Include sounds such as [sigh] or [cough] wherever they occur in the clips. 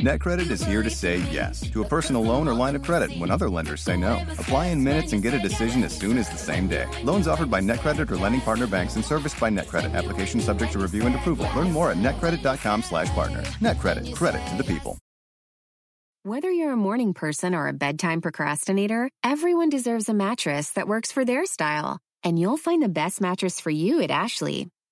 NetCredit is here to say yes to a personal loan or line of credit when other lenders say no. Apply in minutes and get a decision as soon as the same day. Loans offered by NetCredit or lending partner banks and serviced by NetCredit. Application subject to review and approval. Learn more at netcredit.com slash partner. NetCredit. Credit to the people. Whether you're a morning person or a bedtime procrastinator, everyone deserves a mattress that works for their style. And you'll find the best mattress for you at Ashley.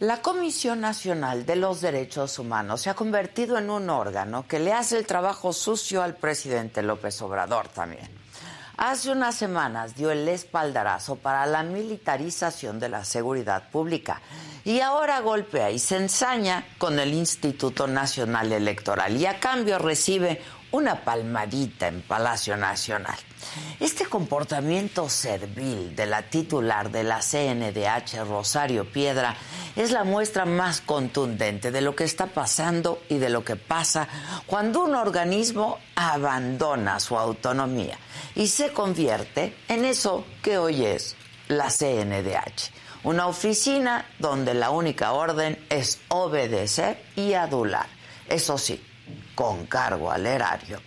La Comisión Nacional de los Derechos Humanos se ha convertido en un órgano que le hace el trabajo sucio al presidente López Obrador también. Hace unas semanas dio el espaldarazo para la militarización de la seguridad pública y ahora golpea y se ensaña con el Instituto Nacional Electoral y a cambio recibe una palmadita en Palacio Nacional. Este comportamiento servil de la titular de la CNDH, Rosario Piedra, es la muestra más contundente de lo que está pasando y de lo que pasa cuando un organismo abandona su autonomía y se convierte en eso que hoy es la CNDH. Una oficina donde la única orden es obedecer y adular. Eso sí, con cargo al erario.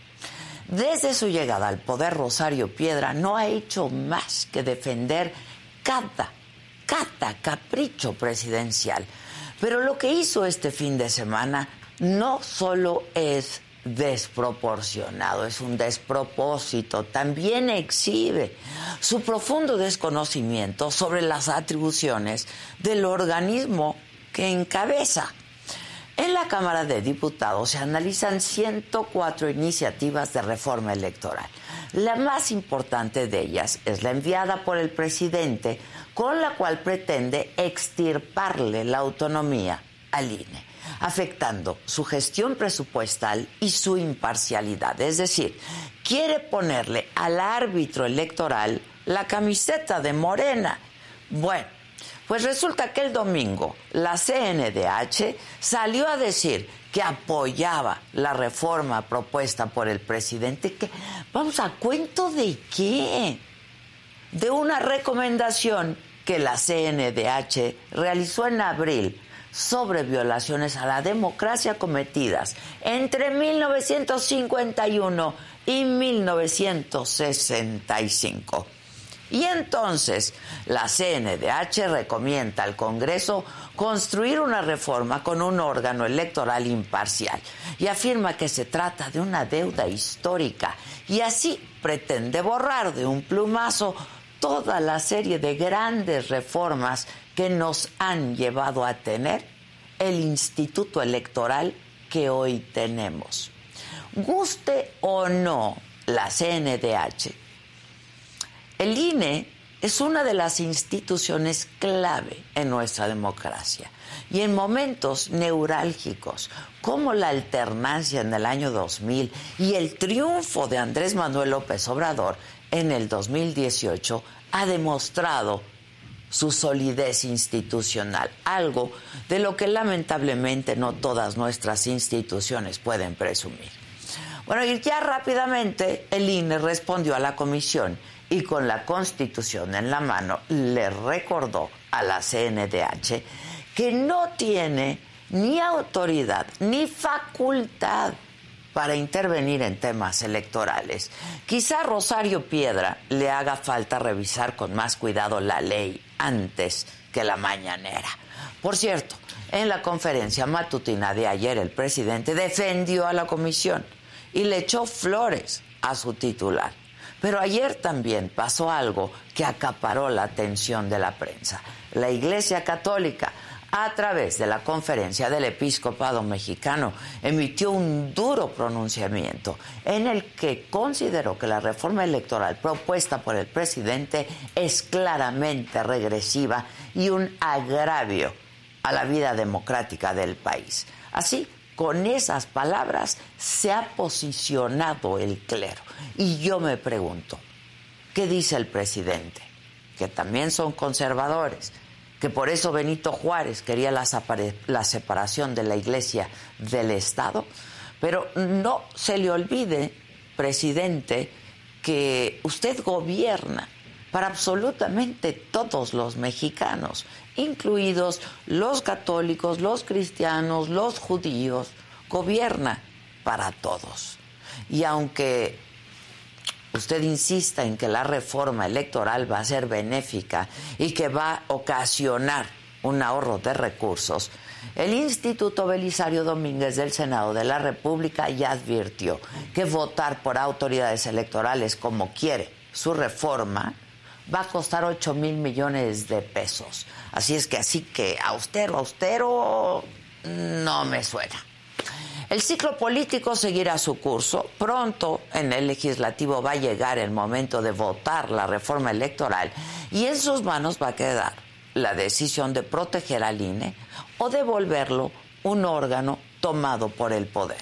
Desde su llegada al poder, Rosario Piedra no ha hecho más que defender cada, cada capricho presidencial. Pero lo que hizo este fin de semana no solo es desproporcionado, es un despropósito, también exhibe su profundo desconocimiento sobre las atribuciones del organismo que encabeza. En la Cámara de Diputados se analizan 104 iniciativas de reforma electoral. La más importante de ellas es la enviada por el presidente, con la cual pretende extirparle la autonomía al INE, afectando su gestión presupuestal y su imparcialidad. Es decir, quiere ponerle al árbitro electoral la camiseta de Morena. Bueno, pues resulta que el domingo la CNDH salió a decir que apoyaba la reforma propuesta por el presidente, que vamos a cuento de qué? De una recomendación que la CNDH realizó en abril sobre violaciones a la democracia cometidas entre 1951 y 1965. Y entonces la CNDH recomienda al Congreso construir una reforma con un órgano electoral imparcial y afirma que se trata de una deuda histórica y así pretende borrar de un plumazo toda la serie de grandes reformas que nos han llevado a tener el instituto electoral que hoy tenemos. Guste o no la CNDH, el INE es una de las instituciones clave en nuestra democracia y en momentos neurálgicos como la alternancia en el año 2000 y el triunfo de Andrés Manuel López Obrador en el 2018 ha demostrado su solidez institucional, algo de lo que lamentablemente no todas nuestras instituciones pueden presumir. Bueno, y ya rápidamente el INE respondió a la comisión y con la Constitución en la mano le recordó a la CNDH que no tiene ni autoridad ni facultad para intervenir en temas electorales. Quizá Rosario Piedra le haga falta revisar con más cuidado la ley antes que la mañanera. Por cierto, en la conferencia matutina de ayer el presidente defendió a la comisión y le echó flores a su titular. Pero ayer también pasó algo que acaparó la atención de la prensa. La Iglesia Católica, a través de la conferencia del episcopado mexicano, emitió un duro pronunciamiento en el que consideró que la reforma electoral propuesta por el presidente es claramente regresiva y un agravio a la vida democrática del país. Así con esas palabras se ha posicionado el clero. Y yo me pregunto, ¿qué dice el presidente? Que también son conservadores, que por eso Benito Juárez quería la, separación de la iglesia del Estado. Pero no se le olvide, presidente, que usted gobierna para absolutamente todos los mexicanos, incluidos los católicos, los cristianos, los judíos, gobierna para todos. Y aunque usted insista en que la reforma electoral va a ser benéfica y que va a ocasionar un ahorro de recursos, el Instituto Belisario Domínguez del Senado de la República ya advirtió que votar por autoridades electorales como quiere su reforma va a costar 8 mil millones de pesos. Así es que así que austero, austero, no me suena. El ciclo político seguirá su curso. Pronto en el legislativo va a llegar el momento de votar la reforma electoral y en sus manos va a quedar la decisión de proteger al INE o devolverlo un órgano tomado por el poder.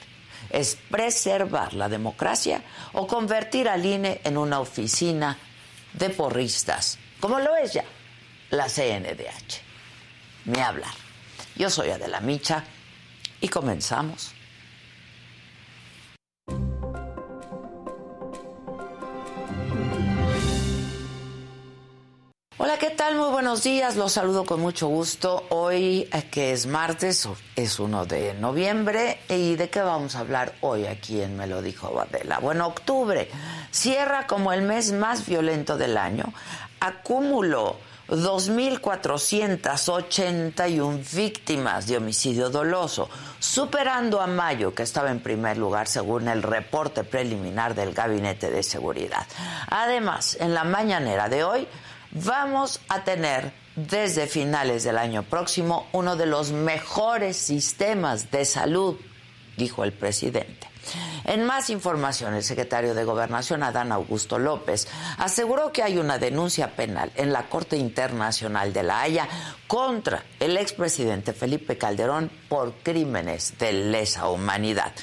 Es preservar la democracia o convertir al INE en una oficina de porristas, como lo es ya la CNDH. Ni hablar. Yo soy Adela Micha y comenzamos. Hola, ¿qué tal? Muy buenos días. Los saludo con mucho gusto. Hoy, eh, que es martes, es 1 de noviembre. ¿Y de qué vamos a hablar hoy aquí en Me lo dijo Badela? Bueno, octubre cierra como el mes más violento del año. Acumuló 2.481 víctimas de homicidio doloso, superando a mayo, que estaba en primer lugar según el reporte preliminar del Gabinete de Seguridad. Además, en la mañanera de hoy, vamos a tener desde finales del año próximo uno de los mejores sistemas de salud, dijo el presidente. En más información, el secretario de Gobernación, Adán Augusto López, aseguró que hay una denuncia penal en la Corte Internacional de La Haya contra el expresidente Felipe Calderón por crímenes de lesa humanidad.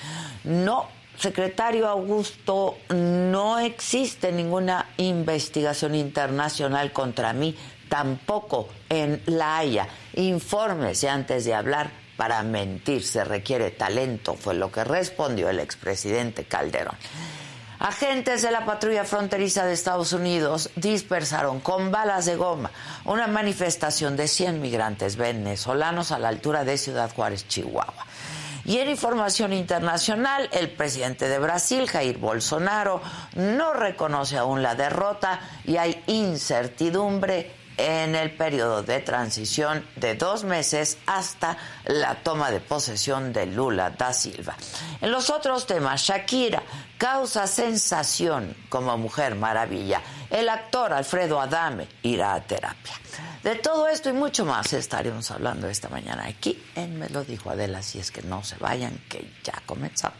No secretario Augusto, no existe ninguna investigación internacional contra mí, tampoco en La Haya. Infórmese antes de hablar. Para mentir se requiere talento, fue lo que respondió el expresidente Calderón. Agentes de la patrulla fronteriza de Estados Unidos dispersaron con balas de goma una manifestación de 100 migrantes venezolanos a la altura de Ciudad Juárez, Chihuahua. Y en información internacional, el presidente de Brasil, Jair Bolsonaro, no reconoce aún la derrota y hay incertidumbre en el periodo de transición de dos meses hasta la toma de posesión de Lula da Silva. En los otros temas, Shakira causa sensación como mujer maravilla. El actor Alfredo Adame irá a terapia. De todo esto y mucho más estaremos hablando esta mañana aquí en Me lo dijo Adela, si es que no se vayan, que ya comenzamos.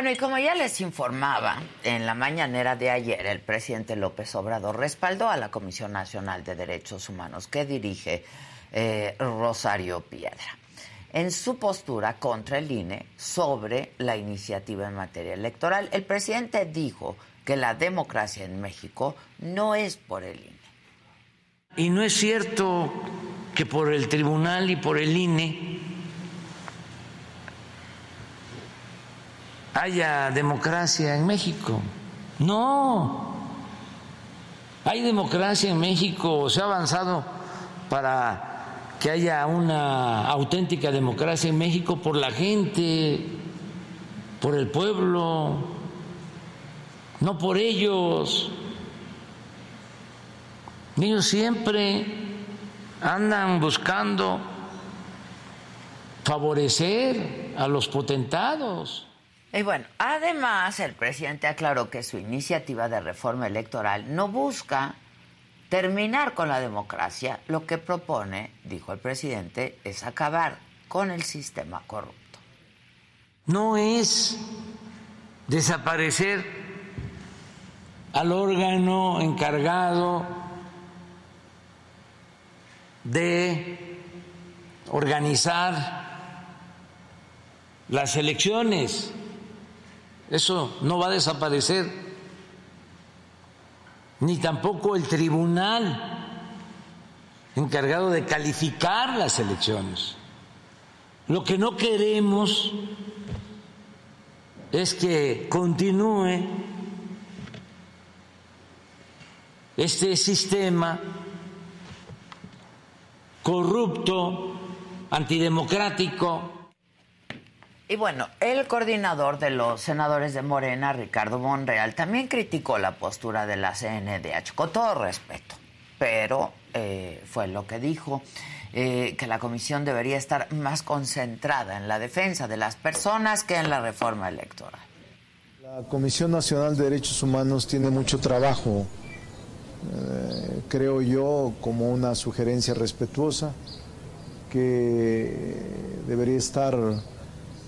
Bueno, y como ya les informaba, en la mañanera de ayer el presidente López Obrador respaldó a la Comisión Nacional de Derechos Humanos que dirige eh, Rosario Piedra en su postura contra el INE sobre la iniciativa en materia electoral. El presidente dijo que la democracia en México no es por el INE. Y no es cierto que por el tribunal y por el INE haya democracia en México. No, hay democracia en México, se ha avanzado para que haya una auténtica democracia en México por la gente, por el pueblo, no por ellos. Ellos siempre andan buscando favorecer a los potentados. Y bueno, además el presidente aclaró que su iniciativa de reforma electoral no busca terminar con la democracia, lo que propone, dijo el presidente, es acabar con el sistema corrupto. No es desaparecer al órgano encargado de organizar las elecciones. Eso no va a desaparecer, ni tampoco el tribunal encargado de calificar las elecciones. Lo que no queremos es que continúe este sistema corrupto, antidemocrático. Y bueno, el coordinador de los senadores de Morena, Ricardo Monreal, también criticó la postura de la CNDH, con todo respeto, pero eh, fue lo que dijo, eh, que la comisión debería estar más concentrada en la defensa de las personas que en la reforma electoral. La Comisión Nacional de Derechos Humanos tiene mucho trabajo eh, creo yo, como una sugerencia respetuosa, que debería estar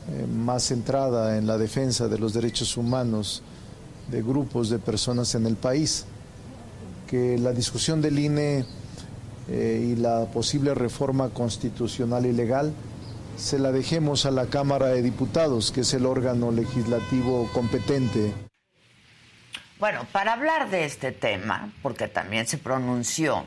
eh, más centrada en la defensa de los derechos humanos de grupos de personas en el país, que la discusión del INE eh, y la posible reforma constitucional y legal se la dejemos a la Cámara de Diputados, que es el órgano legislativo competente. Bueno, para hablar de este tema, porque también se pronunció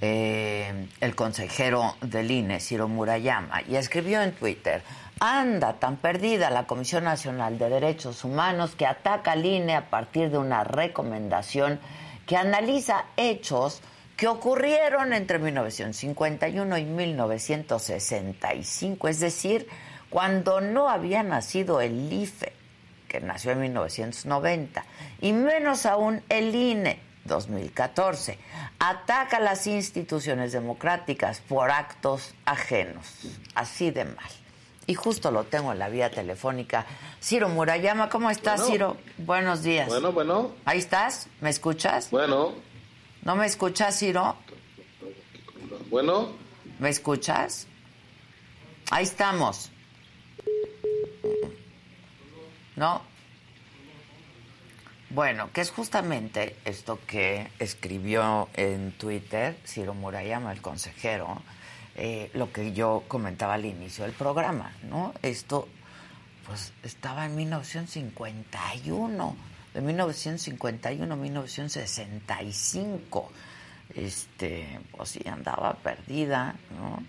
eh, el consejero del INE, Ciro Murayama, y escribió en Twitter, anda tan perdida la Comisión Nacional de Derechos Humanos que ataca al INE a partir de una recomendación que analiza hechos que ocurrieron entre 1951 y 1965, es decir, cuando no había nacido el IFE que nació en 1990, y menos aún el INE 2014. Ataca las instituciones democráticas por actos ajenos, así de mal. Y justo lo tengo en la vía telefónica. Ciro Murayama, ¿cómo estás, Ciro? Buenos días. Bueno, bueno. Ahí estás, ¿me escuchas? Bueno. ¿No me escuchas, Ciro? Bueno. ¿Me escuchas? Ahí estamos. ¿no? Bueno, que es justamente esto que escribió en Twitter Ciro Murayama, el consejero, eh, lo que yo comentaba al inicio del programa, ¿no? Esto, pues, estaba en 1951, de 1951 a 1965. Este, pues sí, andaba perdida, ¿no?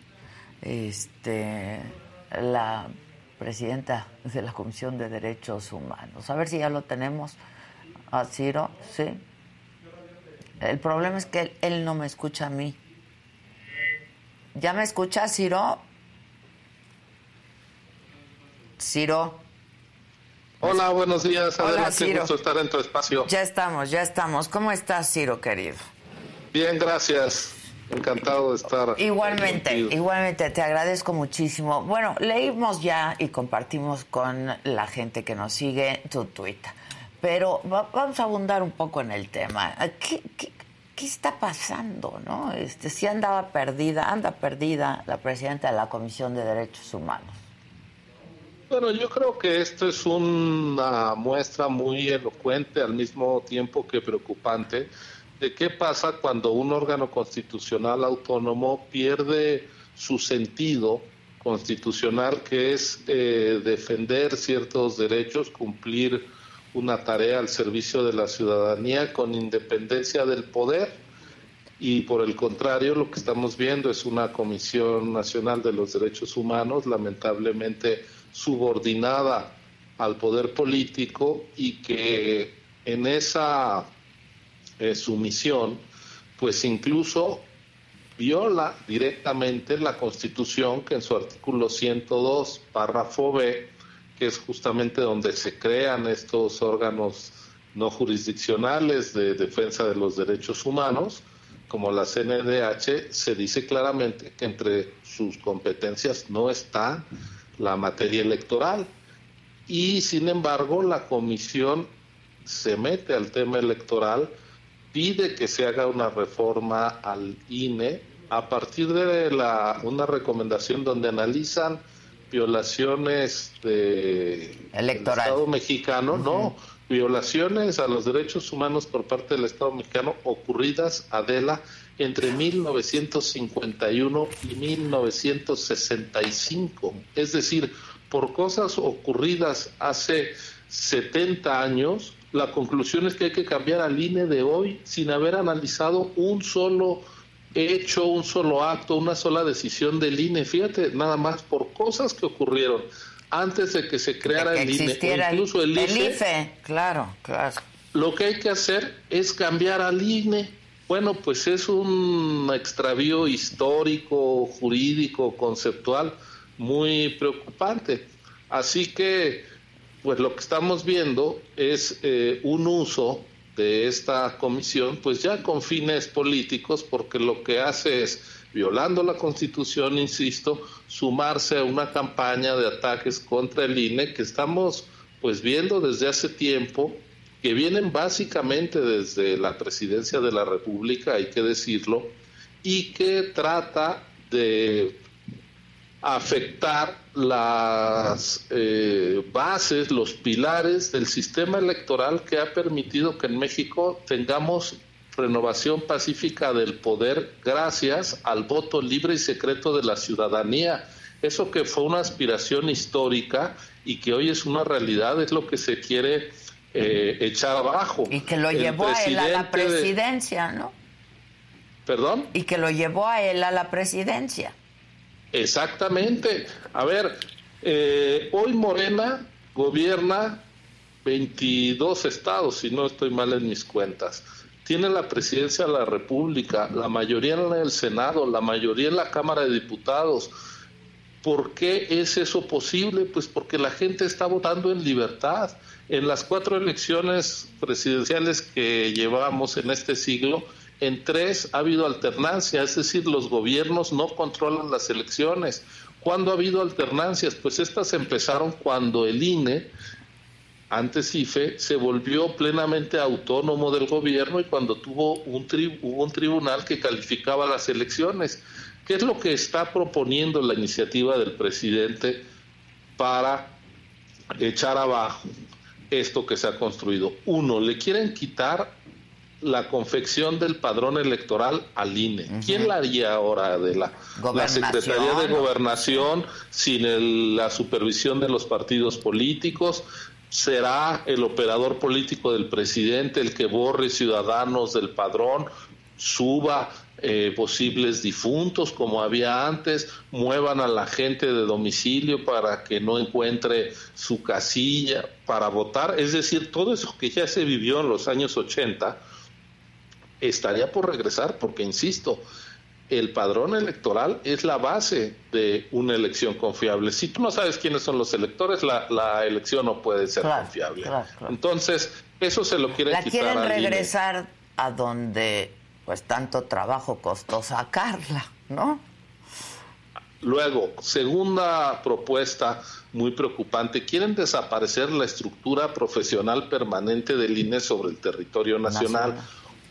Este, la presidenta de la Comisión de Derechos Humanos. A ver si ya lo tenemos a Ciro, sí. El problema es que él, no me escucha a mí. ¿Ya me escucha, Ciro? Ciro. Hola, buenos días. Hola, Ciro. gusto estar en tu espacio. Ya estamos, ya estamos. ¿Cómo estás, Ciro, querido? Bien, gracias. Encantado de estar. Igualmente, igualmente, te agradezco muchísimo. Bueno, leímos ya y compartimos con la gente que nos sigue tu tweet, pero vamos a abundar un poco en el tema. ¿Qué, qué, está pasando, no? Este, si andaba perdida, anda perdida la presidenta de la Comisión de Derechos Humanos. Bueno, yo creo que esto es una muestra muy elocuente, al mismo tiempo que preocupante, de qué pasa cuando un órgano constitucional autónomo pierde su sentido constitucional, que es eh, defender ciertos derechos, cumplir una tarea al servicio de la ciudadanía con independencia del poder. Y por el contrario, lo que estamos viendo es una Comisión Nacional de los Derechos Humanos, lamentablemente subordinada al poder político y que en esa eh, su misión, pues incluso viola directamente la Constitución que en su artículo 102, párrafo B, que es justamente donde se crean estos órganos no jurisdiccionales de defensa de los derechos humanos, como la CNDH, se dice claramente que entre sus competencias no está la materia electoral. Y sin embargo, la comisión se mete al tema electoral, pide que se haga una reforma al INE a partir de la, una recomendación donde analizan violaciones de del Estado mexicano, no, violaciones a los derechos humanos por parte del Estado mexicano ocurridas, Adela, entre 1951 y 1965. Es decir, por cosas ocurridas hace 70 años, la conclusión es que hay que cambiar al INE de hoy sin haber analizado un solo hecho, un solo acto, una sola decisión del INE. Fíjate, nada más por cosas que ocurrieron antes de que se creara el INE, incluso el, el IFE. Claro, claro. Lo que hay que hacer es cambiar al INE. Bueno, pues es un extravío histórico, jurídico, conceptual muy preocupante. Así que, pues lo que estamos viendo es eh, un uso de esta comisión, pues ya con fines políticos, porque lo que hace es violando la Constitución, insisto, sumarse a una campaña de ataques contra el INE que estamos pues viendo desde hace tiempo, que vienen básicamente desde la presidencia de la República, hay que decirlo, y que trata de afectar las eh, bases, los pilares del sistema electoral que ha permitido que en México tengamos renovación pacífica del poder gracias al voto libre y secreto de la ciudadanía. Eso que fue una aspiración histórica y que hoy es una realidad es lo que se quiere eh, echar abajo. Y que lo llevó a él a la presidencia, ¿no? ¿Perdón? Y que lo llevó a él a la presidencia. Exactamente. A ver, eh, hoy Morena gobierna 22 estados, si no estoy mal en mis cuentas tiene la presidencia de la República, la mayoría en el Senado, la mayoría en la Cámara de Diputados. ¿Por qué es eso posible? Pues porque la gente está votando en libertad. En las cuatro elecciones presidenciales que llevamos en este siglo, en tres ha habido alternancia, es decir, los gobiernos no controlan las elecciones. ¿Cuándo ha habido alternancias? Pues estas empezaron cuando el INE antes IFE, se volvió plenamente autónomo del gobierno y cuando tuvo hubo un tribunal que calificaba las elecciones. ¿Qué es lo que está proponiendo la iniciativa del presidente para echar abajo esto que se ha construido? Uno, le quieren quitar la confección del padrón electoral al INE. ¿Quién la haría ahora de la, Secretaría de Gobernación sin la supervisión de los partidos políticos? será el operador político del presidente el que borre ciudadanos del padrón, suba eh, posibles difuntos como había antes, muevan a la gente de domicilio para que no encuentre su casilla para votar. Es decir, todo eso que ya se vivió en los años 80 estaría por regresar porque, insisto, el padrón electoral es la base de una elección confiable. Si tú no sabes quiénes son los electores, la, elección no puede ser confiable. Entonces, eso se lo quieren la quieren regresar a donde pues tanto trabajo costó sacarla, ¿no? Luego, segunda propuesta muy preocupante, quieren desaparecer la estructura profesional permanente del INE sobre el territorio nacional.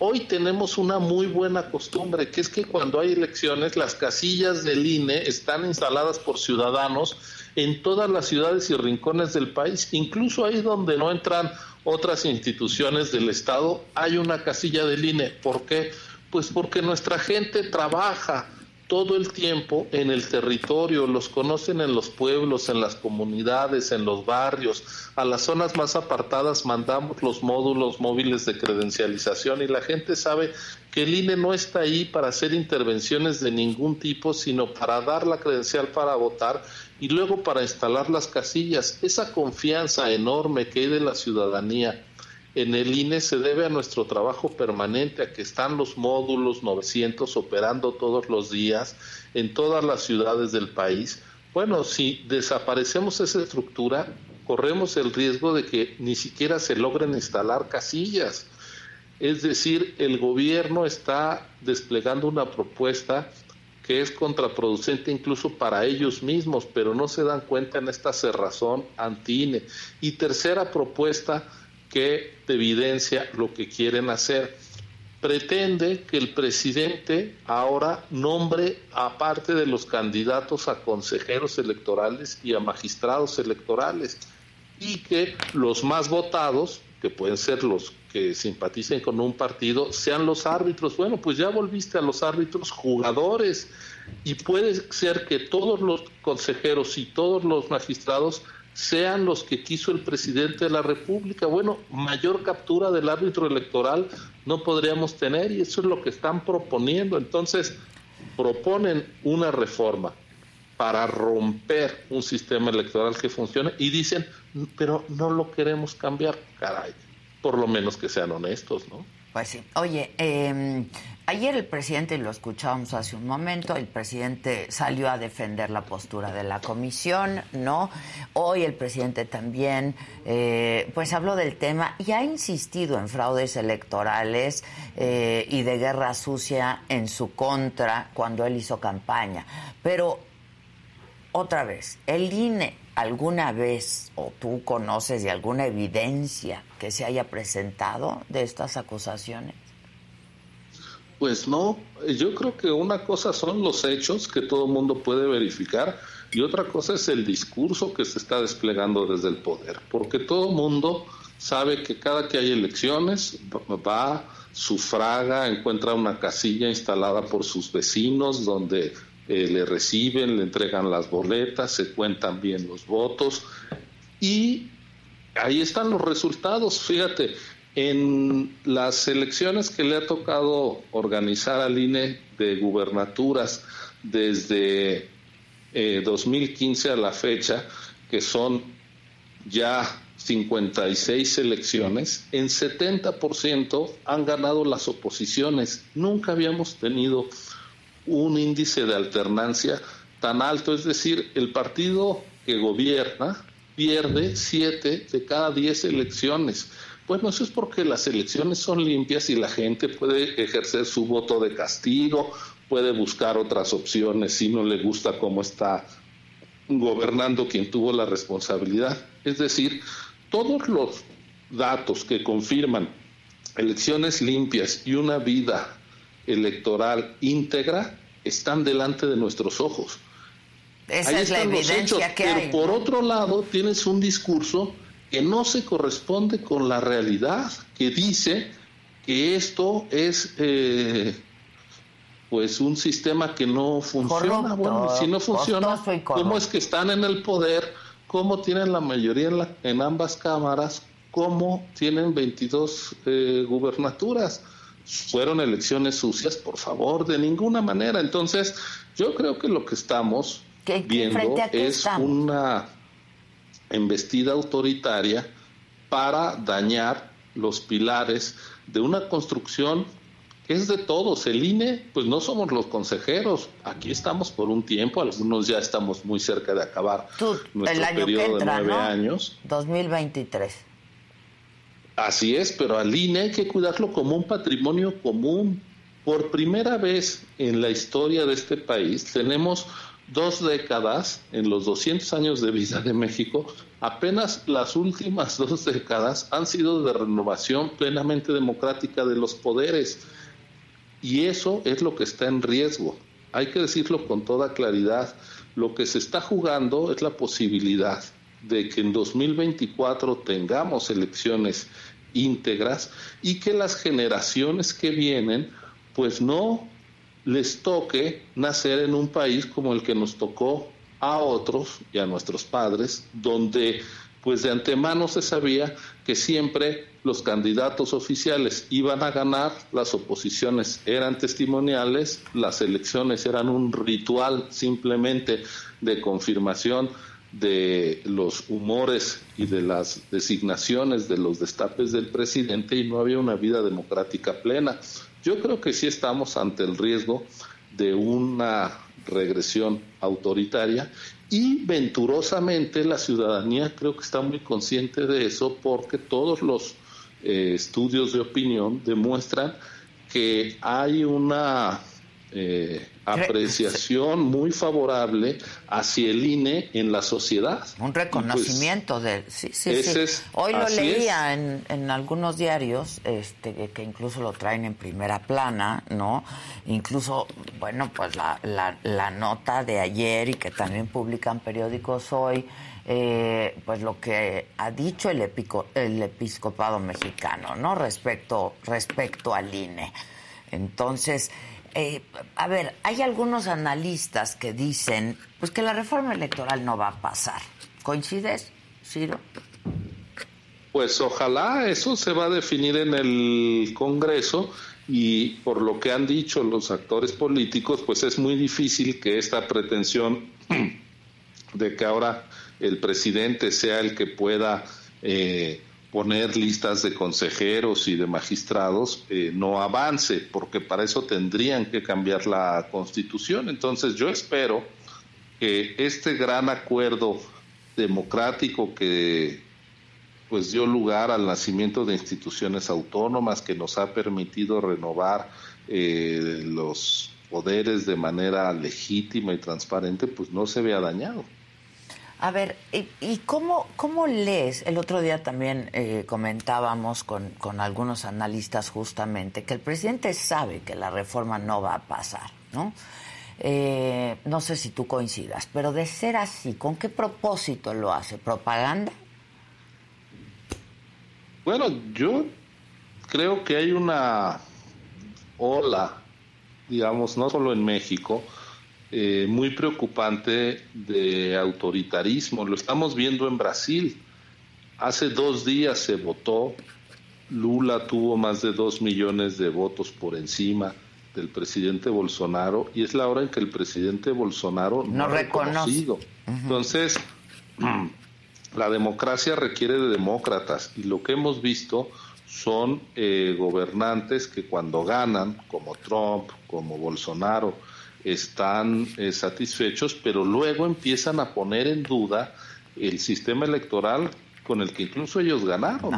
Hoy tenemos una muy buena costumbre, que es que cuando hay elecciones, las casillas del INE están instaladas por ciudadanos en todas las ciudades y rincones del país, incluso ahí donde no entran otras instituciones del Estado, hay una casilla del INE. ¿Por qué? Pues porque nuestra gente trabaja, todo el tiempo en el territorio, los conocen en los pueblos, en las comunidades, en los barrios. A las zonas más apartadas mandamos los módulos móviles de credencialización y la gente sabe que el INE no está ahí para hacer intervenciones de ningún tipo, sino para dar la credencial para votar y luego para instalar las casillas. Esa confianza enorme que hay de la ciudadanía en el INE se debe a nuestro trabajo permanente, a que están los módulos 900 operando todos los días en todas las ciudades del país. Bueno, si desaparecemos esa estructura, corremos el riesgo de que ni siquiera se logren instalar casillas. Es decir, el gobierno está desplegando una propuesta que es contraproducente incluso para ellos mismos, pero no se dan cuenta en esta cerrazón anti-INE. Y tercera propuesta que evidencia lo que quieren hacer. Pretende que el presidente ahora nombre, aparte de los candidatos a consejeros electorales y a magistrados electorales, y que los más votados, que pueden ser los que simpaticen con un partido sean los árbitros. Bueno, pues ya volviste a los árbitros jugadores y puede ser que todos los consejeros y todos los magistrados sean los que quiso el presidente de la República. Bueno, mayor captura del árbitro electoral no podríamos tener y eso es lo que están proponiendo. Entonces, proponen una reforma para romper un sistema electoral que funcione y dicen, pero no lo queremos cambiar, caray por lo menos que sean honestos, ¿no? Pues sí. Oye, eh, ayer el presidente, lo escuchábamos hace un momento, el presidente salió a defender la postura de la comisión, ¿no? Hoy el presidente también, eh, pues habló del tema y ha insistido en fraudes electorales eh, y de guerra sucia en su contra cuando él hizo campaña. Pero, otra vez, el INE alguna vez o tú conoces de alguna evidencia que se haya presentado de estas acusaciones? Pues no, yo creo que una cosa son los hechos que todo mundo puede verificar y otra cosa es el discurso que se está desplegando desde el poder, porque todo mundo sabe que cada que hay elecciones va, sufraga, encuentra una casilla instalada por sus vecinos donde eh, le reciben, le entregan las boletas, se cuentan bien los votos y ahí están los resultados. Fíjate, en las elecciones que le ha tocado organizar al INE de gubernaturas desde 2015 eh, a la fecha, que son ya 56 elecciones, en 70% han ganado las oposiciones. Nunca habíamos tenido un índice de alternancia tan alto, es decir, el partido que gobierna pierde siete de cada diez elecciones. Bueno, eso es porque las elecciones son limpias y la gente puede ejercer su voto de castigo, puede buscar otras opciones si no le gusta cómo está gobernando quien tuvo la responsabilidad. Es decir, todos los datos que confirman elecciones limpias y una vida electoral íntegra están delante de nuestros ojos. Esa es la evidencia que pero por otro lado tienes un discurso que no se corresponde con la realidad, que dice que esto es eh, pues un sistema que no funciona. bueno, si no funciona, ¿cómo es que están en el poder? ¿Cómo tienen la mayoría en, en ambas cámaras? ¿Cómo tienen 22 eh, gubernaturas? fueron elecciones sucias, por favor, de ninguna manera. Entonces, yo creo que lo que estamos viendo es una embestida autoritaria para dañar los pilares de una construcción que es de todos. El INE, pues no somos los consejeros. Aquí estamos por un tiempo, algunos ya estamos muy cerca de acabar nuestro periodo de nueve años. 2023. Así es, pero al INE hay que cuidarlo como un patrimonio común. Por primera vez en la historia de este país tenemos dos décadas en los 200 años de vida de México, apenas las últimas dos décadas han sido de renovación plenamente democrática de los poderes. Y eso es lo que está en riesgo. Hay que decirlo con toda claridad. Lo que se está jugando es la posibilidad de que en 2024 tengamos elecciones íntegras y que las generaciones que vienen pues no les toque nacer en un país como el que nos tocó a otros y a nuestros padres, donde pues de antemano se sabía que siempre los candidatos oficiales iban a ganar, las oposiciones eran testimoniales, las elecciones eran un ritual simplemente de confirmación de los humores y de las designaciones de los destapes del presidente y no había una vida democrática plena. Yo creo que sí estamos ante el riesgo de una regresión autoritaria y venturosamente la ciudadanía creo que está muy consciente de eso porque todos los eh, estudios de opinión demuestran que hay una eh, apreciación muy favorable hacia el INE en la sociedad. Un pues, reconocimiento de... Sí, sí, sí. Hoy lo leía en, en, algunos diarios, este, que incluso lo traen en primera plana, ¿no? Incluso, bueno, pues la, la, la nota de ayer y que también publican periódicos hoy, eh, pues lo que ha dicho el, epico, el episcopado mexicano, ¿no? Respecto, respecto al INE. Entonces, eh, a ver, hay algunos analistas que dicen pues que la reforma electoral no va a pasar. ¿Coincides, Ciro? Pues ojalá eso se va a definir en el Congreso y por lo que han dicho los actores políticos, pues es muy difícil que esta pretensión [clears throat] de que ahora el presidente sea el que pueda eh, poner listas de consejeros y de magistrados eh, no avance, porque para eso tendrían que cambiar la constitución. Entonces yo espero que este gran acuerdo democrático que pues dio lugar al nacimiento de instituciones autónomas que nos ha permitido renovar eh, los poderes de manera legítima y transparente, pues no se vea dañado. A ver, ¿y, cómo, cómo, lees? El otro día también eh, comentábamos con, con, algunos analistas justamente que el presidente sabe que la reforma no va a pasar, ¿no? Eh, no sé si tú coincidas, pero de ser así, ¿con qué propósito lo hace? ¿Propaganda? Bueno, yo creo que hay una ola, digamos, no solo en México, eh, muy preocupante de autoritarismo. Lo estamos viendo en Brasil. Hace dos días se votó, Lula tuvo más de dos millones de votos por encima del presidente Bolsonaro y es la hora en que el presidente Bolsonaro no, ha reconocido. Entonces, [clears throat] la democracia requiere de demócratas y lo que hemos visto son eh, gobernantes que cuando ganan, como Trump, como Bolsonaro, están eh, satisfechos, pero luego empiezan a poner en duda el sistema electoral con el que incluso ellos ganaron.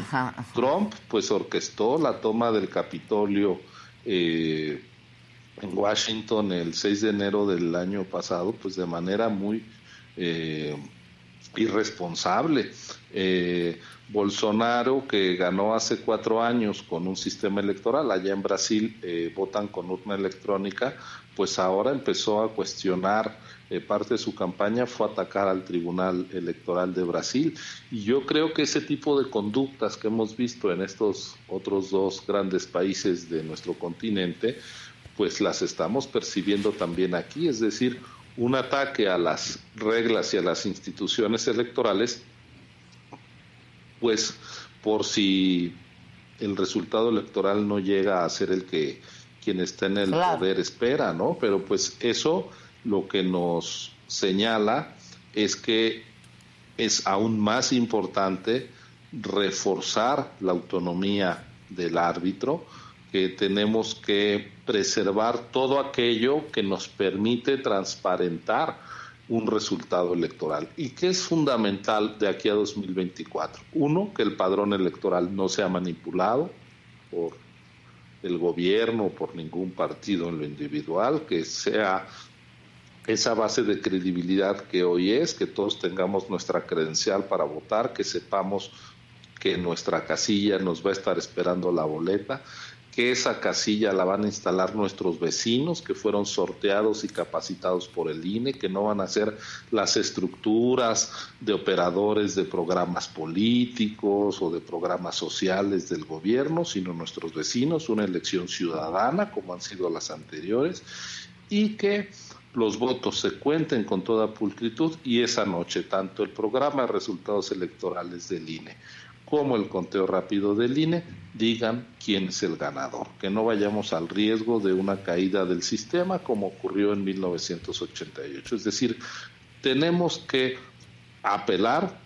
Trump pues orquestó la toma del Capitolio eh, en Washington el 6 de enero del año pasado, pues de manera muy eh, irresponsable. Bolsonaro, que ganó hace cuatro años con un sistema electoral, allá en Brasil votan con urna electrónica, pues ahora empezó a cuestionar eh, parte de su campaña fue atacar al Tribunal Electoral de Brasil. Y yo creo que ese tipo de conductas que hemos visto en estos otros dos grandes países de nuestro continente pues las estamos percibiendo también aquí, es decir, un ataque a las reglas y a las instituciones electorales pues por si el resultado electoral no llega a ser el que quien está en el poder espera, ¿no? Pero pues eso lo que nos señala es que es aún más importante reforzar la autonomía del árbitro, que tenemos que preservar todo aquello que nos permite transparentar un resultado electoral y que es fundamental de aquí a 2024. Uno, que el padrón electoral no sea manipulado por el gobierno, por ningún partido en lo individual, que sea esa base de credibilidad que hoy es, que todos tengamos nuestra credencial para votar, que sepamos que nuestra casilla nos va a estar esperando la boleta que esa casilla la van a instalar nuestros vecinos que fueron sorteados y capacitados por el INE, que no van a ser las estructuras de operadores de programas políticos o de programas sociales del gobierno, sino nuestros vecinos, una elección ciudadana como han sido las anteriores, y que los votos se cuenten con toda pulcritud y esa noche tanto el programa de resultados electorales del INE como el conteo rápido del INE digan quién es el ganador, que no vayamos al riesgo de una caída del sistema como ocurrió en 1988. Es decir, tenemos que apelar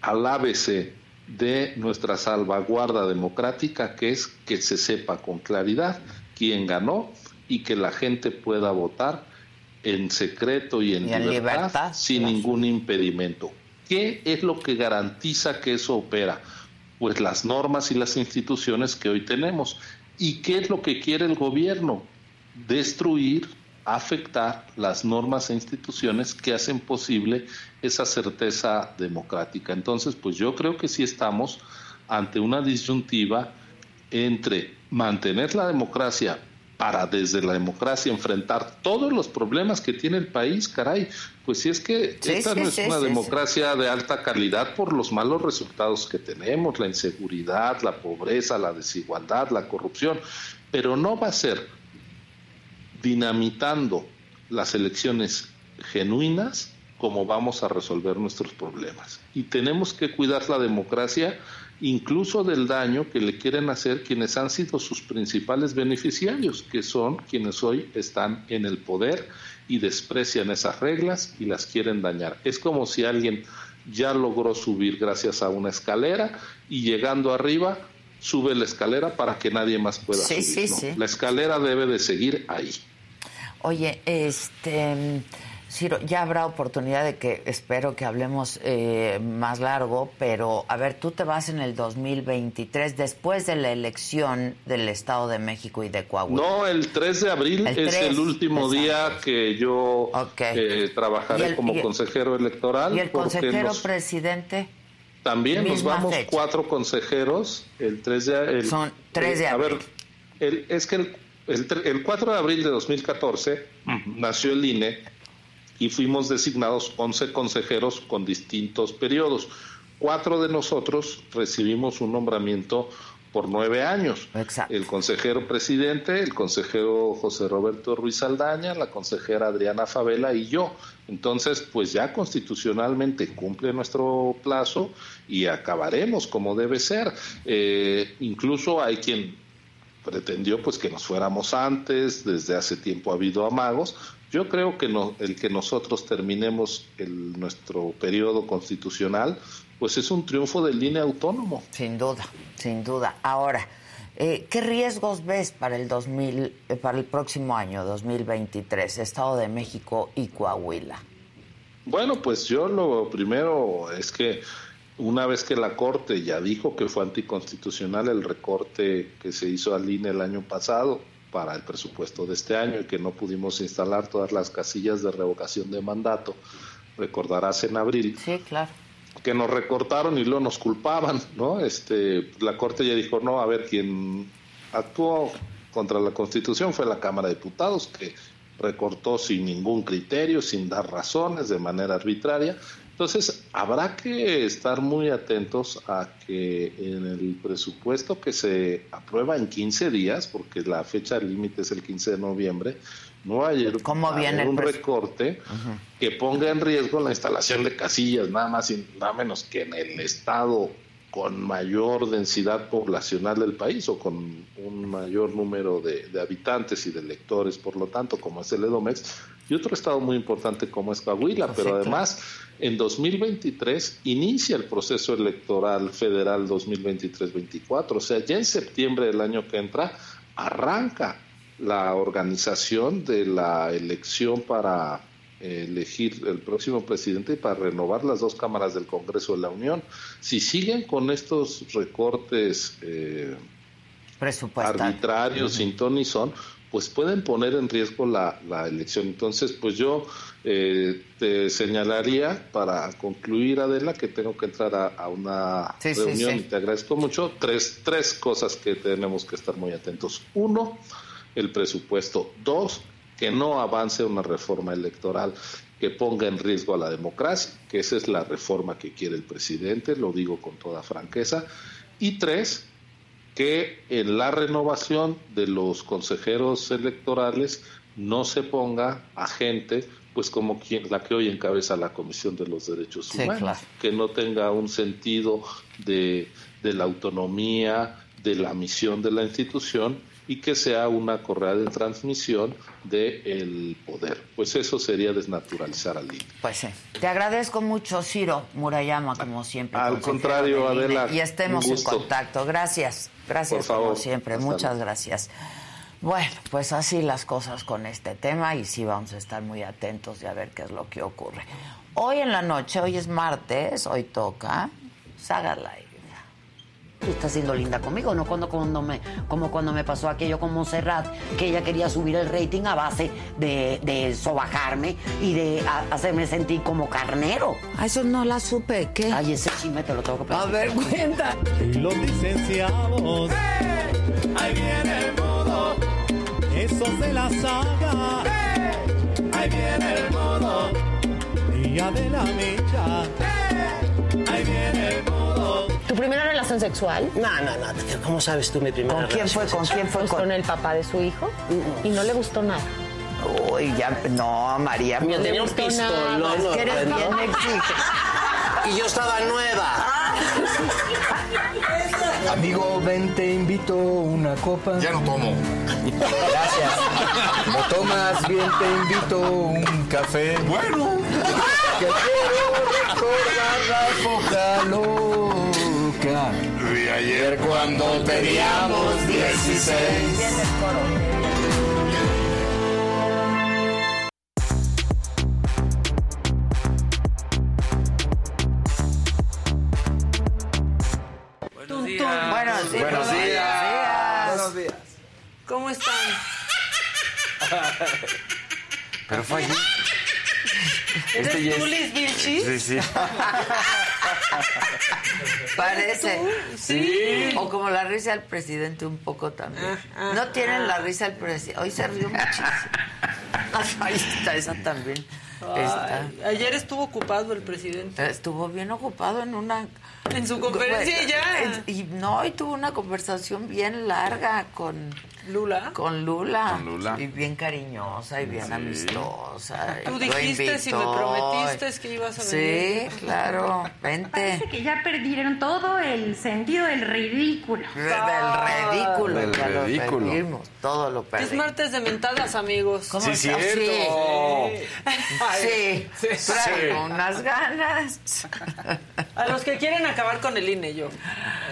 al ABC de nuestra salvaguarda democrática, que es que se sepa con claridad quién ganó y que la gente pueda votar en secreto y en, libertad, sin ningún impedimento. ¿Qué es lo que garantiza que eso opera? Pues las normas y las instituciones que hoy tenemos. ¿Y qué es lo que quiere el gobierno? destruir, afectar las normas e instituciones que hacen posible esa certeza democrática. Entonces, pues yo creo que sí estamos ante una disyuntiva entre mantener la democracia para desde la democracia enfrentar todos los problemas que tiene el país, caray, pues si es que esta no es una democracia de alta calidad por los malos resultados que tenemos, la inseguridad, la pobreza, la desigualdad, la corrupción, pero no va a ser dinamitando las elecciones genuinas como vamos a resolver nuestros problemas. Y tenemos que cuidar la democracia incluso del daño que le quieren hacer quienes han sido sus principales beneficiarios, que son quienes hoy están en el poder y desprecian esas reglas y las quieren dañar. Es como si alguien ya logró subir gracias a una escalera y llegando arriba sube la escalera para que nadie más pueda subir. La escalera debe de seguir ahí. Oye, este Ciro, ya habrá oportunidad de que espero que hablemos eh, más largo, pero a ver, tú te vas en el 2023 después de la elección del Estado de México y de Coahuila. No, el 3 de abril es el último día que yo eh, trabajaré como consejero electoral. ¿Y el consejero presidente? También nos vamos cuatro consejeros el 3 de Son 3 de abril. A ver, es que el, el 4 de abril de 2014 nació el INE y fuimos designados 11 consejeros con distintos periodos. Cuatro de nosotros recibimos un nombramiento por nueve años. El consejero presidente, el consejero José Roberto Ruiz Aldaña, la consejera Adriana Favela y yo. Entonces, pues ya constitucionalmente cumple nuestro plazo y acabaremos como debe ser. Eh, incluso hay quien pretendió pues que nos fuéramos antes, desde hace tiempo ha habido amagos, yo creo que no, el que nosotros terminemos el, nuestro periodo constitucional, pues es un triunfo del INE autónomo. Sin duda, sin duda. Ahora, eh, ¿qué riesgos ves para el 2000, eh, para el próximo año, 2023, Estado de México y Coahuila? Bueno, pues yo lo primero es que una vez que la Corte ya dijo que fue anticonstitucional el recorte que se hizo al INE el año pasado, para el presupuesto de este año y que no pudimos instalar todas las casillas de revocación de mandato. Recordarás en abril. Sí, claro. Que nos recortaron y luego nos culpaban, ¿no? Este, la Corte ya dijo, no, a ver, quien actuó contra la Constitución fue la Cámara de Diputados, que recortó sin ningún criterio, sin dar razones, de manera arbitraria. Entonces, habrá que estar muy atentos a que en el presupuesto que se aprueba en 15 días, porque la fecha límite es el 15 de noviembre, no haya un recorte que ponga en riesgo la instalación de casillas, nada más y nada menos que en el estado con mayor densidad poblacional del país o con un mayor número de, de habitantes y de electores, por lo tanto, como es el Edomex, y otro estado muy importante como es Coahuila, pero además en 2023 inicia el proceso electoral federal 2023-24, o sea, ya en septiembre del año que entra arranca la organización de la elección para eh, elegir el próximo presidente y para renovar las dos cámaras del Congreso de la Unión. Si siguen con estos recortes eh, arbitrarios, sin ton son, pues pueden poner en riesgo la, elección. Entonces, pues yo eh, te señalaría para concluir, Adela, que tengo que entrar a, una reunión y te agradezco mucho. Tres, tres cosas que tenemos que estar muy atentos. Uno, el presupuesto. Dos, que no avance una reforma electoral que ponga en riesgo a la democracia, que esa es la reforma que quiere el presidente, lo digo con toda franqueza. Y tres, que en la renovación de los consejeros electorales no se ponga a gente pues como quien la que hoy encabeza la Comisión de los Derechos Humanos, que no tenga un sentido de, de la autonomía, de la misión de la institución y que sea una correa de transmisión del poder. Pues eso sería desnaturalizar al INE. Pues sí. Te agradezco mucho, Ciro Murayama, como siempre. Al contrario, Adela. Y estemos en contacto. Gracias. Gracias, como siempre. Muchas gracias. Bueno, pues así las cosas con este tema y sí vamos a estar muy atentos de a ver qué es lo que ocurre. Hoy en la noche, hoy es martes, hoy toca Saga Live. Tú estás siendo linda conmigo, no cuando, cuando me, como cuando me pasó aquello con Montserrat, que ella quería subir el rating a base de, de sobajarme y de a- hacerme sentir como carnero. A eso no la supe, ¿qué? Ay, ese chisme te lo tengo que A platicar. ver, cuenta. Y los licenciados, ahí viene el modo, esos de la saga, ahí viene el modo, día de la mecha, ahí viene el modo. ¿Tu primera relación sexual? No, no, no. ¿Cómo sabes tú mi primera ¿Con quién fue? relación ¿Con quién fue? Pues Con... con el papá de su hijo y no le gustó nada. Uy, ya, no, María. No tenía un pistolón, nada. Es que eres ¿no? bien exigente. Y yo estaba nueva. Amigo, ven, te invito una copa. Ya no tomo. Gracias. ¿No tomas? Bien, te invito un café. Bueno. Que quiero recordar la De ayer cuando teníamos 16. Buenos días. Buenos días. Buenos días. Buenos días. ¿Cómo están? Pero fue allí. ¿Eres Este tú, Liz Vilchis? Sí, sí. [laughs] [laughs] Parece. Sí. O como la risa del presidente un poco también. Ah, No ah, tienen la risa del presidente. Hoy se rió muchísimo. [laughs] Ahí está, esa también. Ay, ayer estuvo ocupado el presidente. Estuvo bien ocupado en una... En su conferencia ya. Y no, y tuvo una conversación bien larga con... Lula. Con Lula. Con Lula. Y bien cariñosa y bien Sí. amistosa. Tú Lo dijiste, si me prometiste que ibas a Sí, venir. claro. Vente. Parece que ya perdieron todo el sentido del ridículo. Del ridículo. Del ya lo ridículo. perdimos, todo lo Es perdimos. martes de mentadas, amigos. ¿Cómo Sí, estás? cierto. Sí, sí. Traigo unas ganas. A los que quieren acabar con el INE, yo.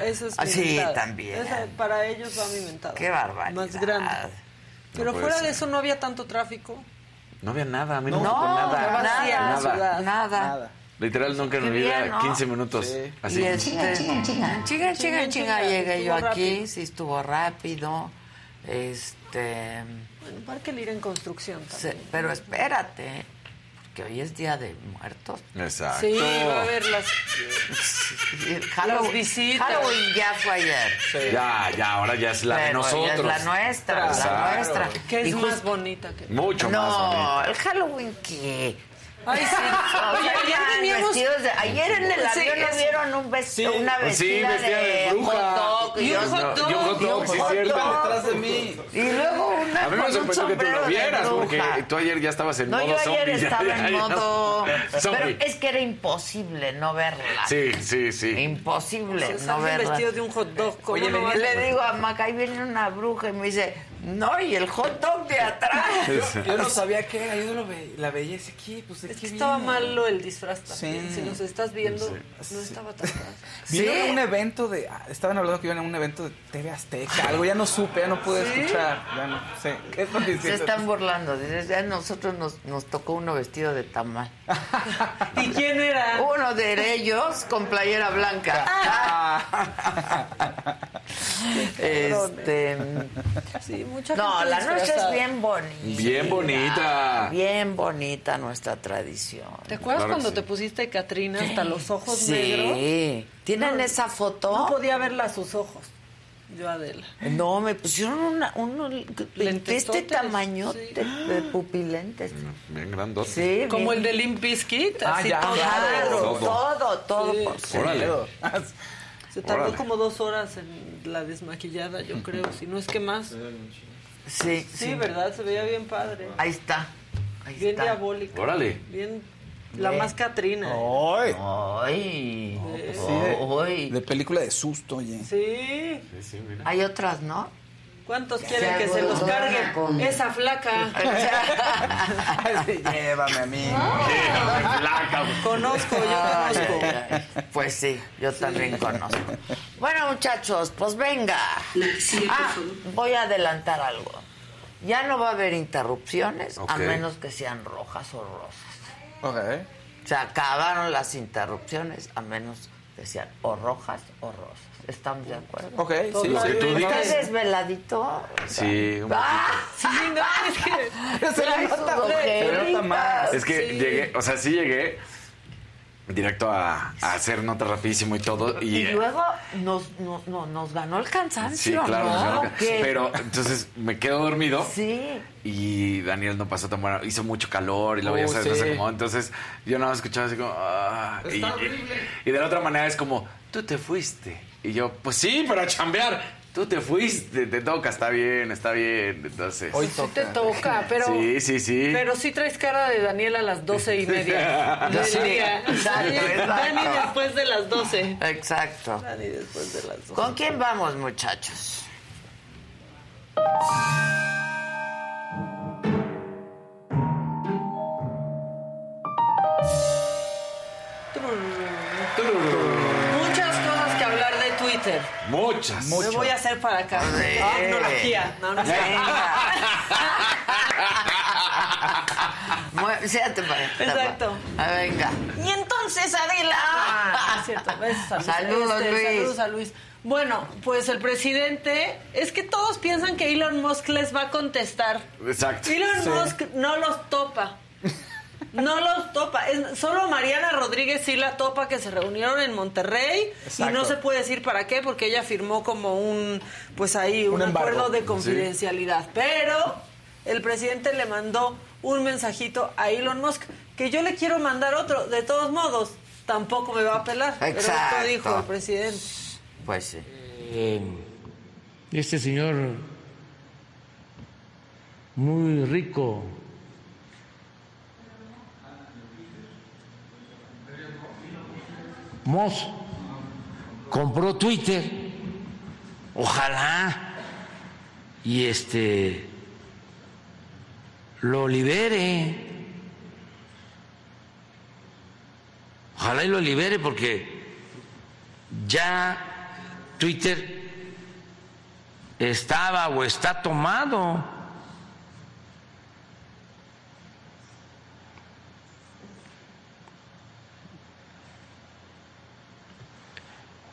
Eso es mi sí, mentada. también. Esa- para ellos va mi mentada. Qué barbaridad. Más grande. Pero puede fuera de ser. eso no había tanto tráfico. No había nada, a mí no, No, nada. Nada. ciudad. Nada. Literal, nunca en mi vida, bien, ¿no? 15 minutos. Sí. Así. Y este, chinga, chinga, chinga, chinga, Chinga, chinga, llegué yo aquí, rápido. sí estuvo rápido, este, Bueno, Parque Lira en construcción se- también. pero espérate, que hoy es Día de Muertos. Exacto. Sí, va a haber las... Halloween, visitas. Halloween ya fue ayer. Ya, ya, ahora ya es la de Pero ya nosotros. Es la nuestra, la nuestra. Que es Y más bonita que... Mucho más No, bonito. el Halloween qué. Ay, sí. O sea, ayer de- ayer en el Sí, avión nos vieron un vesti- una Sí, vestida vestida de de bruja. hot dog Y un yo- hot No, dog. y un hot dog, sí, cierto. Detrás de mí. Y luego una A mí me sorprendió que tú lo vieras, porque tú ayer ya estabas en No, modo yo ayer zombie. [laughs] estaba ya, en ya. modo... Zombie. Pero es que era imposible no verla. Sí, sí, sí. Imposible Se no sale verla. vestido de un hot dog. ¿Cómo Oye, no a- Le digo a Maca, ahí viene una bruja y me dice, no, y el hot dog de atrás. [laughs] Yo no sabía qué era, yo lo ve- la veía y decía, ¿qué? Pues, ¿de Es que estaba viene? malo el disfraz también. Sí. Si nos estás viendo, Sí. no estaba tan mal. [laughs] Vino ¿Sí? a un evento de. ah, Estaban hablando que iban a un evento de TV Azteca, algo, ya no supe, ya no pude ¿Sí? escuchar. Ya no sé. ¿Qué están Se diciendo? están burlando. Dices, ya nosotros nos, nos tocó uno vestido de tamal. [laughs] ¿Y quién era? Uno de ellos con playera blanca. [laughs] este. Sí, mucha No, la nuestra es bien bonita. Bien bonita. Bien bonita nuestra tradición. ¿Te acuerdas Claro cuando sí. te pusiste Catrina hasta los ojos negros? Sí. ¿Tienen No, esa foto? No podía verla a sus ojos. Yo, Adela. No, me pusieron una, uno de este tamañote sí. de pupilentes. Bien grandote. Sí, Como bien- el de Limp Bizkit, Ah, así ya, todo Claro. Todo. todo, todo. Sí. por- sí. Órale. Se tardó Órale. como dos horas en la desmaquillada, yo creo, si no es que más. Sí, Sí, ¿verdad? Se veía bien padre. Ahí está. Ahí Bien está. diabólica. Órale. Bien. La más Catrina. ¡Ay! Ay. Sí, de, Ay. de película de susto, oye. Sí. Sí, sí, mira. Hay otras, ¿no? ¿Cuántos quieren que se los cargue? con- Esa flaca. [laughs] Sí, Llévame a mí. [laughs] Conozco, yo Ay, conozco. ay, ay. Pues sí, yo también conozco. Bueno, muchachos, pues venga. Ah, voy a adelantar algo. Ya no va a haber interrupciones a menos que sean rojas o rosas. Ok. Se acabaron las interrupciones a menos que sean o rojas o rosas. Estamos de acuerdo. Ok, sí, sí. que tú. ¿Estás desveladito? Sí, un ¡Ah! Sí, no, es que... [laughs] Se le nota se le nota más. Es que Sí. llegué, o sea, sí llegué directo a, a hacer nota rapidísimo y todo. Y, Y luego nos, no, no, nos ganó el sí, cansancio, claro. ¿no? no, ¿O qué? Pero entonces me quedo dormido. Sí. Y Daniel no pasó tan bueno. Hizo mucho calor y luego ya Uh, sabes, no sí. Entonces yo nada más escuchaba así como. ah, y, y- y de la otra manera es como, tú te fuiste. Y yo, pues sí, pero a chambear. Tú te fuiste, te toca, está bien, está bien. Entonces. Hoy Sí te toca, pero... Sí, sí, sí. Pero sí traes cara de Daniel a las doce y media del Sí, día. exacto, Sí, exacto. Dani después de las doce. Exacto. Dani después de las doce. ¿Con quién vamos, muchachos? Twitter. Muchas. Me voy a hacer para acá. Sí. Tecnología. No, no es cierto. Mue- Siéntate para acá. Exacto. Ah, venga. Y entonces, Adela. Ah, es cierto. Besos a Luis. Saludos, Luis. Saludos a Luis. Bueno, pues el presidente, es que todos piensan que Elon Musk les va a contestar. Exacto. Elon Sí. Musk no los topa. No los topa. Es, solo Mariana Rodríguez sí la topa que se reunieron en Monterrey y no se puede decir para qué porque ella firmó como un pues ahí un, acuerdo de confidencialidad. Pero el presidente le mandó un mensajito a Elon Musk que yo le quiero mandar otro. De todos modos, tampoco me va a pelar. Pero Exacto. esto dijo el presidente. Pues sí. Eh, este señor muy rico Moss compró Twitter. Ojalá. Y este lo libere. Ojalá y lo libere porque ya Twitter estaba o está tomado.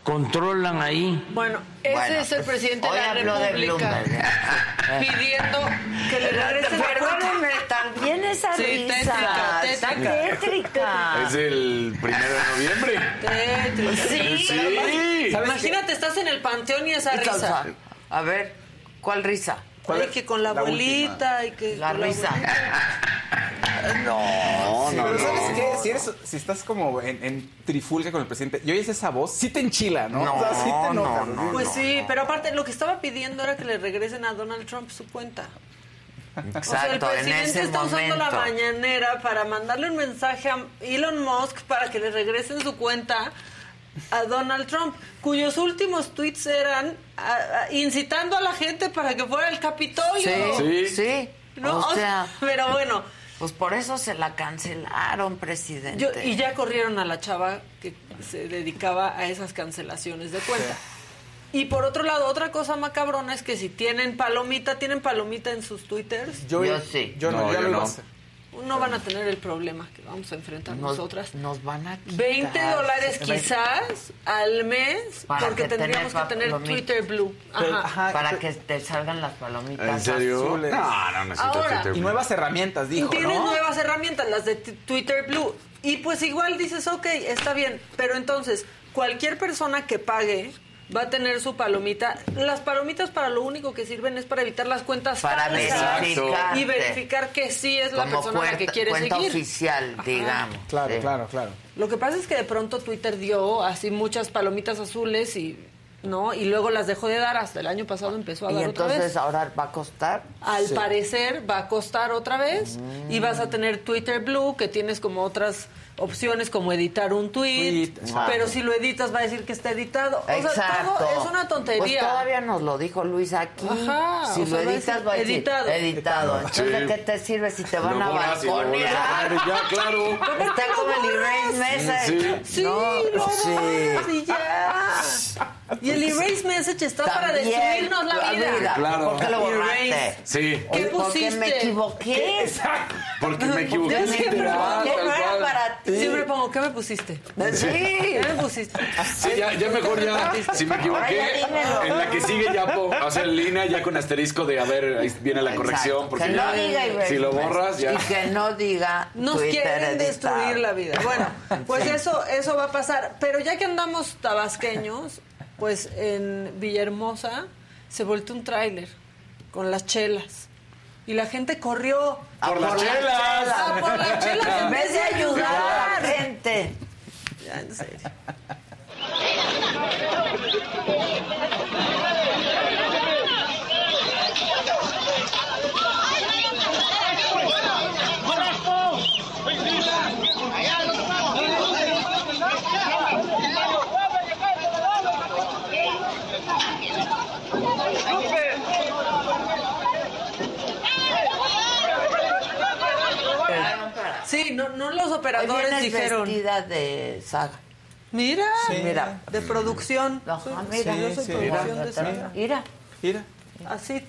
Controlan ahí. Bueno, ese Bueno, es el presidente hoy de la de República pidiendo que le regresen la cuenta. También esa Sí, risa. tétrica, Está tétrica. tétrica. Es el primero de noviembre. Tétrica. Sí. Sí. Imagínate, estás en el panteón y esa risa. A ver, ¿cuál risa? Ay, que con la, La abuelita y que La con risa. abuelita. No, no, Pero no. ¿sabes qué? Si, eres, si estás como en, en trifulca con el presidente y oyes esa voz, sí te enchila, ¿no? No, o sea, sí te no, nota, no, Pues sí, pero aparte lo que estaba pidiendo era que le regresen a Donald Trump su cuenta. o sea, el Exacto, en presidente ese está usando la mañanera para mandarle un mensaje a Elon Musk para que le regresen su cuenta a Donald Trump, cuyos últimos tweets eran a- a- incitando a la gente para que fuera al Capitolio. Sí, Sí. sí. No, o sea, [laughs] pero bueno, pues por eso se la cancelaron, presidente. yo, y ya corrieron a la chava que se dedicaba a esas cancelaciones de cuenta. Y por otro lado, otra cosa macabrona es que si tienen palomita, tienen palomita en sus twitters, Yo sí. Yo no, No, ya yo no. No van a tener el problema que vamos a enfrentar nos, nosotras. nos van a quitar. 20 dólares quizás al mes Para porque que tendríamos que tener. Twitter Blue. Pero, Ajá. ajá, Para que te salgan las palomitas ¿En serio? azules. No, no necesito Ahora, Twitter. Y nuevas herramientas, dijo, Tienes ¿no? nuevas herramientas, las de Twitter Blue. Y pues igual dices, ok, está bien. Pero entonces, cualquier persona que pague va a tener su palomita. Las palomitas para lo único que sirven es para evitar las cuentas Para y verificar que sí es la Como persona a la que quiere cuenta seguir. oficial, digamos. Claro, Sí. claro, claro. Lo que pasa es que de pronto Twitter dio así muchas palomitas azules y no y luego las dejó de dar hasta el año pasado empezó a Y dar otra entonces vez. ahora va a costar. Al Sí. parecer va a costar otra vez y vas a tener Twitter Blue que tienes como otras opciones como editar un tweet, Tweet, exacto. pero si lo editas va a decir que está editado. O sea, Exacto. todo es una tontería. Pues todavía nos lo dijo Luis aquí. Ajá, si o lo sea, editas, va a decir editado. editado. Entonces, Sí. ¿de qué te sirve si te van Lo a balconear? ya, claro. [laughs] Está como el Erase Message. Sí. Sí, No, lo sí. y ya. [laughs] Y el erase message está para También, destruirnos la vida. vida. Claro. ¿Por qué lo Erase. borraste? Sí. ¿Qué Porque pusiste? me equivoqué. Exacto. Porque me [laughs] equivoqué. Yo siempre literal, ¿Qué tal no era para ti? Siempre pongo, ¿qué me pusiste? Sí. ¿Qué me pusiste? Sí, ya, ya mejor ya, si me equivoqué, en la que sigue ya pongo, o sea, en línea ya con asterisco de, a ver, ahí viene la corrección, Exacto. porque que ya, no diga erase si lo borras, ya. Y que no diga Nos Twitter quieren editado. destruir la vida. Bueno, pues eso, eso va a pasar. Pero ya que andamos tabasqueños, pues en Villahermosa se volteó un tráiler con las chelas. Y la gente corrió. Por las chelas. Ah, por las chelas [laughs] En vez de ayudar a la gente. Ya, en serio. [laughs] Sí, no, no los Hoy operadores vienes dijeron. vestida de saga. Mira, Mira. de producción. Ajá, Soy- mira. yo soy sí, producción mira. de saga. Mira. Mira. Así,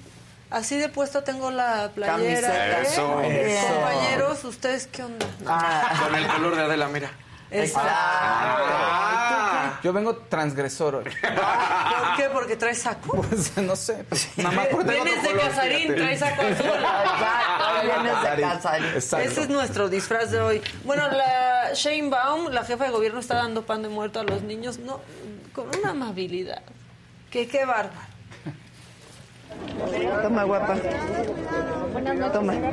así de puesto tengo la playera. Camiseta. ¿eh? Eso. Compañeros, ¿ustedes qué onda? Ah, Con el color de Adela, mira. Exacto. Ah. Yo vengo transgresor hoy. ¿Por qué? Porque traes saco. Pues no sé. Pues, nada más porque tengo Vienes de color, Casarín, fíjate. traes saco azul. [laughs] Exacto, vienes de Casarín. Exacto. Ese es nuestro disfraz de hoy. Bueno, la Shane Baum, la jefa de gobierno, está dando pan de muerto a los niños, no, con una amabilidad. Que qué bárbaro. Toma, guapa. Toma. Em,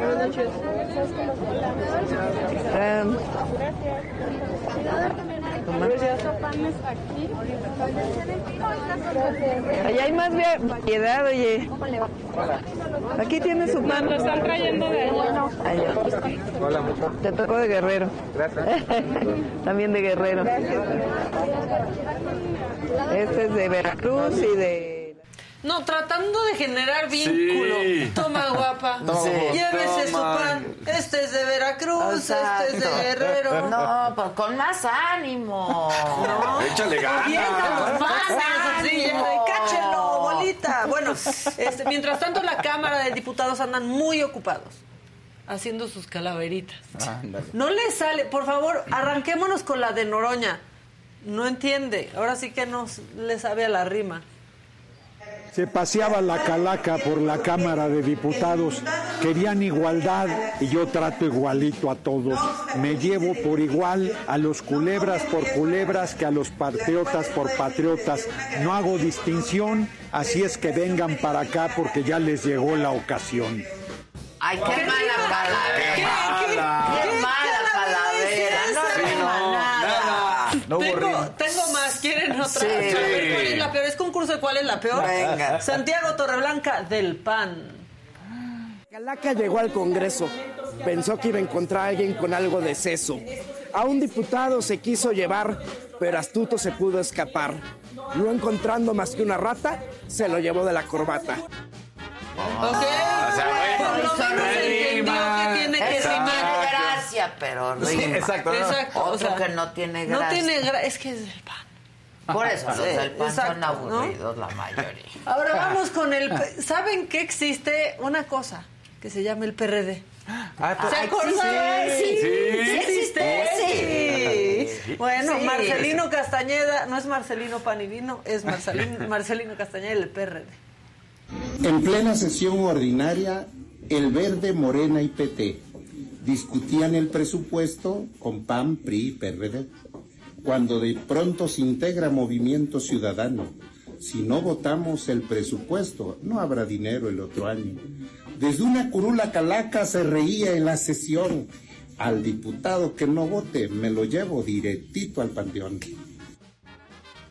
toma. Allá hay más variedad, oye. Aquí tiene su pan. Lo están trayendo de allá. Hola, mucho. Te tocó de guerrero. Gracias. [laughs] También de guerrero. Este es de Veracruz y de... No, tratando de generar vínculo. Sí. Toma, guapa. Sí. Llévese su pan. Este es de Veracruz, este es de. Guerrero. No, pues con más ánimo. No. Échale ganas. más ya de, cáchelo, bolita. Bueno, este, mientras tanto la Cámara de Diputados andan muy ocupados haciendo sus calaveritas. No le sale, por favor, arranquémonos con la de Noroña. No entiende, ahora sí que no le sabe a la rima. Se paseaba la calaca por la Cámara de Diputados. Querían igualdad y yo trato igualito a todos. Me llevo por igual a los culebras por culebras que a los patriotas por patriotas. No hago distinción, así es que vengan para acá porque ya les llegó la ocasión. Ay, qué mala calavera. ¿Qué- Qué, qué- mala No rima nada. No hubo tengo, rima. tengo más, ¿quieren otra? Sí. A ver, ¿cuál es la peor? ¿Es concurso de cuál es la peor? Venga. Santiago Torreblanca del PAN. Calaca llegó al Congreso. Pensó que iba a encontrar a alguien con algo de seso. A un diputado se quiso llevar, pero astuto se pudo escapar. No encontrando más que una rata, se lo llevó de la corbata. ¿Ok? O sea, bueno, Por lo eso menos entendió que tiene que tiene gracia, pero rima. Sí, exacto. no. Exacto. Otro o sea, que no tiene No gracia. tiene gracia. Es que es del PAN. Por eso los del pan son aburridos, la mayoría. Ahora vamos con el... ¿Saben que existe una cosa que se llama el PRD? Ah, pues- ¿Se acuerdan? sí, sí, Sí existe, sí. Bueno, Sí. Marcelino Castañeda, no es Marcelino Panivino, es Marcelino, [laughs] Marcelino Castañeda del PRD. En plena sesión ordinaria, el Verde, Morena y PT discutían el presupuesto con PAN, PRI y PRD. Cuando de pronto se integra Movimiento Ciudadano, si no votamos el presupuesto, no habrá dinero el otro año. Desde una curula calaca se reía en la sesión. Al diputado que no vote, me lo llevo directito al panteón.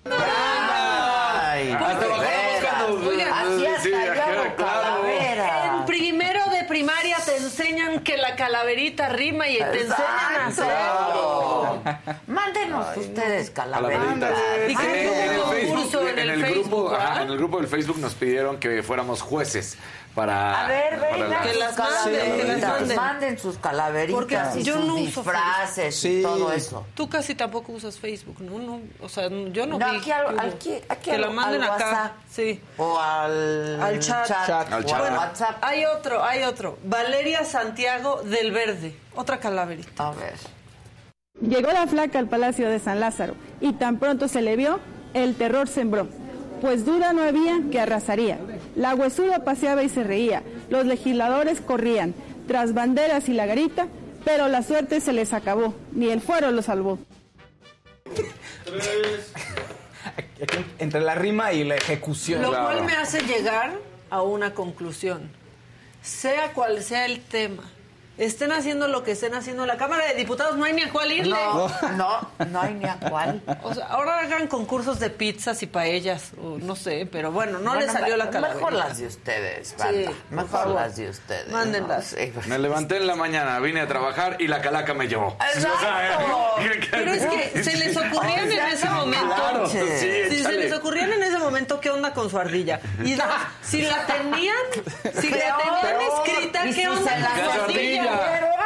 Ay, Hasta de bajamos veras. cuando- Oigan, Así hasta Sí, yo ajá, hago claro. calavera. En primero de primaria te enseñan que la calaverita rima y te enseñan a hacerlo. Mándenos ustedes calaveritas. Y que En- hubo en el un Facebook- concurso en el grupo, Facebook, ajá, ¿verdad? en el grupo del Facebook nos pidieron que fuéramos jueces para. A ver, para vengan la- Que las manden, que las calaveritas. manden. Manden sus calaveritas Porque y yo sus no uso disfraces y todo eso. Tú casi tampoco usas Facebook, ¿no? no o sea, yo no, No, vi. aquí, al- aquí, aquí que al- la manden al acá. WhatsApp. Sí. O al, Al chat. Chat. Al O chat. Bueno, WhatsApp. hay otro, hay otro. Valeria Santiago del Verde. Otra calaverita. A ver. Llegó la flaca al Palacio de San Lázaro y tan pronto se le vio, el terror sembró. Pues duda no había que arrasaría. La huesuda paseaba y se reía. Los legisladores corrían tras banderas y la garita, pero la suerte se les acabó. Ni el fuero lo salvó. Entre la rima y la ejecución. Lo cual me hace llegar a una conclusión. Sea cual sea el tema, estén haciendo lo que estén haciendo en la Cámara de Diputados, no hay ni a cuál irle. No, no, no hay ni a cuál. O sea, ahora hagan concursos de pizzas y paellas, o no sé, pero bueno, no Bueno, le salió la calaverita. Mejor las de ustedes, banda. Sí, mejor favor. las de ustedes. Mándenlas. No, sí. Me levanté en la mañana, vine a trabajar y la calaca me llevó. Exacto. Pero es que se les ocurrían en ese momento. Claro, sí, si se les ocurrían en ese momento, ¿qué onda con su ardilla? Y dos, si la tenían, si la tenían peor. escrita, ¿qué onda Con su ardilla?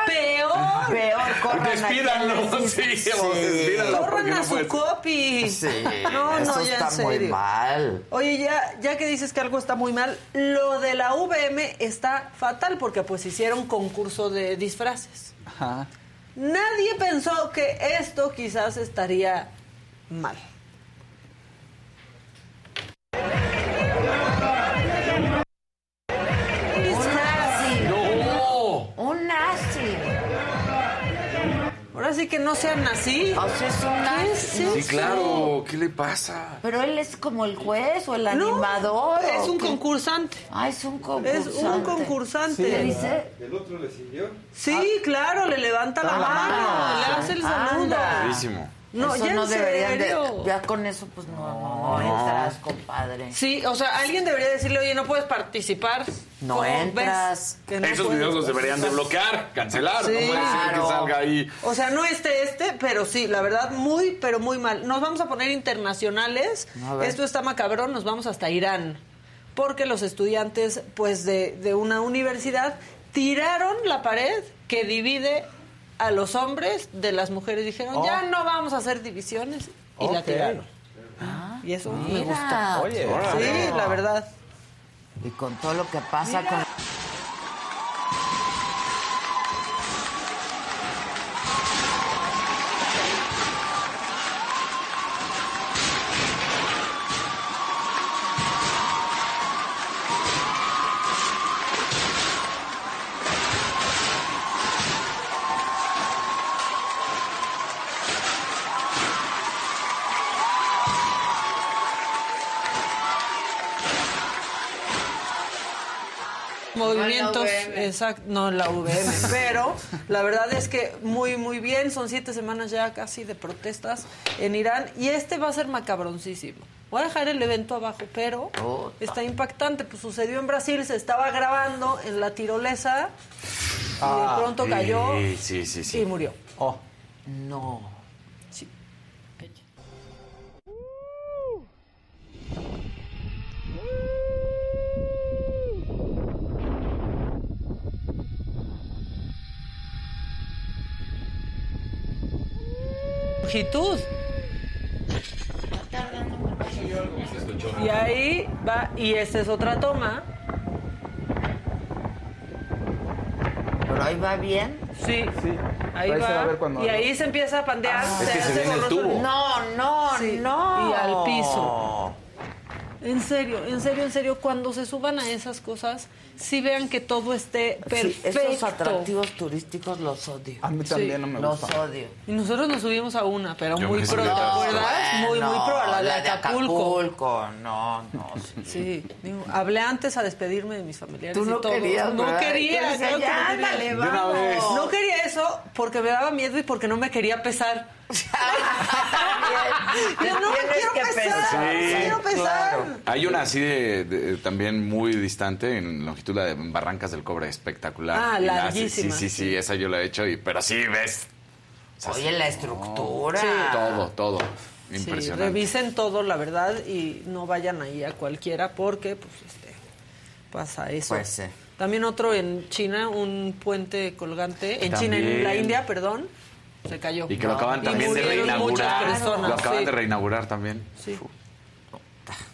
Peor. Peor, corran Despídanlo, [laughs] sí, despídanlo. Corran a su puede- copy. Sí, no, eso no, ya está en serio. muy mal. Oye, ya, ya que dices que algo está muy mal, lo de la VM está fatal porque pues hicieron concurso de disfraces. Ajá. Nadie pensó que esto quizás estaría mal. Ahora sí que no sean así. O sea, es un ¿Qué es Sí, eso? claro, ¿qué le pasa? Pero él es como el juez o el No, animador. es ¿o un qué? concursante. Ah, es un Es concursante. un concursante. ¿Qué dice? Sí, claro, le levanta la, La mano, mano. le hace el saludo. Anda. No, Eso ya no deberían serio. de. Ya con eso, pues no, no, no entras, compadre. Sí, o sea, alguien debería decirle, oye, no puedes participar. No ¿Cómo entras. ves que no Esos puedes videos los deberían de bloquear, cancelar. Sí. no puede ser Claro. que salga ahí. O sea, no este, este, pero sí, la verdad, muy, pero muy mal. Nos vamos a poner internacionales. A. Esto está macabrón, nos vamos hasta Irán. Porque los estudiantes, pues, de, de una universidad tiraron la pared que divide a los hombres de las mujeres. Dijeron, Oh. ya no vamos a hacer divisiones. Y la tiraron. y eso me Mira. gusta. Oye, Sí, la verdad. Y con todo lo que pasa con. Exacto, no en la VM, [laughs] pero la verdad es que muy, muy bien, son siete semanas ya casi de protestas en Irán y este va a ser macabroncísimo. Voy a dejar el evento abajo, pero está impactante, pues sucedió en Brasil, se estaba grabando en la tirolesa y Ah, de pronto cayó Sí, sí, sí. sí. y murió. Oh. No. Longitud. Y ahí va, y esta es otra toma. Pero ahí va bien. Sí, Sí. ahí Ahí se va a va. ver cuando- Y ahí se empieza a pandear. es que se hace viene el tubo. No, no, Sí, no. y al piso. En serio, en serio, en serio, cuando se suban a esas cosas, sí vean que todo esté Sí, perfecto. esos atractivos turísticos los odio. A mí también no me Los gusta. odio. Y nosotros nos subimos a una, pero Yo muy pro, ¿te a- acuerdas? muy, muy No, pro, la de Acapulco. Acapulco, No, no. sí. Sí, digo, hablé antes a despedirme de mis familiares. Tú no y todo. querías, No ¿verdad? quería, claro que no quería. ándale, vamos. No quería eso porque me daba miedo y porque no me quería pesar. Yo no me quiero pesar. pesar. no quiero pesar. Hay una así de, de- también muy distante en longitud la de Barrancas del Cobre, espectacular. Ah, Y la larguísima, Sí, sí, sí, esa yo la he hecho, y, pero sí ves. o sea, Oye, la estructura. Sí. Todo, todo. Sí, Impresionante. revisen todo, la verdad, y no vayan ahí a cualquiera porque, pues, este, pasa eso. Pues sí. También otro en China, un puente colgante. En China, en la India, perdón, se cayó. Y que lo acaban Y también de reinaugurar. personas, Lo acaban sí. de reinaugurar también. Sí.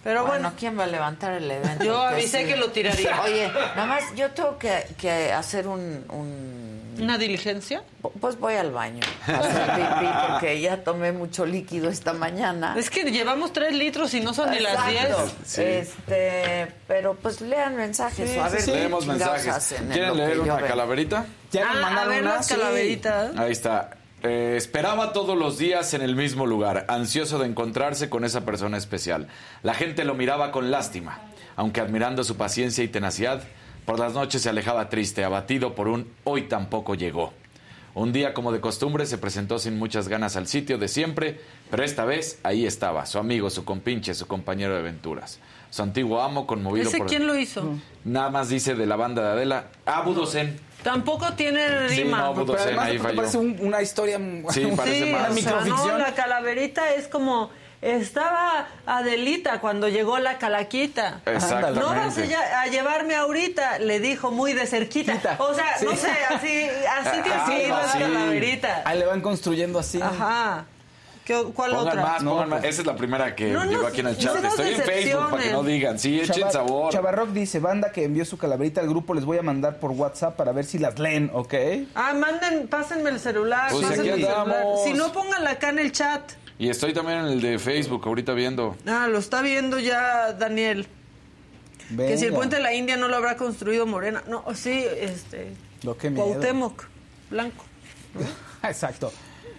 Pero bueno, bueno, ¿quién va a levantar el evento? Yo Que avisé que lo tiraría. [laughs] Oye, nada más yo tengo que, que hacer un, un- ¿una diligencia? Pues voy al baño a porque ya tomé mucho líquido esta mañana. Es que llevamos tres litros y no son ni las diez. Sí. Este, pero pues lean mensajes Sí, o a ver sí, sí. qué Leemos mensajes. ¿Quieren leer una calaverita? Ya nos Ah, a mandaron ver una, las sí. calaveritas. Ahí está. Eh, esperaba todos los días en el mismo lugar, ansioso de encontrarse con esa persona especial. La gente lo miraba con lástima, aunque admirando su paciencia y tenacidad, por las noches se alejaba triste, abatido por un hoy tampoco llegó. Un día, como de costumbre, se presentó sin muchas ganas al sitio de siempre, pero esta vez ahí estaba, su amigo, su compinche, su compañero de aventuras. Su antiguo amo, conmovido ¿Ese por... quién lo hizo? Nada más dice de la banda de Adela. Ah, Budosen. Tampoco tiene Sí, rima. no, Pero además ahí ¿te falló. parece un- una historia Sí, parece Sí, más. o sea, no, la calaverita es como estaba Adelita cuando llegó la calaquita. Exactamente. No vas a, llevarme ahorita, le dijo muy de cerquita. O sea, no sé, así, así tiene Ah, que ir la sí. calaverita. Ahí le van construyendo así. Ajá. ¿Qué- ¿Cuál Pongan otra? más, No, pongan más. pues- Esa es la primera que No llegó aquí en el chat. Estoy en Facebook para que no digan. Sí, echen sabor. Chavarrock dice, banda que envió su calaverita al grupo, les voy a mandar por WhatsApp para ver si las leen, ¿ok? Ah, manden, pásenme el celular. Pues pásenme aquí el celular. Si no, pónganla acá en el chat. Y estoy también en el de Facebook ahorita viendo. Ah, lo está viendo ya Daniel. Que si el puente de la India no lo habrá construido Morena. No, sí, este. Lo que. Cuauhtémoc, blanco. [laughs] Exacto.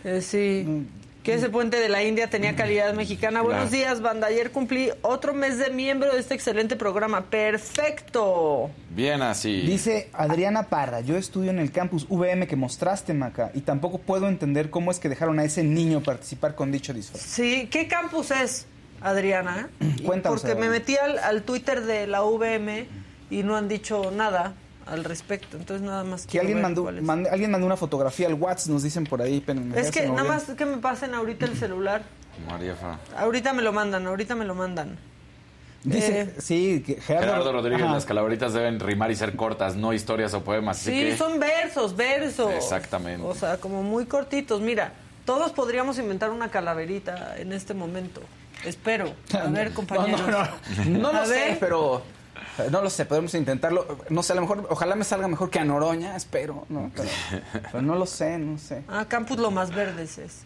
Eh, sí. Que ese puente de la India tenía calidad mexicana. Buenos días, banda. Ayer cumplí otro mes de miembro de este excelente programa. Perfecto. Bien así. Dice Adriana Parra, yo estudio en el campus VM que mostraste, Maca, y tampoco puedo entender cómo es que dejaron a ese niño participar con dicho disfraz. Sí, ¿qué campus es, Adriana? [clears throat] Cuéntanos, Porque me metí al, al Twitter de la VM y no han dicho nada al respecto. Entonces nada más Que alguien ver mandó, cuál es. mande- alguien mandó una fotografía al WhatsApp, nos dicen por ahí. pero Es que nada más que me pasen ahorita el celular. María Fa. Ahorita me lo mandan, ahorita me lo mandan. Dice, Eh, sí, que Gerardo, Gerardo Rodríguez, Ajá. las calaveritas deben rimar y ser cortas, no historias o poemas. Sí, que... son versos, versos. Exactamente. O sea, como muy cortitos. Mira, todos podríamos inventar una calaverita en este momento. Espero. A [laughs] ver, compañeros. No, no, no, no lo A sé, ver. pero [laughs] no lo sé, podemos intentarlo. No sé, a lo mejor, ojalá me salga mejor que a Noroña, espero, ¿no? Pero, [laughs] pero no lo sé, no sé. Ah, Campus lo más verdes es.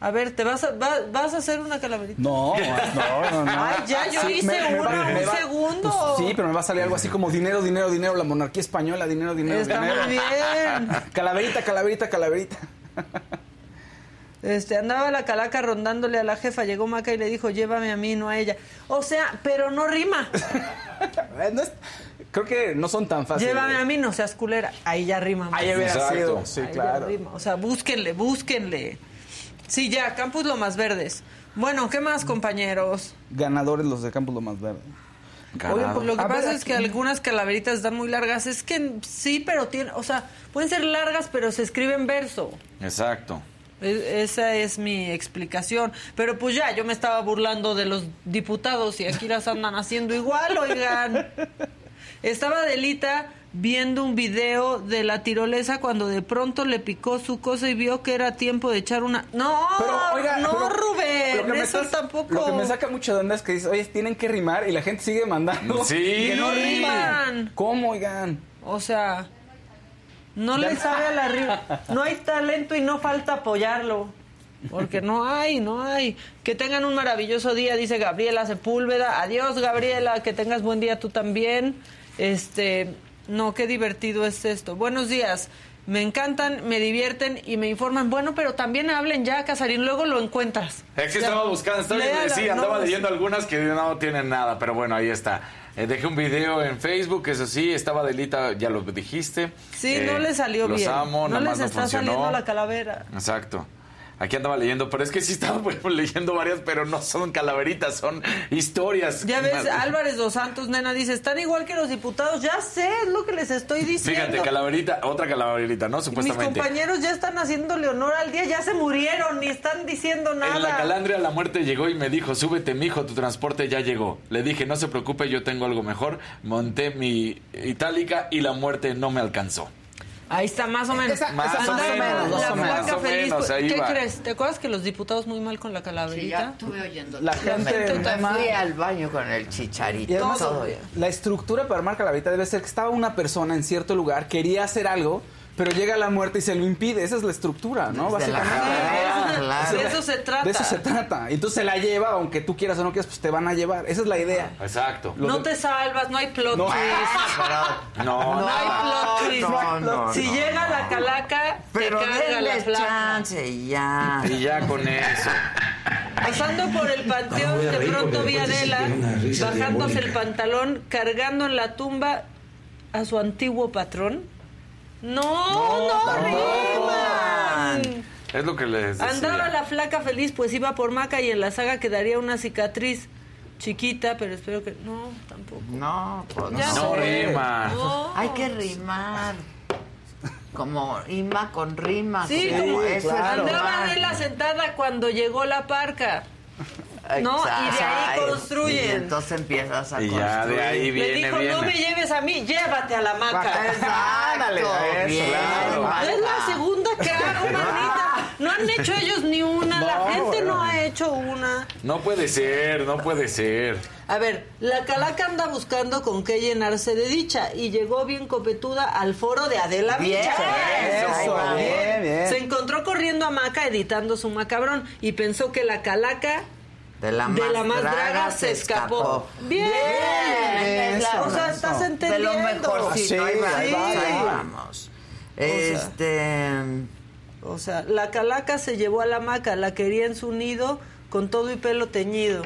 A ver, ¿te vas a, va- vas a hacer una calaverita? No, no, no, [laughs] no. Ay, ya, yo hice una, un segundo. pues sí, pero me va a salir algo así como dinero, dinero, dinero, la monarquía española, dinero, dinero, Está dinero. muy bien. Calaverita, calaverita, calaverita. Este, andaba la calaca rondándole a la jefa, llegó Maca y le dijo, llévame a mí, no a ella. O sea, pero no rima. [laughs] No es- creo que no son tan fáciles. Llévame a mí, no seas culera. Ahí ya rima. más. Ahí hubiera Exacto. sido, sí, Ahí ya claro. rima. O sea, búsquenle, búsquenle. Sí, ya, Campus lo más verdes. Bueno, ¿qué más, compañeros? Ganadores los de Campos lo más verde. Oye, pues lo que A ver, pasa es que aquí- algunas calaveritas están muy largas. Es que sí, pero tienen, o sea, pueden ser largas, pero se escribe en verso. Exacto. Esa es mi explicación. Pero pues ya, yo me estaba burlando de los diputados y aquí las andan haciendo igual, oigan. Estaba Delita viendo un video de la tirolesa cuando de pronto le picó su cosa y vio que era tiempo de echar una... No, Pero, oiga, no, pero Rubén, eso estás- tampoco. Lo que me saca mucho de onda es que dice, oye, tienen que rimar y la gente sigue mandando. Sí. que no riman. ¿Cómo, oigan? O sea, no le sabe a la rima. No hay talento y no falta apoyarlo. Porque no hay, no hay. Que tengan un maravilloso día, dice Gabriela Sepúlveda. Adiós, Gabriela, que tengas buen día tú también. Este, no, qué divertido es esto. Buenos días. Me encantan, me divierten y me informan. Bueno, pero también hablen ya, Casarín, luego lo encuentras. Es que Ya. estaba buscando, estaba Léala, sí, andaba no, leyendo algunas que no tienen nada, pero bueno, ahí está. Eh, dejé un video en Facebook, eso sí, estaba delita, ya lo dijiste. Sí, Eh, no le salió los bien. amo, no nada les más no está funcionó. saliendo la calavera. Exacto. Aquí andaba leyendo, pero es que sí estaba [laughs] leyendo varias, pero no son calaveritas, son historias. Ya ves, Álvarez dos Santos, nena, dice, están igual que los diputados. Ya sé, es lo que les estoy diciendo. Fíjate, calaverita, otra calaverita, ¿no? Mis Supuestamente. compañeros ya están haciéndole honor al día, ya se murieron, ni están diciendo nada. En la calandria la muerte llegó y me dijo, súbete mijo, tu transporte ya llegó. Le dije, no se preocupe, yo tengo algo mejor. Monté mi itálica y la muerte no me alcanzó. Ahí está, más o menos. Esa- Más esa- o la más o menos. flaca Más o feliz. menos, ¿Qué va. crees? ¿Te acuerdas que los diputados muy mal con la calaverita? Sí, ya estuve oyendo. La gente- Yo me fui al baño con el chicharito. Y además, todo. la estructura para armar calaverita debe ser que estaba una persona en cierto lugar, quería hacer algo, pero llega la muerte y se lo impide. Esa es la estructura, ¿no? Desde Básicamente. claro. De eso se trata. De eso se trata. Y Entonces se la lleva, aunque tú quieras o no quieras, pues te van a llevar. Esa es la idea. Exacto. No te salvas, no hay plot No. twist. No, No hay plot twist. no, no, si no, llega no. la calaca, Pero te carga la flaca. chance y ya. Y ya con eso. Pasando por el panteón, de pronto vi a Adela bajándose el pantalón, cargando en la tumba a su antiguo patrón. No, no, riman. Es lo que les decía. Andaba la flaca feliz, pues iba por Maca y en la saga quedaría una cicatriz chiquita, pero espero que no, tampoco. No, pues Ya No sé. rima. No. Hay que rimar. Como rima con rima. Sí, como como eso es andaba rimar. Adela sentada cuando llegó la parca. No, y de ahí construyen. Y entonces empiezas a Y construir. ya de ahí Le viene, dijo, no me lleves a mí, llévate a la maca. Exacto. Bien, claro. Es la segunda que hago, [laughs] manita. No han hecho ellos ni una, la gente no ha hecho una. No puede ser, no puede ser. A ver, la calaca anda buscando con qué llenarse de dicha y llegó bien copetuda al foro de Adela Bien, Micha. eso, bien, bien. Se encontró corriendo a Maca editando su macabrón y pensó que la calaca De la de más, la más draga, draga se escapó. Bien, Bien, o sea, estás De entendiendo. lo mejorcito, ahí, sí, ahí va, ahí ahí va. vamos. Este... O sea, la calaca se llevó a la maca, la quería en su nido con todo y pelo teñido.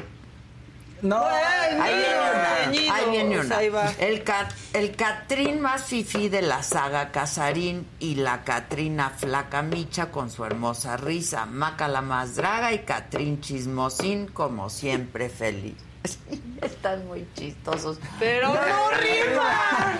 No. Ahí viene una. Ahí viene una. ahí va. El, Ca- el Catrín más fifí de la saga Casarín y la Catrina flaca micha con su hermosa risa. Maca la más draga y Catrín chismosín como siempre feliz. [laughs] Están muy chistosos. Pero no riman.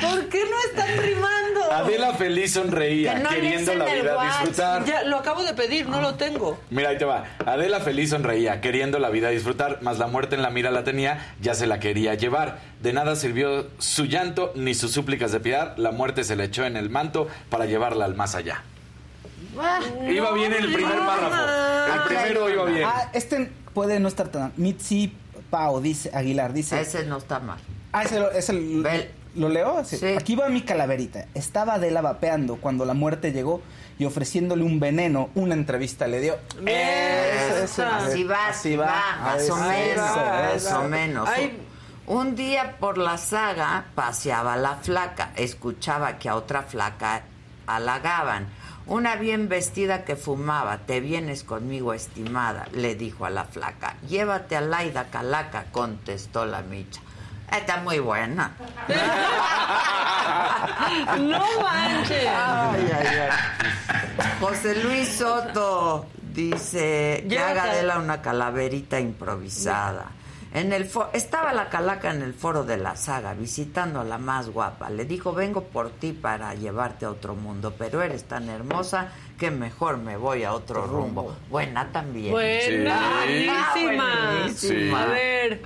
¿Por qué no están rimando? Adela feliz sonreía, Que no queriendo la el vida disfrutar. Ya lo acabo de pedir, no lo tengo. Mira, ahí te va. Adela feliz sonreía, queriendo la vida disfrutar, mas la muerte en la mira la tenía, ya se la quería llevar. De nada sirvió su llanto ni sus súplicas de piedad, la muerte se le echó en el manto para llevarla al más allá. Iba bien el primer párrafo. El primero iba bien. Ah, este puede no estar tan. Mitzi Pao, dice Aguilar, dice. Ese no está mal. Ah, ese lo- Vel. ¿Lo leo. Sí. Sí. Aquí va mi calaverita. Estaba Adela vapeando cuando la muerte llegó y ofreciéndole un veneno, una entrevista le dio. Eso, eso, Así va, así así va, va. más o Así menos, más o menos. Ay. Un día por la saga paseaba la flaca, escuchaba que a otra flaca halagaban. Una bien vestida que fumaba, te vienes conmigo, estimada, le dijo a la flaca. Llévate a Laida Calaca, contestó la micha. Está muy buena. [laughs] No manches. Ay, ay, ay. [laughs] José Luis Soto dice que haga de él una calaverita improvisada. En el fo- estaba la calaca en el foro de la saga visitando a la más guapa. Le dijo, vengo por ti para llevarte a otro mundo, pero eres tan hermosa que mejor me voy a otro rumbo. Buena también. Buena, Sí. buenísima. Buenísima. A ver.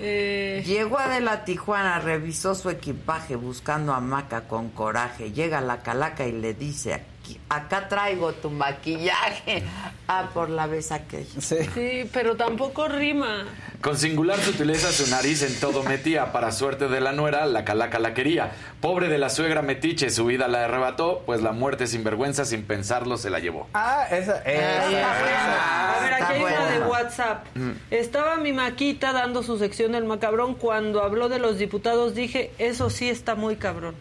Eh, Llegó Adela Tijuana, revisó su equipaje buscando a Maca con coraje. Llega la calaca y le dice, "Aquí- acá traigo tu maquillaje. [laughs] Ah, por la vez aquella. Sí. sí, pero tampoco rima. Con singular sutileza su nariz en todo metía, para suerte de la nuera, la calaca la quería. Pobre de la suegra metiche, su vida la arrebató, pues la muerte sin vergüenza, sin pensarlo, se la llevó. Ah, esa, esa, esa. A ver, aquí hay una de WhatsApp. Estaba mi maquita dando su sección del macabrón. Cuando habló de los diputados dije, eso sí está muy cabrón.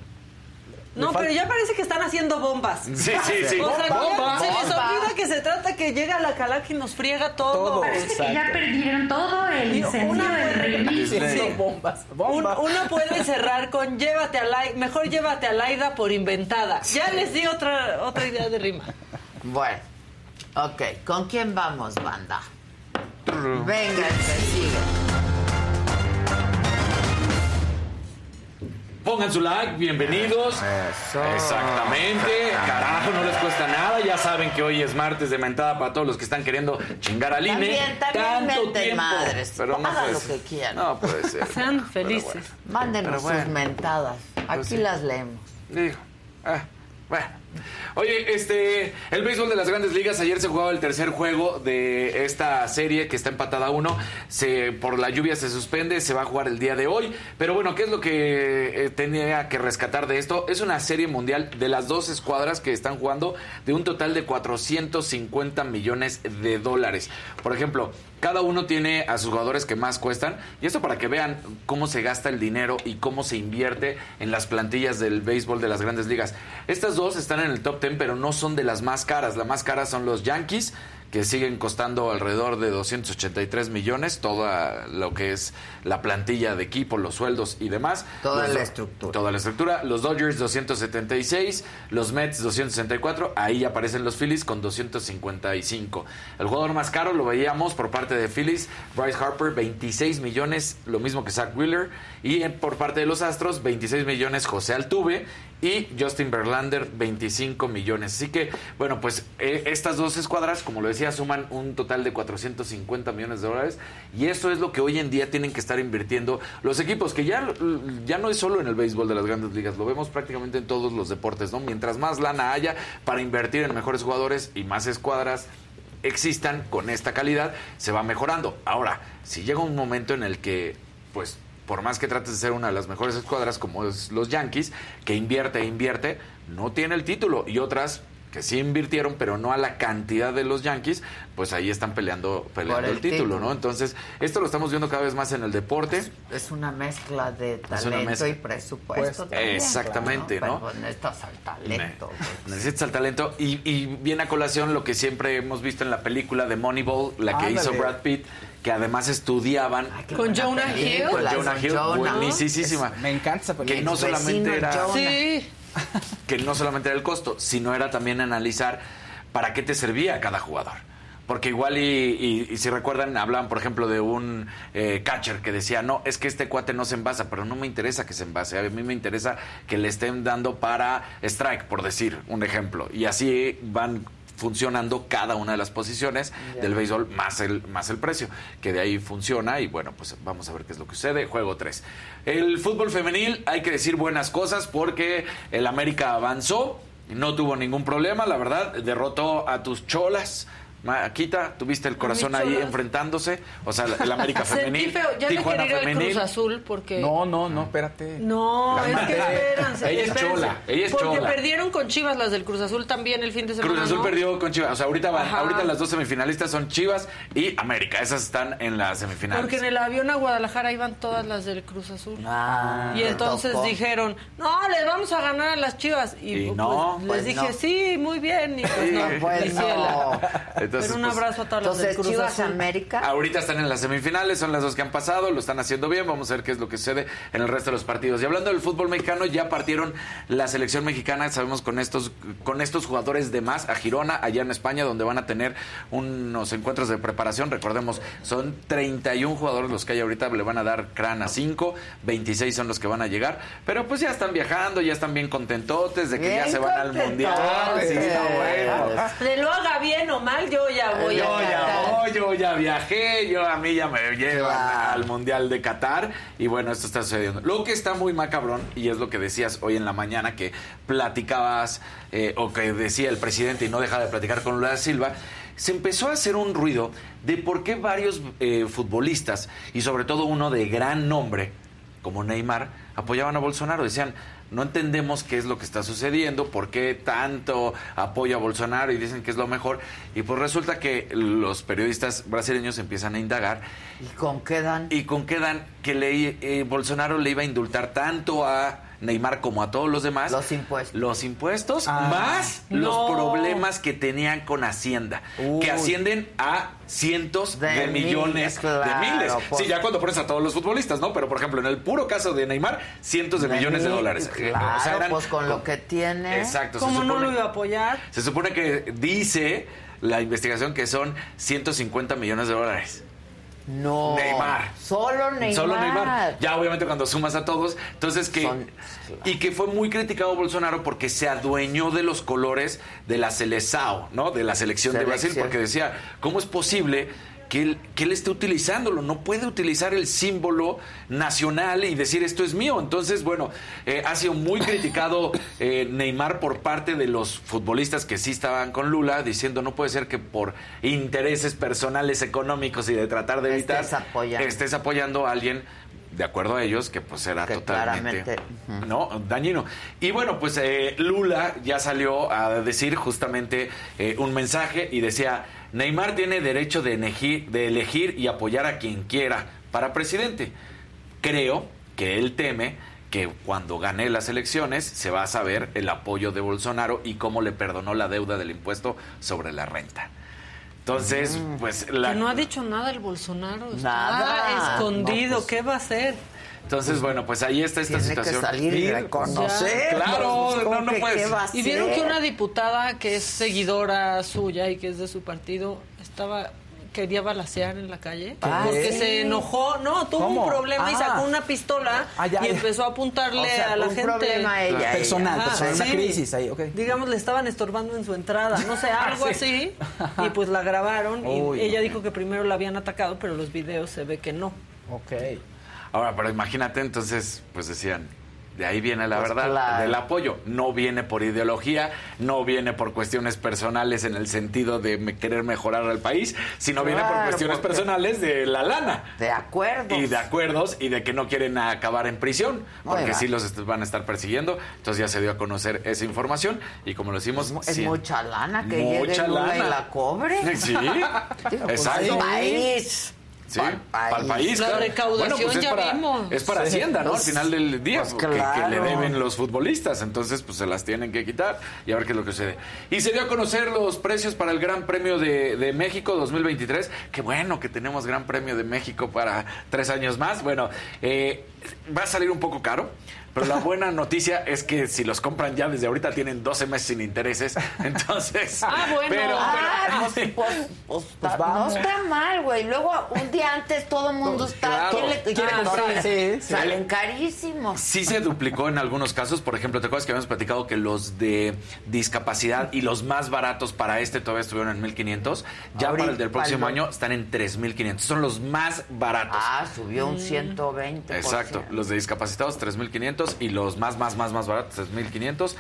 No, pero ya parece que están haciendo bombas. Sí, sí, sí. [laughs] O sea, ya Bomba. se les olvida que se trata que llega la calaca y nos friega todo. Todo. Parece que ya perdieron todo el una del. Sí, bombas. Un- Bomba. uno puede cerrar con llévate a Laida, mejor llévate a Laida por inventada. Ya les di otra otra idea de rima. Bueno, Ok, ¿con quién vamos, banda? Venga, sigue. Pongan su like, bienvenidos. Exactamente. Carajo, no les cuesta nada. Ya saben que hoy es martes de mentada para todos los que están queriendo chingar al INE. También, también Tanto tiempo. madres. Pero no Hagan lo que quieran. No puede ser. [laughs] Sean felices. Mándenos bueno. sus mentadas. Aquí Pues sí. las leemos. Digo, ah, bueno. Oye, este, el béisbol de las grandes ligas, ayer se jugaba el tercer juego de esta serie que está empatada a uno. Se, por la lluvia se suspende, se va a jugar el día de hoy. Pero bueno, ¿qué es lo que eh, tenía que rescatar de esto? Es una serie mundial de las dos escuadras que están jugando de un total de 450 millones de dólares. Por ejemplo, cada uno tiene a sus jugadores que más cuestan. Y esto para que vean cómo se gasta el dinero y cómo se invierte en las plantillas del béisbol de las grandes ligas. Estas dos están en el top 10, pero no son de las más caras. La más cara son los Yankees, que siguen costando alrededor de 283 millones, toda lo que es la plantilla de equipo, los sueldos y demás. Toda Los la estructura. Toda la estructura. Los Dodgers 276, los Mets 264, ahí aparecen los Phillies con 255. El jugador más caro lo veíamos por parte de Phillies, Bryce Harper 26 millones, lo mismo que Zach Wheeler, y por parte de los Astros 26 millones José Altuve y Justin Verlander 25 millones. Así que, bueno, pues eh, estas dos escuadras, como lo decía, suman un total de 450 millones de dólares y eso es lo que hoy en día tienen que estar invirtiendo los equipos, que ya, ya no es solo en el béisbol de las grandes ligas, lo vemos prácticamente en todos los deportes, ¿no? Mientras más lana haya para invertir en mejores jugadores y más escuadras existan con esta calidad, se va mejorando. Ahora, si llega un momento en el que, pues, por más que trates de ser una de las mejores escuadras como es los Yankees, que invierte e invierte, no tiene el título. Y otras que sí invirtieron, pero no a la cantidad de los Yankees, pues ahí están peleando, peleando el, el título, título. ¿no? Entonces, esto lo estamos viendo cada vez más en el deporte. Es una mezcla de talento mezcla. y presupuesto. Pues, también, exactamente, claro, ¿no? Pero necesitas al talento. pues. Necesitas el talento. Y, y viene a colación lo que siempre hemos visto en la película de Moneyball, la que hizo Brad Pitt, que además estudiaban Con Jonah Hill. con Jonah Hill, Jonah. buenísima. Me encanta esa película. Que no solamente era Jonah. Sí. [laughs] que no solamente era el costo, sino era también analizar para qué te servía cada jugador. Porque igual y, y- y si recuerdan, hablaban por ejemplo de un eh, catcher que decía, no, es que este cuate no se envasa, pero no me interesa que se envase, a mí me interesa que le estén dando para strike, por decir un ejemplo. Y así van funcionando cada una de las posiciones Ya. del béisbol más el, más el precio, que de ahí funciona y bueno, pues vamos a ver qué es lo que sucede. Juego 3. El fútbol femenil, hay que decir buenas cosas porque el América avanzó, no tuvo ningún problema, la verdad, derrotó a tus cholas. Maquita, tuviste el corazón ahí enfrentándose, o sea, el América [laughs] femenil, feo. Ya me Tijuana quería ir al femenil. Cruz Azul porque... No, no, no, espérate. No, La es madre. que espérense. Ella es chola, ella es Porque chola. perdieron con Chivas las del Cruz Azul también el fin de semana. Cruz Azul ¿no? perdió con Chivas. O sea, ahorita, van- ahorita las dos semifinalistas son Chivas y América. Esas están en las semifinales. Porque en el avión a Guadalajara iban todas las del Cruz Azul. Ah, y entonces tocó. dijeron, no, les vamos a ganar a las Chivas. Y, Y pues, no, les pues dije, no. sí, muy bien. Y pues no, Pues no. [laughs] ciela. Entonces, Pero un pues, abrazo a todas las del Cruz Chivas Azul. América. Ahorita están en las semifinales, son las dos que han pasado, lo están haciendo bien, vamos a ver qué es lo que sucede en el resto de los partidos. Y hablando del fútbol mexicano, ya partieron la selección mexicana, sabemos con estos con estos jugadores de más a Girona, allá en España, donde van a tener unos encuentros de preparación, recordemos, son 31 jugadores los que hay ahorita, le van a dar crán a 5, 26 son los que van a llegar, pero pues ya están viajando, ya están bien contentotes de que ya se van al mundial. Sí, bueno. Lo haga bien o mal, yo ya voy yo a ya voy, yo ya viajé, yo a mí ya me llevan Claro. al Mundial de Qatar y bueno, esto está sucediendo. Lo que está muy macabrón y es lo que decías hoy en la mañana que platicabas eh, o que decía el presidente y no deja de platicar con Lula Silva, se empezó a hacer un ruido de por qué varios eh, futbolistas y sobre todo uno de gran nombre como Neymar apoyaban a Bolsonaro, decían no entendemos qué es lo que está sucediendo, por qué tanto apoyo a Bolsonaro y dicen que es lo mejor. Y pues resulta que los periodistas brasileños empiezan a indagar. ¿Y con qué dan? Y con qué dan que le, eh, Bolsonaro le iba a indultar tanto a Neymar como a todos los demás. Los impuestos. Los impuestos Ah. más No. los problemas que tenían con Hacienda, Uy. que ascienden a cientos de, De millones claro, de miles. por- Sí, ya cuando pones a todos los futbolistas, ¿no? Pero por ejemplo, en el puro caso de Neymar, cientos de, millones de dólares. Claro, O sea, eran- pues con lo que tiene. Exacto. se ¿Cómo no supone- lo iba a apoyar? se supone que dice la investigación que son 150 millones de dólares. No. Neymar. Solo Neymar. Solo Neymar. Ya obviamente cuando sumas a todos, entonces que y que fue muy criticado Bolsonaro porque se adueñó de los colores de la Seleção, ¿no? De la selección, de Brasil porque decía, ¿cómo es posible que él, que él esté utilizándolo? No puede utilizar el símbolo nacional y decir esto es mío. Entonces, bueno, eh, ha sido muy criticado eh, Neymar por parte de los futbolistas que sí estaban con Lula, diciendo no puede ser que por intereses personales, económicos y de tratar de evitar Estés apoyando. estés apoyando a alguien de acuerdo a ellos, que pues era totalmente claramente, no dañino. Y bueno, pues eh, Lula ya salió a decir justamente eh, un mensaje y decía, Neymar tiene derecho de elegir, de elegir y apoyar a quien quiera para presidente. Creo que él teme que cuando gane las elecciones se va a saber el apoyo de Bolsonaro y cómo le perdonó la deuda del impuesto sobre la renta. Entonces, Mm. pues la... Que no ha dicho nada el Bolsonaro. Está Nada. escondido. No, pues- ¿Qué va a hacer? Entonces, bueno, pues ahí está esta Tiene situación. que salir y reconocer. Claro, pues, no, ¿cómo no puedes. qué Y vieron que una diputada que es seguidora suya y que es de su partido estaba quería balasear en la calle Ah, porque se enojó, no, tuvo ¿Cómo? un problema y Ah. sacó una pistola Ah, ya, y empezó a apuntarle O sea, a la un gente. problema ella, Personal, Ajá, personal, una sí. crisis ahí, ok. Digamos, le estaban estorbando en su entrada, no sé, [laughs] algo Sí. así. [laughs] Y pues la grabaron y ella dijo que primero la habían atacado, pero los videos se ve que no. Ok. Ahora, pero imagínate, entonces, pues decían, de ahí viene la Pues verdad, claro. del apoyo. No viene por ideología, no viene por cuestiones personales en el sentido de me- querer mejorar al país, sino viene por cuestiones personales de la lana. De acuerdo. Y de acuerdos y de que no quieren acabar en prisión, porque sí los van a estar persiguiendo. Entonces ya se dio a conocer esa información y como lo decimos... Es sí, mucha lana que llegue mucha Lula y lana. la cobre. Sí, [laughs] Digo, pues, exacto. país. Sí, Pa'l para el país. La claro. recaudación Bueno, pues es ya para, vimos. Es para Sí. Hacienda, ¿no? Pues, Al final del día, pues, que- le deben los futbolistas. Entonces, pues se las tienen que quitar y a ver qué es lo que sucede. Y se dio a conocer los precios para el Gran Premio de, de México 2023. Qué bueno que tenemos Gran Premio de México para tres años más. Bueno, eh, va a salir un poco caro. Pero la [laughs] buena noticia es que si los compran ya desde ahorita tienen 12 meses sin intereses. [laughs] Entonces. Ah, bueno. Pero, Ah, pero- pues, pues, pues, no está mal, güey. Luego, un día antes todo el mundo está... Claro. ¿Quién le Quiere Ah, comprar. sí, Sí, sí. Salen carísimos. Sí se duplicó en algunos casos. Por ejemplo, ¿te acuerdas que habíamos platicado que los de discapacidad y los más baratos para este todavía estuvieron en 1500? Ya Ahorita, para el del próximo año están en 3500. Son los más baratos. Ah, subió un 120%. Exacto, los de discapacitados 3.500 y los más, más, más, más baratos 3.500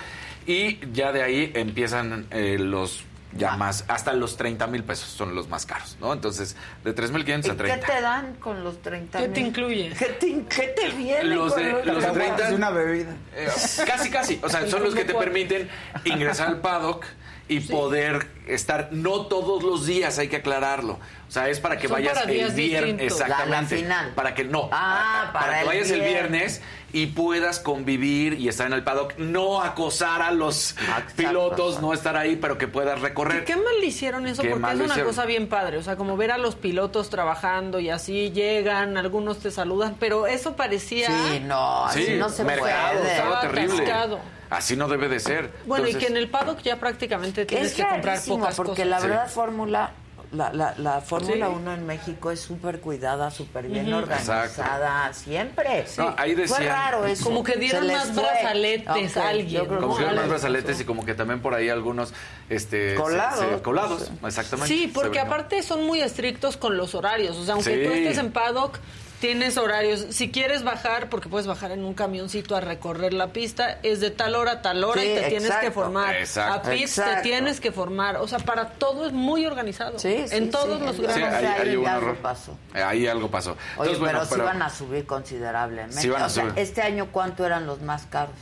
y ya de ahí empiezan eh, los ya Ah. más, hasta los 30 mil pesos son los más caros, ¿no? Entonces, de 3.500 ¿Y a qué 30. te dan con los 30 ¿Qué te incluye? ¿Qué te, qué te viene Los con de- los, los de 30 Es una bebida. Eh, casi, casi. O sea, [laughs] son los que te permiten ingresar al paddock y poder estar, no todos los días, hay que aclararlo. O sea, es para que Son vayas para el viernes. distintos. Exactamente. La- la final. Para que no. Ah, para que el vayas el viernes. viernes y puedas convivir y estar en el paddock. No acosar a los Exacto, pilotos, no estar ahí, pero que puedas recorrer. ¿Qué mal le hicieron eso? Qué Porque es una hicieron. cosa bien padre. O sea, como ver a los pilotos trabajando y así llegan, algunos te saludan, pero eso parecía. Sí, no, así Sí, no se mercado, puede. estaba Estaba terrible. atascado. Así no debe de ser. Bueno, y que en el paddock ya prácticamente tienes Es que comprar pocas porque cosas. la Sí. verdad Fórmula, la, la, la Fórmula Sí. 1 en México es súper cuidada, súper bien organizada, siempre. No, ahí Fue raro eso. Como que dieron más fue. brazaletes a alguien, Como que eran más brazaletes y como que también por ahí algunos este, se- Colados. se- colados, exactamente. Sí, porque aparte son muy estrictos con los horarios. O sea, aunque Sí. tú estés en paddock, tienes horarios. Si quieres bajar, porque puedes bajar en un camioncito a recorrer la pista, es de tal hora a tal hora Sí, y te tienes que formar. Exacto. A pits te tienes que formar. O sea, para todo es muy organizado. Sí, sí, en todos sí. los grandes. ahí, ahí ahí hubo un algo error. pasó. Ahí algo pasó. Oye, Entonces, bueno, pero, sí van a subir considerablemente. Sí van a o sea, subir. este año cuánto eran los más caros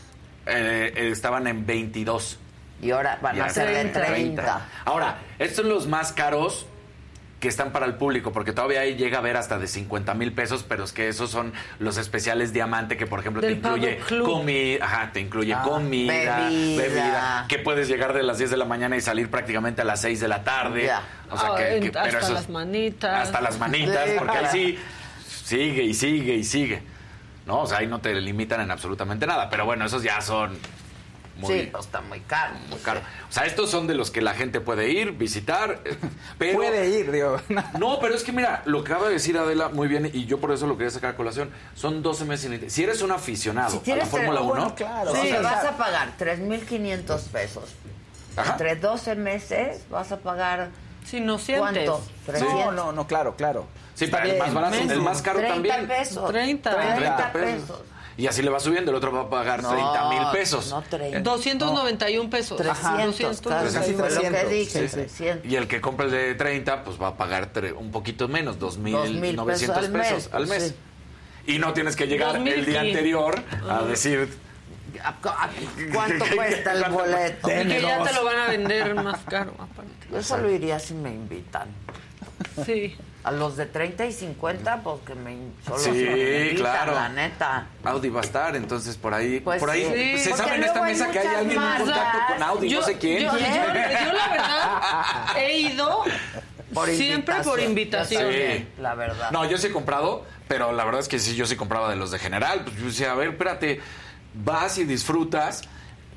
eh, eh, estaban en 22. y ahora van a ser de 30. 30. Ahora, estos son los más caros que están para el público, porque todavía ahí llega a ver hasta de 50 mil pesos, pero es que esos son los especiales diamante que, por ejemplo, Del te incluye comida, ajá, te incluye Ah, comida, bebida. bebida. que puedes llegar de las 10 de la mañana y salir prácticamente a las 6 de la tarde. O sea, Ah, que, pero hasta esos- las manitas. Hasta las manitas, Sí, porque ahí sí sigue y sigue y sigue. No, o sea, ahí no te limitan en absolutamente nada, pero bueno, esos ya son muy, Sí, pues está muy caro. muy caro. O sea, estos son de los que la gente puede ir, visitar, eh, [laughs] pero... Puede ir, digo. [laughs] No, pero es que mira, lo que acaba de decir Adela muy bien, y yo por eso lo quería sacar a colación, son 12 meses sin Si eres un aficionado Si a la Fórmula tre- 1, bueno, claro, sí, sí, vas a pagar 3.500 pesos. Ajá. Entre 12 meses vas a pagar... Si no sientes. ¿Cuánto? No, 300. no, no, claro, claro. Sí, pero el más barato, el más caro 30 también. pesos. 30. 30 pesos. Y así le va subiendo, el otro va a pagar No, 30 mil pesos. no 30. 291 pesos. 300, casi, Casi fue lo que 300, dije, sí, sí. 300. Y el que compra el de 30, pues va a pagar un poquito menos, 2,000 2.900 pesos pesos, al mes, al mes. sí. Y no tienes que llegar el 2,000 día sí. anterior a decir... ¿A- a- ¿Cuánto [laughs] cuesta el boleto? Y que ya te lo van a vender más caro, aparte. Yo solo iría si me invitan. Sí. A los de 30 y 50, pues que me, in- solo Sí, claro. la neta. Audi va a estar, entonces por ahí, Pues por ahí sí. se Porque sabe en esta mesa que hay alguien en contacto con Audi, Yo, no sé quién. yo- yo- yo, la verdad he ido Por siempre por invitación. Sí. La verdad. No, yo sí he comprado, pero la verdad es que sí, yo sí compraba de los de general. Pues yo decía, a ver, espérate, vas y disfrutas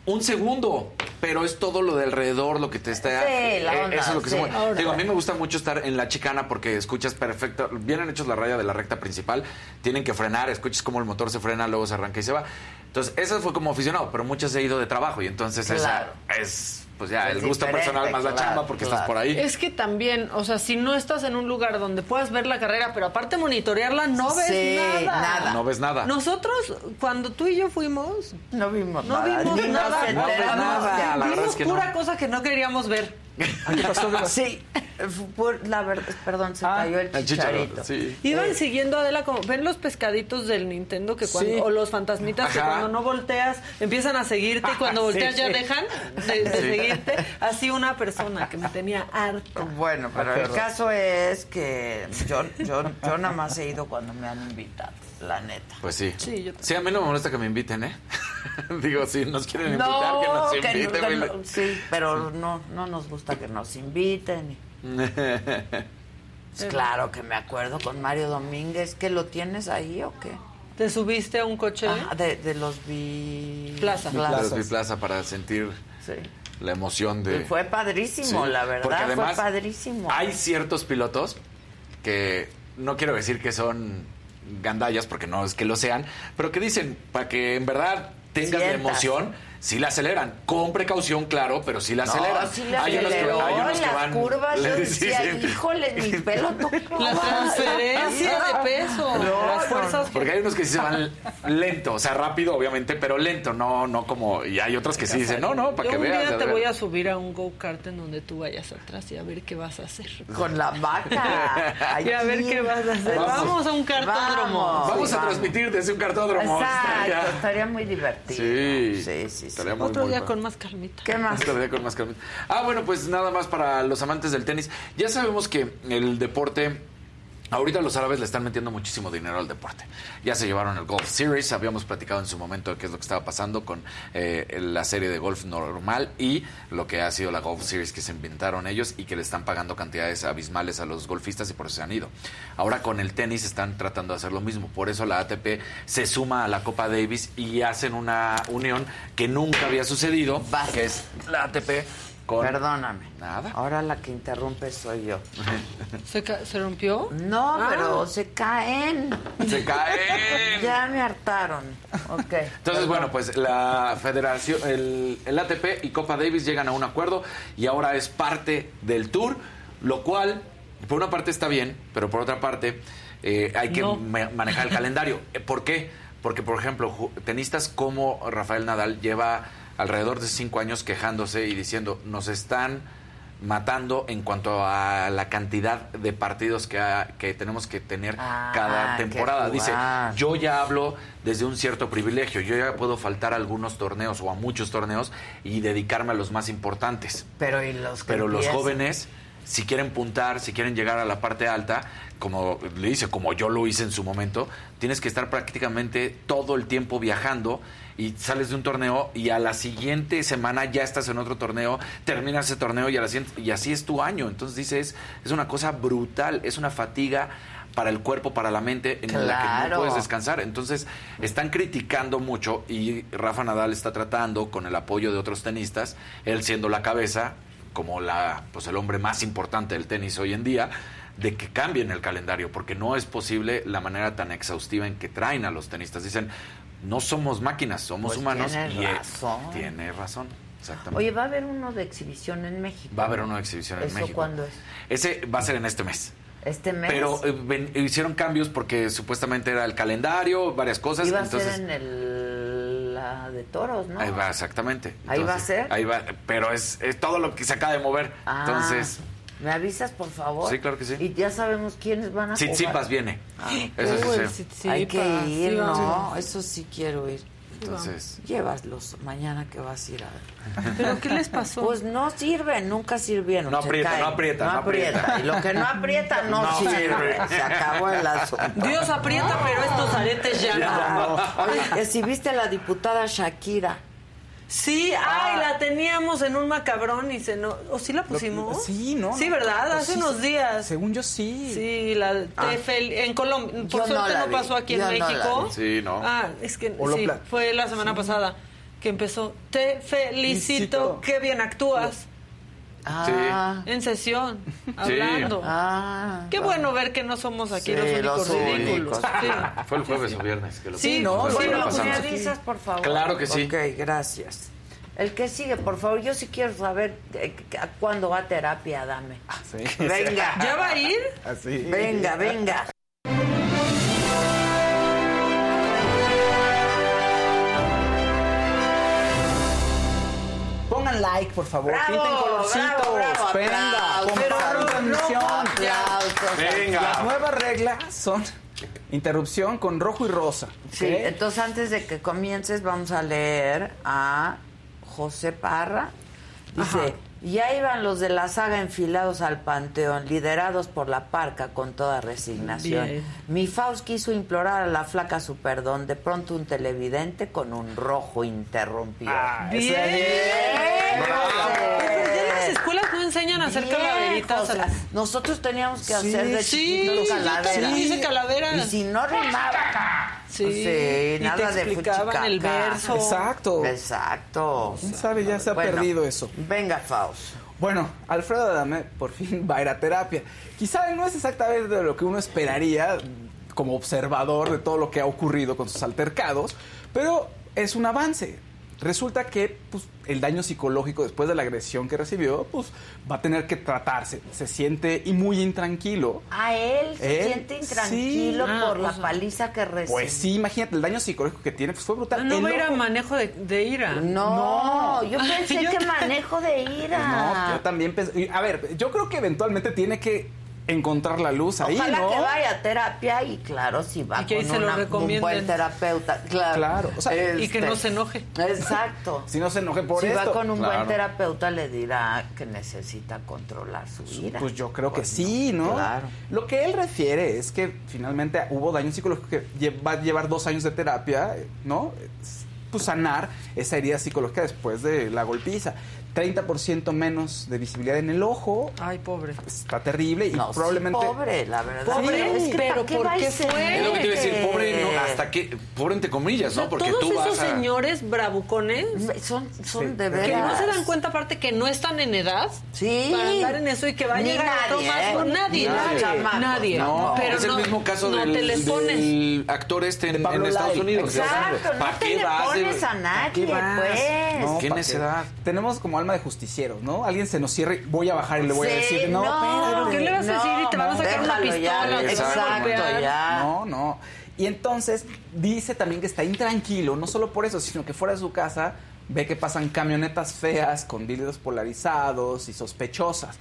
un segundo, pero es todo lo de alrededor lo que te está... Sí, la eh, onda, eso es lo que se mueve. Digo, a mí me gusta mucho estar en la chicana porque escuchas perfecto, vienen hechos la raya de la recta principal, tienen que frenar, escuchas cómo el motor se frena, luego se arranca y se va. Entonces, esa fue como aficionado, pero muchas he ido de trabajo y entonces Claro. esa es, pues ya, Es el gusto personal más la claro, chamba porque claro. estás por ahí. Es que también, o sea, si no estás en un lugar donde puedas ver la carrera, pero aparte monitorearla, no ves Sí, nada. nada. No ves nada. Nosotros, cuando tú y yo fuimos, No vimos no nada. vimos nada. No ves enteramos. nada. La verdad Vimos es que pura no. cosa que no queríamos ver. ¿Qué pasó? ¿Qué pasó? Sí, fue- la verdad, perdón, se Ah, cayó el El chicharito. sí. Iban siguiendo a Adela como ven los pescaditos del Nintendo que cuando Sí. o los fantasmitas que cuando no volteas empiezan a seguirte y cuando [laughs] Sí, volteas ya sí. dejan de, de Sí. seguirte. Así una persona que me tenía harto. Bueno, pero el caso es que yo, yo, yo nada más he ido cuando me han invitado, la neta. Pues sí. Sí, yo Sí, a mí no me molesta que me inviten, ¿eh? [laughs] Digo, si nos quieren invitar, que nos que no- inviten. que Mile. no- sí, pero no, no nos gusta que nos inviten. [laughs] Pues claro que me acuerdo con Mario Domínguez, ¿que lo tienes ahí o qué? ¿Te subiste a un coche? Ajá, de, de los vi... Plaza. Los vi plaza para sentir Sí. la emoción de... Y fue padrísimo, Sí, la porque verdad, además fue padrísimo. Hay ciertos pilotos que no quiero decir que son gandallas, porque no es que lo sean, pero que dicen, para que en verdad tengas la emoción, sí la aceleran. Con precaución, claro, pero sí la aceleran. sí hay unos que, hay las van... curvas yo [laughs] decía, sí. híjole, mi [laughs] pelo tocó. La transferencia de peso, No, las no, fuerzas. Porque hay unos que sí se van lento, o sea, rápido, obviamente, pero lento, no, no como. Y hay otros que sí dicen, no, no, para Yo que un veas. día ya te voy a subir a un go-kart en donde tú vayas atrás y a ver qué vas a hacer. Con la vaca. [laughs] Y a ver qué vas a hacer. Vamos. Vamos, a un cartódromo. Vamos. Vamos a transmitir desde un cartódromo. Exacto, Estaría- estaría muy divertido. Sí, sí, sí. sí. muy, Otro muy día con más calmita. ¿Qué más? Otro día con más calma. Ah, bueno, pues nada más para los amantes del tenis. Ya sabemos que el deporte. Ahorita los árabes le están metiendo muchísimo dinero al deporte. Ya se llevaron el Golf Series, habíamos platicado en su momento de qué es lo que estaba pasando con eh, la serie de golf normal y lo que ha sido la Golf Series que se inventaron ellos y que le están pagando cantidades abismales a los golfistas y por eso se han ido. Ahora con el tenis están tratando de hacer lo mismo, por eso la ATP se suma a la Copa Davis y hacen una unión que nunca había sucedido, que es la ATP con... Perdóname. Nada. Ahora la que interrumpe soy yo. [laughs] ¿Se, ca- se rompió? No, Ah. pero se caen. Se caen. [laughs] Ya me hartaron. Ok. Entonces, bueno, pues la federación, el, el ATP y Copa Davis llegan a un acuerdo y ahora es parte del tour, lo cual, por una parte está bien, pero por otra parte eh, hay que No. ma- manejar el calendario. ¿Por qué? Porque, por ejemplo, tenistas como Rafael Nadal lleva alrededor de cinco años quejándose y diciendo, nos están matando en cuanto a la cantidad de partidos que, ha- que tenemos que tener Ah, cada temporada. Dice, yo ya hablo desde un cierto privilegio. Yo ya puedo faltar a algunos torneos o a muchos torneos y dedicarme a los más importantes. Pero y los que Pero los jóvenes, si quieren puntar, si quieren llegar a la parte alta, como le dice, como yo lo hice en su momento, tienes que estar prácticamente todo el tiempo viajando y sales de un torneo y a la siguiente semana ya estás en otro torneo, terminas ese torneo y, a la siguiente- y así es tu año. Entonces dices, es una cosa brutal, es una fatiga para el cuerpo, para la mente, en la que no puedes descansar. Entonces, están criticando mucho y Rafa Nadal está tratando, con el apoyo de otros tenistas, él siendo la cabeza, como la, pues el hombre más importante del tenis hoy en día, de que cambien el calendario, porque no es posible la manera tan exhaustiva en que traen a los tenistas. Dicen, no somos máquinas, somos Pues humanos. tiene y eh, razón. tiene razón, exactamente. Oye, va a haber uno de exhibición en México. Va a haber una exhibición en ¿Eso México. cuándo es? Ese va a ser en este mes. Este mes. Pero eh, ven- hicieron cambios porque supuestamente era el calendario, varias cosas. Iba a entonces, ser en el, la de toros, ¿no? Ahí va, exactamente. ¿Ahí va a ser? Ahí va, pero es, es todo lo que se acaba de mover. Ah, Entonces, ¿Me avisas, por favor? Sí, claro que sí. Y ya sabemos quiénes van a jugar. Tsitsipas viene. Eso sí Uy, sé. Tsitsipas, Hay que ir, sí, ¿no? Eso sí quiero ir. Entonces. Llévalos mañana que vas a ir a ver. ¿Pero qué les pasó? Pues no sirven, nunca sirvieron. No aprieta, caen. no aprieta, no aprieta. Y lo que no [laughs] aprieta no, No sirve. sirve. Se acabó el asunto. Dios aprieta, pero estos aretes ya, no. Oye, que si viste a la diputada Shakira. Sí, ay, la teníamos en un macabrón y se no... ¿O sí la pusimos? Sí, ¿no? Sí, ¿verdad? Hace sí, unos días. Según yo sí. Sí, la Ah. te fel- en Colombia. Por Yo suerte no, pasó aquí yo en no México. Sí, no. Ah, es que sí, fue la semana pasada que empezó. Te felicito, Felicito. qué bien actúas. Ah, En sesión, hablando. ah. Qué bueno ver que no somos aquí Sí, los únicos los ridículos. Sí. Fue el jueves o viernes que lo Sí, no, semana pues me avisas, por favor. Claro que sí. Ok, gracias. El que sigue, por favor, yo sí quiero saber eh, cuándo va a terapia, dame. Sí. Venga. ¿Ya va a ir? Así. Venga, venga. Like, por favor. Bravo, Pinten colorcitos. bravo, bravo, Venga, compartan. Las nuevas reglas son interrupción con rojo y rosa. Sí, entonces antes de que comiences vamos a leer a José Parra. Dice, ya iban los de la saga enfilados al panteón, liderados por la parca con toda resignación. Bien. Mi Faust quiso implorar a la flaca su perdón, de pronto un televidente con un rojo interrumpió. Ah, ese Bien. ahí. Pero ya en las escuelas no enseñan a hacer Bien, calaveritas. o sea, nosotros teníamos que hacer de sí, chiquitos calaveras. hice calaveras. Y si no rimaba. Sí, Sí, y nada te de explicaban el fuchicaca. verso. Exacto. Exacto. ¿Quién sabe? Ya se ha Bueno, perdido eso. Venga, Faust. Bueno, Alfredo Adame por fin [laughs] va a ir a terapia. Quizá no es exactamente de lo que uno esperaría como observador de todo lo que ha ocurrido con sus altercados, pero es un avance. Resulta que pues, el daño psicológico después de la agresión que recibió, pues va a tener que tratarse. Se siente y muy intranquilo. A él se Él, siente intranquilo sí. por Ah, la o sea. paliza que recibió. Pues sí, imagínate, el daño psicológico que tiene pues, fue brutal. No El va a ir a ojo- manejo de, de ira. No, yo Ay, pensé [laughs] yo que manejo de ira. No, yo también pensé. A ver, yo creo que eventualmente tiene que encontrar la luz ahí, Ojalá ¿no? que vaya a terapia y claro, si va Y que ahí con se lo una- un buen terapeuta. Claro. Claro, o sea, Y que no se enoje. Exacto. [laughs] Si no se enoje por si esto. va con un Claro. buen terapeuta le dirá que necesita controlar su ira. Pues yo creo que Pues sí, ¿no? Claro. Lo que él refiere es que finalmente hubo daño psicológico que va a llevar dos años de terapia, ¿no? Pues sanar esa herida psicológica después de la golpiza. 30% menos de visibilidad en el ojo. Ay, pobre. Está terrible y No, sí, probablemente... pobre, la verdad. Pobre, es que pero ¿para qué ¿por qué a fue? Es lo que te iba a decir, pobre, no, hasta que, pobre entre comillas, O sea, ¿no? Porque todos tú vas esos a... señores bravucones Son, son Sí. de que veras. no se dan cuenta aparte que no están en edad Sí. para andar en eso y que va a Ni llegar nadie, más. ¿eh? No, nadie. Nadie. chamacos, Nadie. no. Pero es el no, mismo caso no del, te les pones. del actor este en, en Estados. Unidos. Exacto, no ¿Para te qué le vas pones a ¿Para nadie, pues. No, ¿Qué ¿para necedad? Tenemos como alma de justicieros, ¿no? Alguien se nos cierra y voy a bajar y le voy a decir, no, ¿Pero qué le vas a decir? Y te van a sacar una ya, pistola, te van a Exacto, ya. No, no. Y entonces dice también que está intranquilo, no solo por eso, sino que fuera de su casa ve que pasan camionetas feas con vidrios polarizados y sospechosas.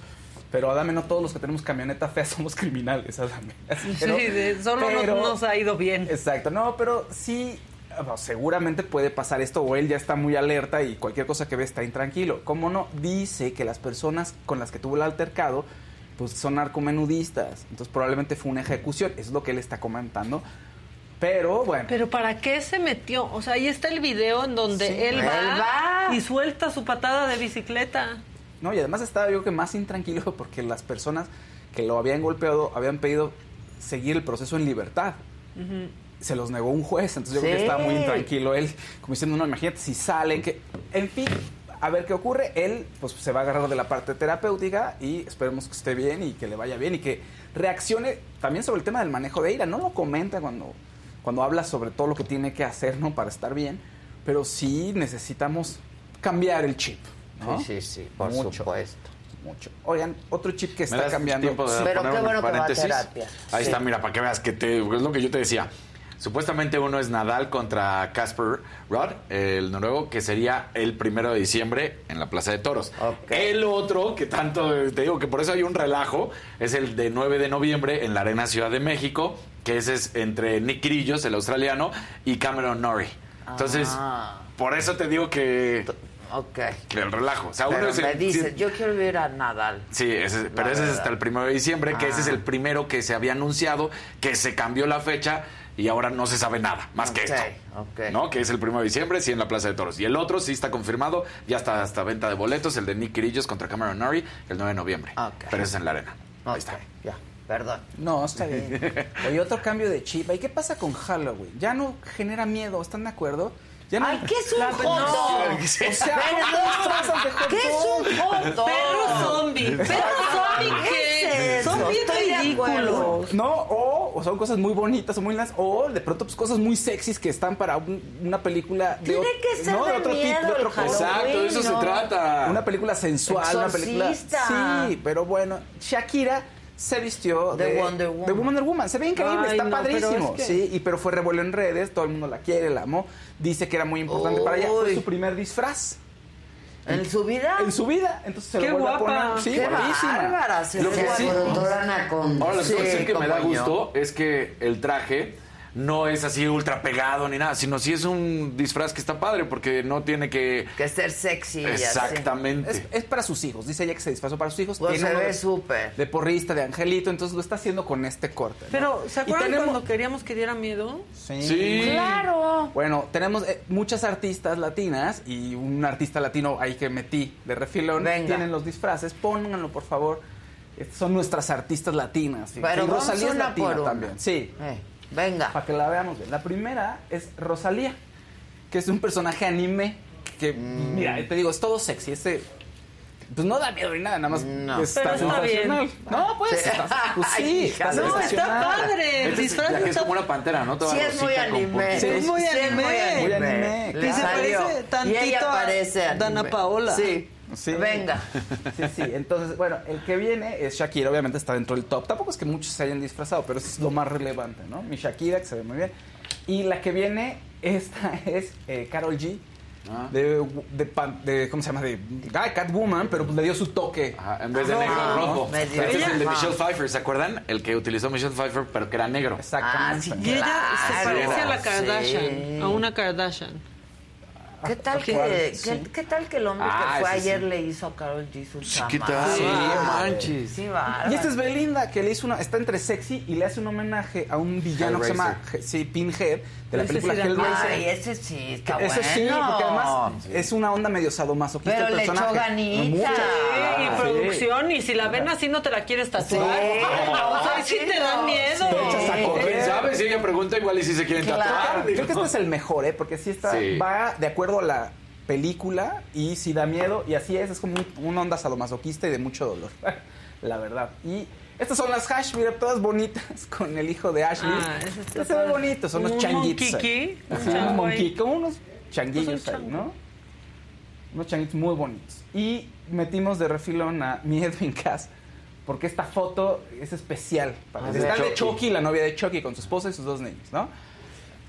Pero Adame, no todos los que tenemos camioneta fea [laughs] somos criminales, Adame. Pero- sí, solo nos ha ido bien. Exacto, no, pero sí, bueno, seguramente puede pasar esto o él ya está muy alerta y cualquier cosa que ve está intranquilo. ¿Cómo no? Dice que las personas con las que tuvo el altercado pues son narcomenudistas, entonces probablemente fue una ejecución, es lo que él está comentando. Pero bueno, Pero ¿para qué se metió? O sea, ahí está el video en donde Sí. él, va Él va. y suelta su patada de bicicleta. no, y además estaba yo que más intranquilo [laughs] porque las personas que lo habían golpeado habían pedido seguir el proceso en libertad. Se los negó un juez, entonces yo creo que estaba muy intranquilo él, como diciendo, no, imagínate si salen, que, en fin, a ver qué ocurre. Él, pues, se va a agarrar de la parte terapéutica y esperemos que esté bien y que le vaya bien y que reaccione también sobre el tema del manejo de ira. No lo comenta cuando, cuando habla sobre todo lo que tiene que hacer, ¿no? Para estar bien, pero sí necesitamos cambiar el chip, ¿no? Sí, sí, sí, por Mucho, supuesto. Mucho. Oigan, otro chip que ¿Me está cambiando. Pero poner qué bueno que va a paréntesis? terapia. Ahí Sí. está, mira, para que veas que te, es lo que yo te decía. Supuestamente uno es Nadal contra Casper Ruud, el noruego, que sería el primero de diciembre en la Plaza de Toros. El otro, que tanto te digo que por eso hay un relajo, es el de 9 de noviembre en la Arena Ciudad de México, que ese es entre Nick Kyrgios, el australiano, y Cameron Norrie. Entonces, Ah. por eso te digo que, Ok. que el relajo. O sea, Pero uno es me el- dices, yo quiero ver a Nadal. Sí, ese- pero ese es hasta el primero de diciembre, que ese es Ah. el primero que se había anunciado, que se cambió la fecha y ahora no se sabe nada, más que Ok, esto. ok. ¿No? Que es el primero de diciembre, sí, en la Plaza de Toros. Y el otro sí está confirmado, ya está hasta venta de boletos, el de Nick Kyrgios contra Cameron Norrie, el 9 de noviembre. Pero ese es en la arena. Ahí está. Ya, perdón. No, está bien. [laughs] Oye, otro cambio de chip. ¿Y qué pasa con Halloween? Ya no genera miedo, ¿están de acuerdo? Ya no... Ay, ¿qué es un La- no. O sea, Perdón. ¿cómo disfrazas de hot ¿Qué es dog? un hot dog? Perro zombie. Perro zombie, ¿qué? ¿Qué es Son bien Estoy de acuerdo. ridículos. No, o, o son cosas muy bonitas o muy lindas, o de pronto pues cosas muy sexys que están para un- una película de, Tiene ot- que ser no, de otro miedo tipo, de otro. Exacto, de eso se ¿no? trata. Una película sensual, una película. Exorcista. Sí, pero bueno, Shakira se vistió De de, Wonder Woman. de Wonder Woman. Se ve increíble, Ay, está no, pero padrísimo. es que- Sí, y pero fue revuelo en redes, todo el mundo la quiere, la amó. Dice que era muy importante para ella. Fue su primer disfraz. ¿En su vida? En su vida, entonces se Qué lo vuelve a guapa. poner. Sí, Qué guapísima. bárbara. Se Lo que sí- a. Ahora, la Sí, cosa que me da gusto es que el traje no es así ultra pegado ni nada, sino sí es un disfraz que está padre porque no tiene que... Que ser sexy y así. Exactamente. Es, es para sus hijos. Dice ella que se disfrazó para sus hijos. Pues Tiene se ve de- súper. De porrista, de angelito, entonces lo está haciendo con este corte. ¿no? Pero, ¿se acuerdan tenemos- cuando queríamos que diera miedo? Sí. Sí. Claro. Bueno, tenemos eh, muchas artistas latinas y un artista latino ahí que metí de refilón. Venga. Tienen los disfraces, pónganlo por favor. Estas son nuestras artistas latinas. Y- Pero y Rosalía es latina por una. también. Sí, Eh, venga. para que la veamos bien. La primera es Rosalía, que es un personaje anime que, Mm. mira, te digo, es todo sexy. Este, pues no da miedo ni nada, nada más No. está Pero está bien. No, pues, Sí. está- pues sí, No, está padre. El Este es- disfraz que es está como una pantera, ¿no? Toda Sí, es muy anime. Sí, es muy anime. Muy anime. Le Y se parece tantito y ella a. Dana Paola. Sí. Sí. Venga. Sí, sí. Entonces, bueno, el que viene es Shakira, obviamente está dentro del top. Tampoco es que muchos se hayan disfrazado, pero eso es lo más relevante, ¿no? Mi Shakira, que se ve muy bien. Y la que viene, esta [laughs] es eh, Carol G. Ah. De, de, pan- de- ¿cómo se llama? De ah, Catwoman, pero le dio su toque. Ajá, en vez de Ah, negro rojo. medio. Este es el de Michelle Pfeiffer, ¿se acuerdan? El que utilizó Michelle Pfeiffer, pero que era negro. Ah, Exactamente. sí, Y ella se parece a la sí. Kardashian, a una Kardashian. ¿Qué tal, que, qué, Sí. qué tal que el hombre Ah, que fue ese sí. ayer le hizo a Carol G su chama? ¿qué tal? Sí, manches. Sí, va. Y esta es Belinda, que le hizo una. Está entre sexy y le hace un homenaje a un villano que se llama sí, Pinhead, de la Ese película sí da Hellraiser. Ay, ese sí está Ese bueno. sí, porque además es una onda medio sadomasoquista Pero el le echó personaje. ganita. Mucha. Sí, y Sí. producción, y si la ven así no te la quieres tatuar. Sí. O sea, sí te dan miedo. Te echas a O correr. quién sabe, si ella pregunta, igual y si se quieren Claro. tatuar. Creo que este es el mejor, ¿eh? Porque sí está, Sí. va de acuerdo a la película y sí da miedo. Y así es, es como un- una onda sadomasoquista y de mucho dolor. [laughs] la verdad. Y estas son las hash, mira, todas bonitas [laughs] con el hijo de Ashley. Ah, está Se ve bonito, son un changuitos. ahí. un ahí. como unos changuillos Pues un ahí. ¿no? Unos changuitos muy bonitos. Y metimos de refilón a [laughs] mi Edwin Cass. Porque esta foto es especial. Para Ah, está de. Chucky, la novia de Chucky, con su esposa y sus dos niños, ¿no?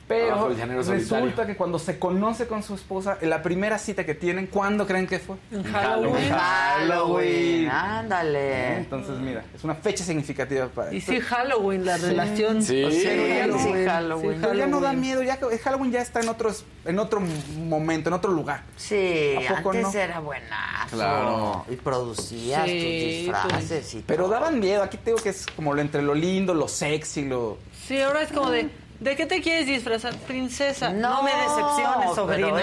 Pero resulta que cuando se conoce con su esposa, en la primera cita que tienen, ¿cuándo creen que fue? En Halloween. Halloween. Ándale. Entonces, mira, es una fecha significativa para Y esto. sí, Halloween, la relación. Sí. Halloween. Halloween. Pero ya no da miedo, ya que- Halloween ya está en otros, en otro momento, en otro lugar. Sí, ¿A poco antes no? era buenazo. Claro. Y producías Sí, tus disfraces y Pero daban miedo, aquí te digo que es como lo entre lo lindo, lo sexy, lo... Sí, ahora es como de, ¿De qué te quieres disfrazar, princesa? No, No, me decepciones, eso No,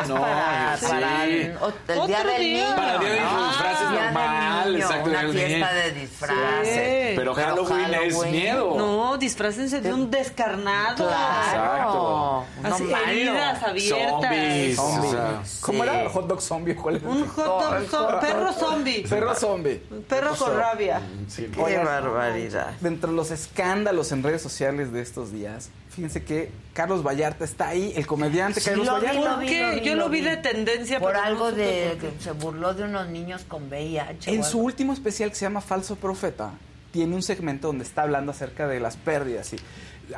es no, para, sí. para el, el Otro día del día. niño. Para el día del ¿no? disfraces Día del normal, niño, exacto, Una del fiesta niño. de disfraces. Sí. Pero Halloween es miedo. No, disfrácense de un descarnado. Claro. No Así, malo. heridas abiertas. Zombies. Zombie. O sea, ¿Cómo Sí. era? ¿Hot dog zombie? ¿Cuál era? Un hot dog, zo- perro zombie. Perro zombie. Perro con rabia. sí, Qué barbaridad. Dentro de los escándalos en redes sociales de estos días, fíjense que Carlos Vallarta está ahí, el comediante Sí, Carlos lo vi, Vallarta. lo ¿Por vi, qué? lo vi, Yo lo vi vi. de tendencia. Por no algo de que se burló de unos niños con VIH. En su último especial que se llama Falso Profeta, tiene un segmento donde está hablando acerca de las pérdidas y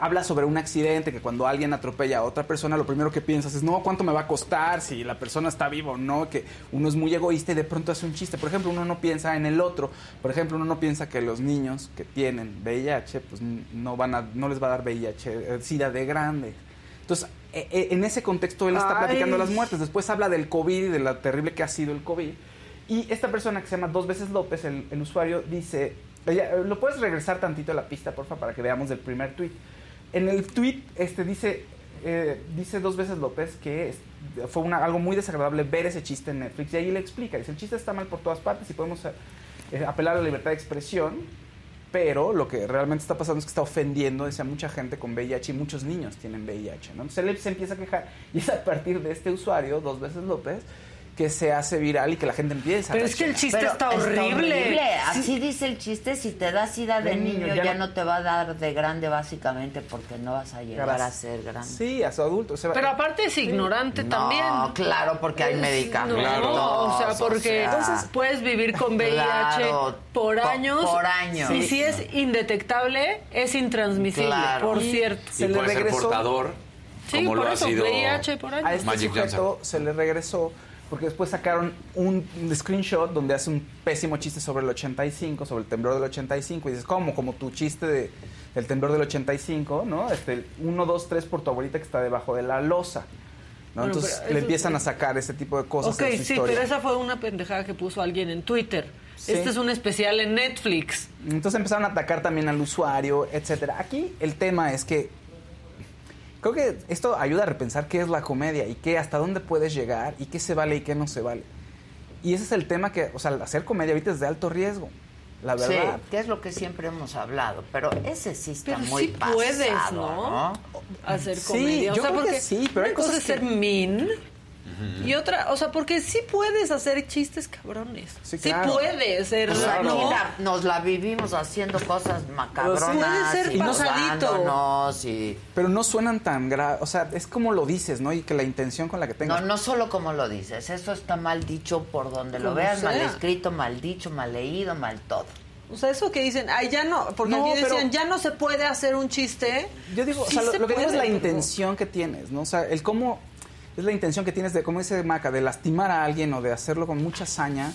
habla sobre un accidente que cuando alguien atropella a otra persona lo primero que piensas es no cuánto me va a costar si la persona está viva o no que uno es muy egoísta y de pronto hace un chiste. Por ejemplo uno no piensa en el otro. Por ejemplo uno no piensa que los niños que tienen VIH pues no van a no les va a dar VIH eh, sida de grande. Entonces e- e- en ese contexto él está Ay. platicando las muertes. Después habla del COVID y de lo terrible que ha sido el COVID. Y esta persona que se llama Dos veces López, el, el usuario, dice, ¿lo puedes regresar tantito a la pista, porfa, para que veamos el primer tweet? En el tweet este, dice, eh, dice Dos veces López que fue algo muy desagradable ver ese chiste en Netflix y ahí le explica, dice, el chiste está mal por todas partes y podemos eh, apelar a la libertad de expresión, pero lo que realmente está pasando es que está ofendiendo a mucha gente con VIH y muchos niños tienen VIH. ¿no? Entonces él se empieza a quejar y es a partir de este usuario, Dos veces López, que se hace viral y que la gente empieza a Pero es que el chiste está horrible. Así dice el chiste, si te da sida de, De niño, niño, ya ya, no- no... te va a dar de grande básicamente porque no vas a llegar vas- a ser grande. Sí, a su adulto. o sea, Pero aparte es ignorante No, también. claro, porque hay medicamentos. No, o sea, o porque sea, entonces puedes vivir con VIH Claro, por po- años. por años. Y si es indetectable, es intransmisible, Claro. por Y cierto. y puede ser portador, Sí, como por lo ha eso, sido VIH por años. a este Magic sujeto Johnson. se le regresó porque después sacaron un screenshot donde hace un pésimo chiste sobre el 85, sobre el temblor del 85 y dices, ¿cómo? Como tu chiste de, del temblor del 85, ¿no? Este, 1, 2, 3 por tu abuelita que está debajo de la losa. ¿no? Bueno, Entonces le empiezan a sacar ese tipo de cosas Ok, de su sí, historia. pero esa fue una pendejada que puso alguien en Twitter. Sí. Este es un especial en Netflix. Entonces empezaron a atacar también al usuario, etcétera. Aquí el tema es que creo que esto ayuda a repensar qué es la comedia y qué hasta dónde puedes llegar y qué se vale y qué no se vale. Y ese es el tema que, o sea, hacer comedia ahorita es de alto riesgo, la verdad. Sí, que es lo que siempre hemos hablado, pero ese sí está Pero muy sí puedes, pasado, ¿no? Hacer Sí, comedia. o yo sea, creo que porque sí, pero hay cosas es ser y otra, o sea, porque sí puedes hacer chistes cabrones. Sí, Sí, claro. puedes ser, O sea, ¿no? mira, nos la vivimos haciendo cosas macabronas Puede ser y pasadito. y... Pero no suenan tan graves, o sea, es como lo dices, ¿no? Y que la intención con la que tengas. No, no solo como lo dices, eso está mal dicho por donde lo veas, mal escrito, mal dicho, mal leído, mal todo. O sea, eso que dicen, ay, ya no, porque No, aquí decían, pero- ya no se puede hacer un chiste. Yo digo, Sí o sea, lo, se lo que digo es la intención que tienes, ¿no? O sea, el cómo es la intención que tienes de, como dice Maca, de lastimar a alguien o de hacerlo con mucha hazaña.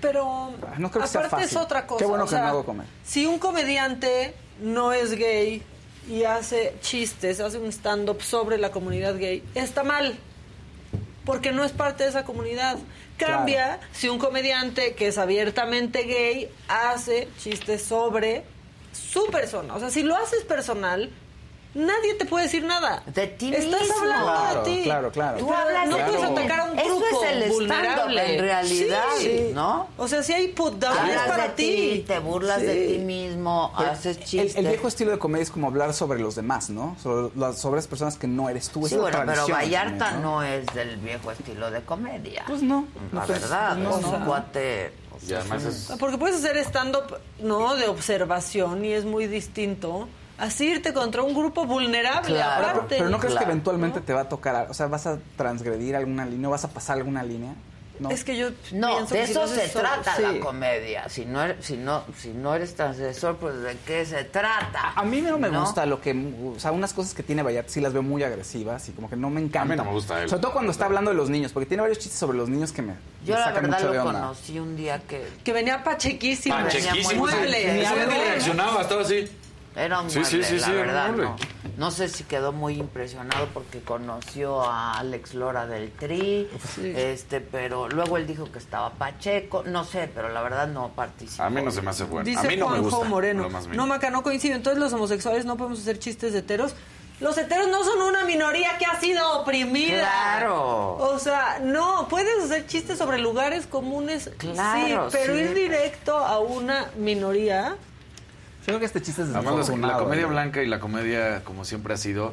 Pero No creo que sea aparte fácil. es otra cosa. Qué bueno o que sea, no hago comer. Si un comediante no es gay y hace chistes, hace un stand-up sobre la comunidad gay, está mal. Porque no es parte de esa comunidad. Cambia si un comediante que es abiertamente gay hace chistes sobre su persona. O sea, si lo haces personal, nadie te puede decir nada. De ti Estás mismo. hablando Claro, de ti. claro, claro. Tú hablas no de puedes atacar a un Eso grupo es el vulnerable. en realidad, Sí. ¿no? O sea, si hay Hablas para ti, te burlas de ti mismo, Pero haces chistes. el viejo estilo de comedia es como hablar sobre los demás, ¿no? Sobre las, sobre las personas que no eres tú. Sí, bueno, pero Vallarta también, ¿no? es del viejo estilo de comedia. Pues no. La no pues, verdad, pues no, es un no. cuate... o Y sea, además es es... Ah, Porque puedes hacer stand-up, ¿no? De observación y es muy distinto. Así irte contra un grupo vulnerable, Claro. aparte. Pero no crees Claro. que eventualmente te va a tocar, o sea, vas a transgredir alguna línea, vas a pasar alguna línea. No. Es que yo No, pienso de que si eso se trata sí. la comedia. Si no, eres, si, no, si no eres transgresor, pues ¿de qué se trata? A mí no me ¿No? gusta lo que, o sea, unas cosas que tiene Vallarta sí las veo muy agresivas y como que no me encanta. A mí no me gusta él. Sobre todo cuando está hablando de los niños, porque tiene varios chistes sobre los niños que me, Yo me la sacan verdad mucho de lo conocí un día que Que venía pachequísimo. Pachequísimo. Venía muy mueble. ni reaccionaba, estaba así. Era un Sí, mueble, sí, sí, la verdad, no. No sé si quedó muy impresionado porque conoció a Alex Lora del Tri, este, pero luego él dijo que estaba Pacheco, no sé, pero la verdad no participó. A mí no se me hace bueno. Dice a mí no me Juanjo gusta. Moreno. No, Maca, no coincido. Entonces los homosexuales no podemos hacer chistes de heteros. los heteros no son una minoría que ha sido oprimida. Claro. O sea, no, puedes hacer chistes sobre lugares comunes, Claro, sí, pero sí. ir directo a una minoría. Creo que este chiste es Además, la comedia ¿eh? blanca y la comedia, como siempre ha sido,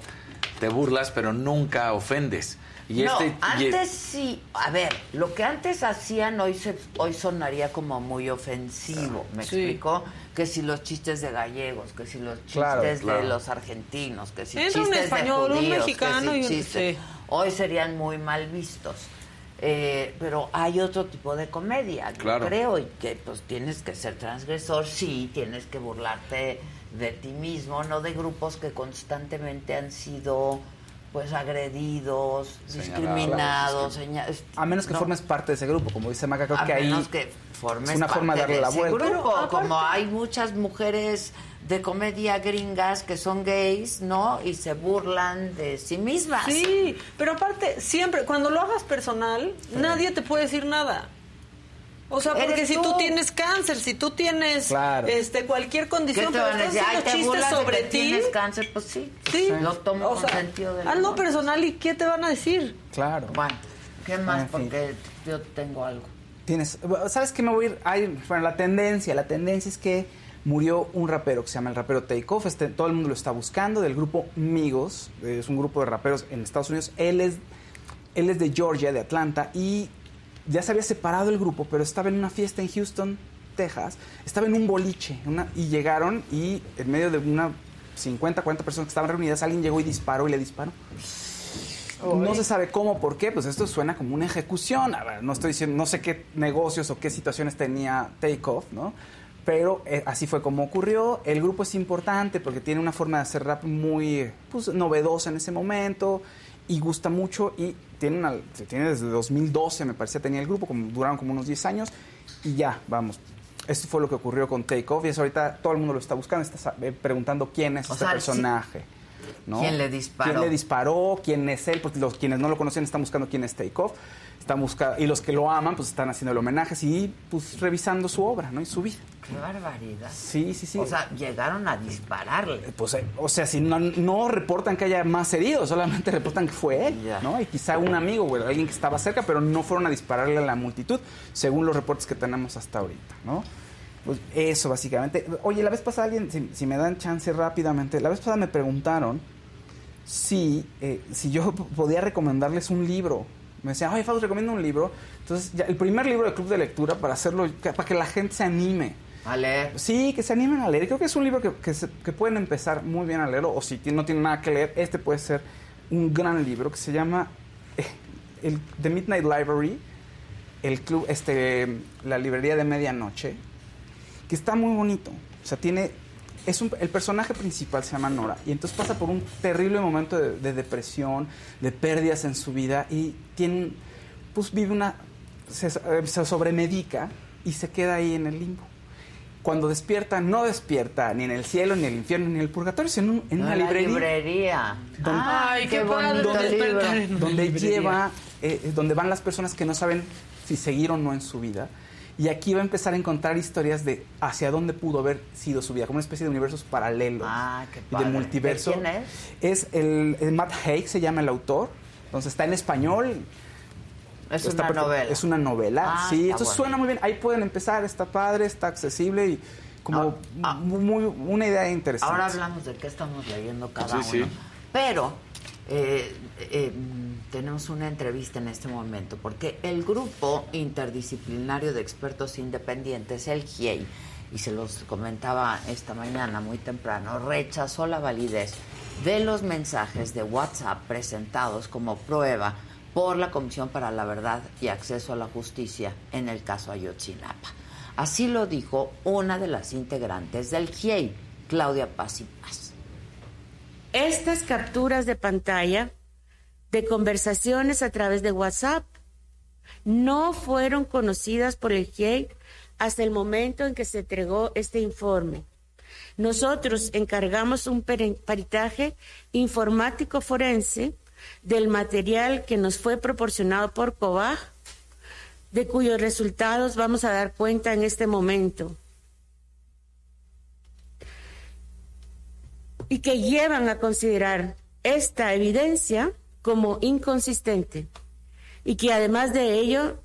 te burlas, pero nunca ofendes. Y no, este. y- antes sí. A ver, lo que antes hacían hoy se, hoy sonaría como muy ofensivo. ¿Me Sí. explico? Que si los chistes de gallegos, que si los chistes Claro, de claro. los argentinos, que si Entra un chistes español, de un judíos, mexicano que y si un- chistes. sí. Hoy serían muy mal vistos. Eh, pero hay otro tipo de comedia, yo Claro. creo, y que pues tienes que ser transgresor, sí, tienes que burlarte de ti mismo, no de grupos que constantemente han sido pues agredidos, discriminados, A menos que no, formes parte de ese grupo, como dice Maca, creo a que ahí menos que formes es una forma de darle la vuelta. grupo, como hay muchas mujeres de comedia gringas que son gays, ¿no? Y se burlan de sí mismas. Sí, pero aparte, siempre, cuando lo hagas personal, nadie te puede decir nada. O sea, porque si tú. tú. tienes cáncer, si tú tienes Claro. este cualquier ¿Qué condición, te pero estás haciendo te chistes de sobre ti. tienes cáncer, pues sí. Sí. Lo tomo O con sea, sentido del Hazlo personal y ¿qué te van a decir? Claro. Bueno, ¿qué más? En fin. Porque yo tengo algo. Tienes, ¿sabes qué me voy a ir? Hay, bueno, la tendencia, la tendencia es que murió un rapero que se llama el rapero Takeoff, este, todo el mundo lo está buscando, del grupo Migos, es un grupo de raperos en Estados Unidos, él es, él es de Georgia, de Atlanta, y ya se había separado el grupo, pero estaba en una fiesta en Houston, Texas, estaba en un boliche, y llegaron y en medio de una 50, 40 personas que estaban reunidas, alguien llegó y disparó y le disparó. No se sabe cómo, por qué, pues esto suena como una ejecución. A ver, no estoy diciendo, no sé qué negocios o qué situaciones tenía Takeoff, ¿no? Pero eh, así fue como ocurrió. El grupo es importante porque tiene una forma de hacer rap muy pues, novedosa en ese momento y gusta mucho y tiene, una, tiene desde 2012, me parecía, tenía el grupo, como, duraron como unos 10 años y ya, vamos. Esto fue lo que ocurrió con Takeoff y eso ahorita todo el mundo lo está buscando, está eh, preguntando quién es O este sea, sí. personaje. ¿no? ¿Quién le disparó? ¿Quién le disparó? ¿Quién es él? Porque los quienes no lo conocen están buscando quién es Takeoff. Están buscando, y los que lo aman, pues están haciendo homenajes y pues revisando su obra, ¿no? Y su vida. Qué barbaridad. Sí, sí, sí. O sea, llegaron a dispararle. Pues, eh, o sea, si no, no reportan que haya más heridos, solamente [laughs] reportan que fue él. ¿no? Y quizá un amigo, güey, alguien que estaba cerca, pero no fueron a dispararle a la multitud, según los reportes que tenemos hasta ahorita, ¿no? Pues eso, básicamente. Oye, la vez pasada alguien, si, si me dan chance rápidamente, la vez pasada me preguntaron si, eh, si yo [laughs] podía recomendarles un libro. Me decían, oye, Fausto, recomiendo un libro. Entonces, ya, el primer libro de Club de Lectura para hacerlo, para que la gente se anime. A leer. Sí, que se animen a leer. Creo que es un libro que, se- pueden empezar muy bien a leerlo. O si no tienen nada que leer, este puede ser un gran libro que se llama eh, el, The Midnight Library, el club, este, la librería de medianoche, que está muy bonito. O sea, tiene, es un- el personaje principal se llama Nora y entonces pasa por un terrible momento de, de depresión, de pérdidas en su vida y tiene, pues vive una, se, eh, se sobremedica y se queda ahí en el limbo. Cuando despierta, no despierta ni en el cielo, ni en el infierno, ni en el purgatorio, sino en, en No, una la librería. librería. Donde- Ay, qué, qué padre donde librería. lleva, eh, donde van las personas que no saben si seguir o no en su vida. Y aquí va a empezar a encontrar historias de hacia dónde pudo haber sido su vida, como una especie de universos paralelos Ah, qué y de padre. multiverso. ¿De quién es? Es el, el Matt Haig, se llama el autor. Entonces está en español. Es Está una novela. Es una novela, Ah, sí. Esto bueno. suena muy bien. Ahí pueden empezar, está padre, está accesible y como Ah, muy, muy- una idea interesante. Ahora hablamos de qué estamos leyendo cada Sí, uno. sí. Pero eh, eh, tenemos una entrevista en este momento porque el grupo interdisciplinario de expertos independientes, el GIEI, y se los comentaba esta mañana muy temprano, rechazó la validez de los mensajes de WhatsApp presentados como prueba por la Comisión para la Verdad y Acceso a la Justicia en el caso Ayotzinapa. Así lo dijo una de las integrantes del GIEI, Claudia Paz y Paz. Estas capturas de pantalla de conversaciones a través de WhatsApp no fueron conocidas por el GIEI hasta el momento en que se entregó este informe. Nosotros encargamos un peritaje informático forense del material que nos fue proporcionado por COBAG, de cuyos resultados vamos a dar cuenta en este momento. y que llevan a considerar esta evidencia como inconsistente y que además de ello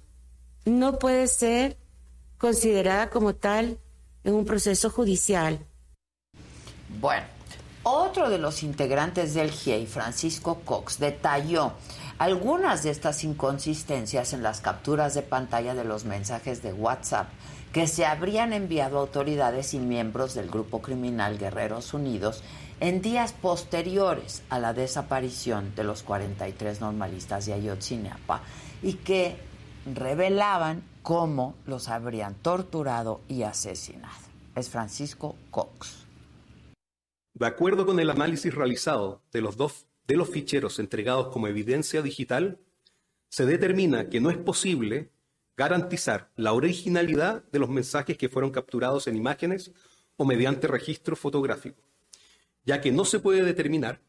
no puede ser considerada como tal en un proceso judicial. Bueno, otro de los integrantes del GIEI, Francisco Cox, detalló algunas de estas inconsistencias en las capturas de pantalla de los mensajes de WhatsApp que se habrían enviado a autoridades y miembros del grupo criminal Guerreros Unidos en días posteriores a la desaparición de los 43 normalistas de Ayotzinapa y que revelaban cómo los habrían torturado y asesinado. Es Francisco Cox. De acuerdo con el análisis realizado de los dos de los ficheros entregados como evidencia digital, se determina que no es posible garantizar la originalidad de los mensajes que fueron capturados en imágenes o mediante registro fotográfico, ya que no se puede determinar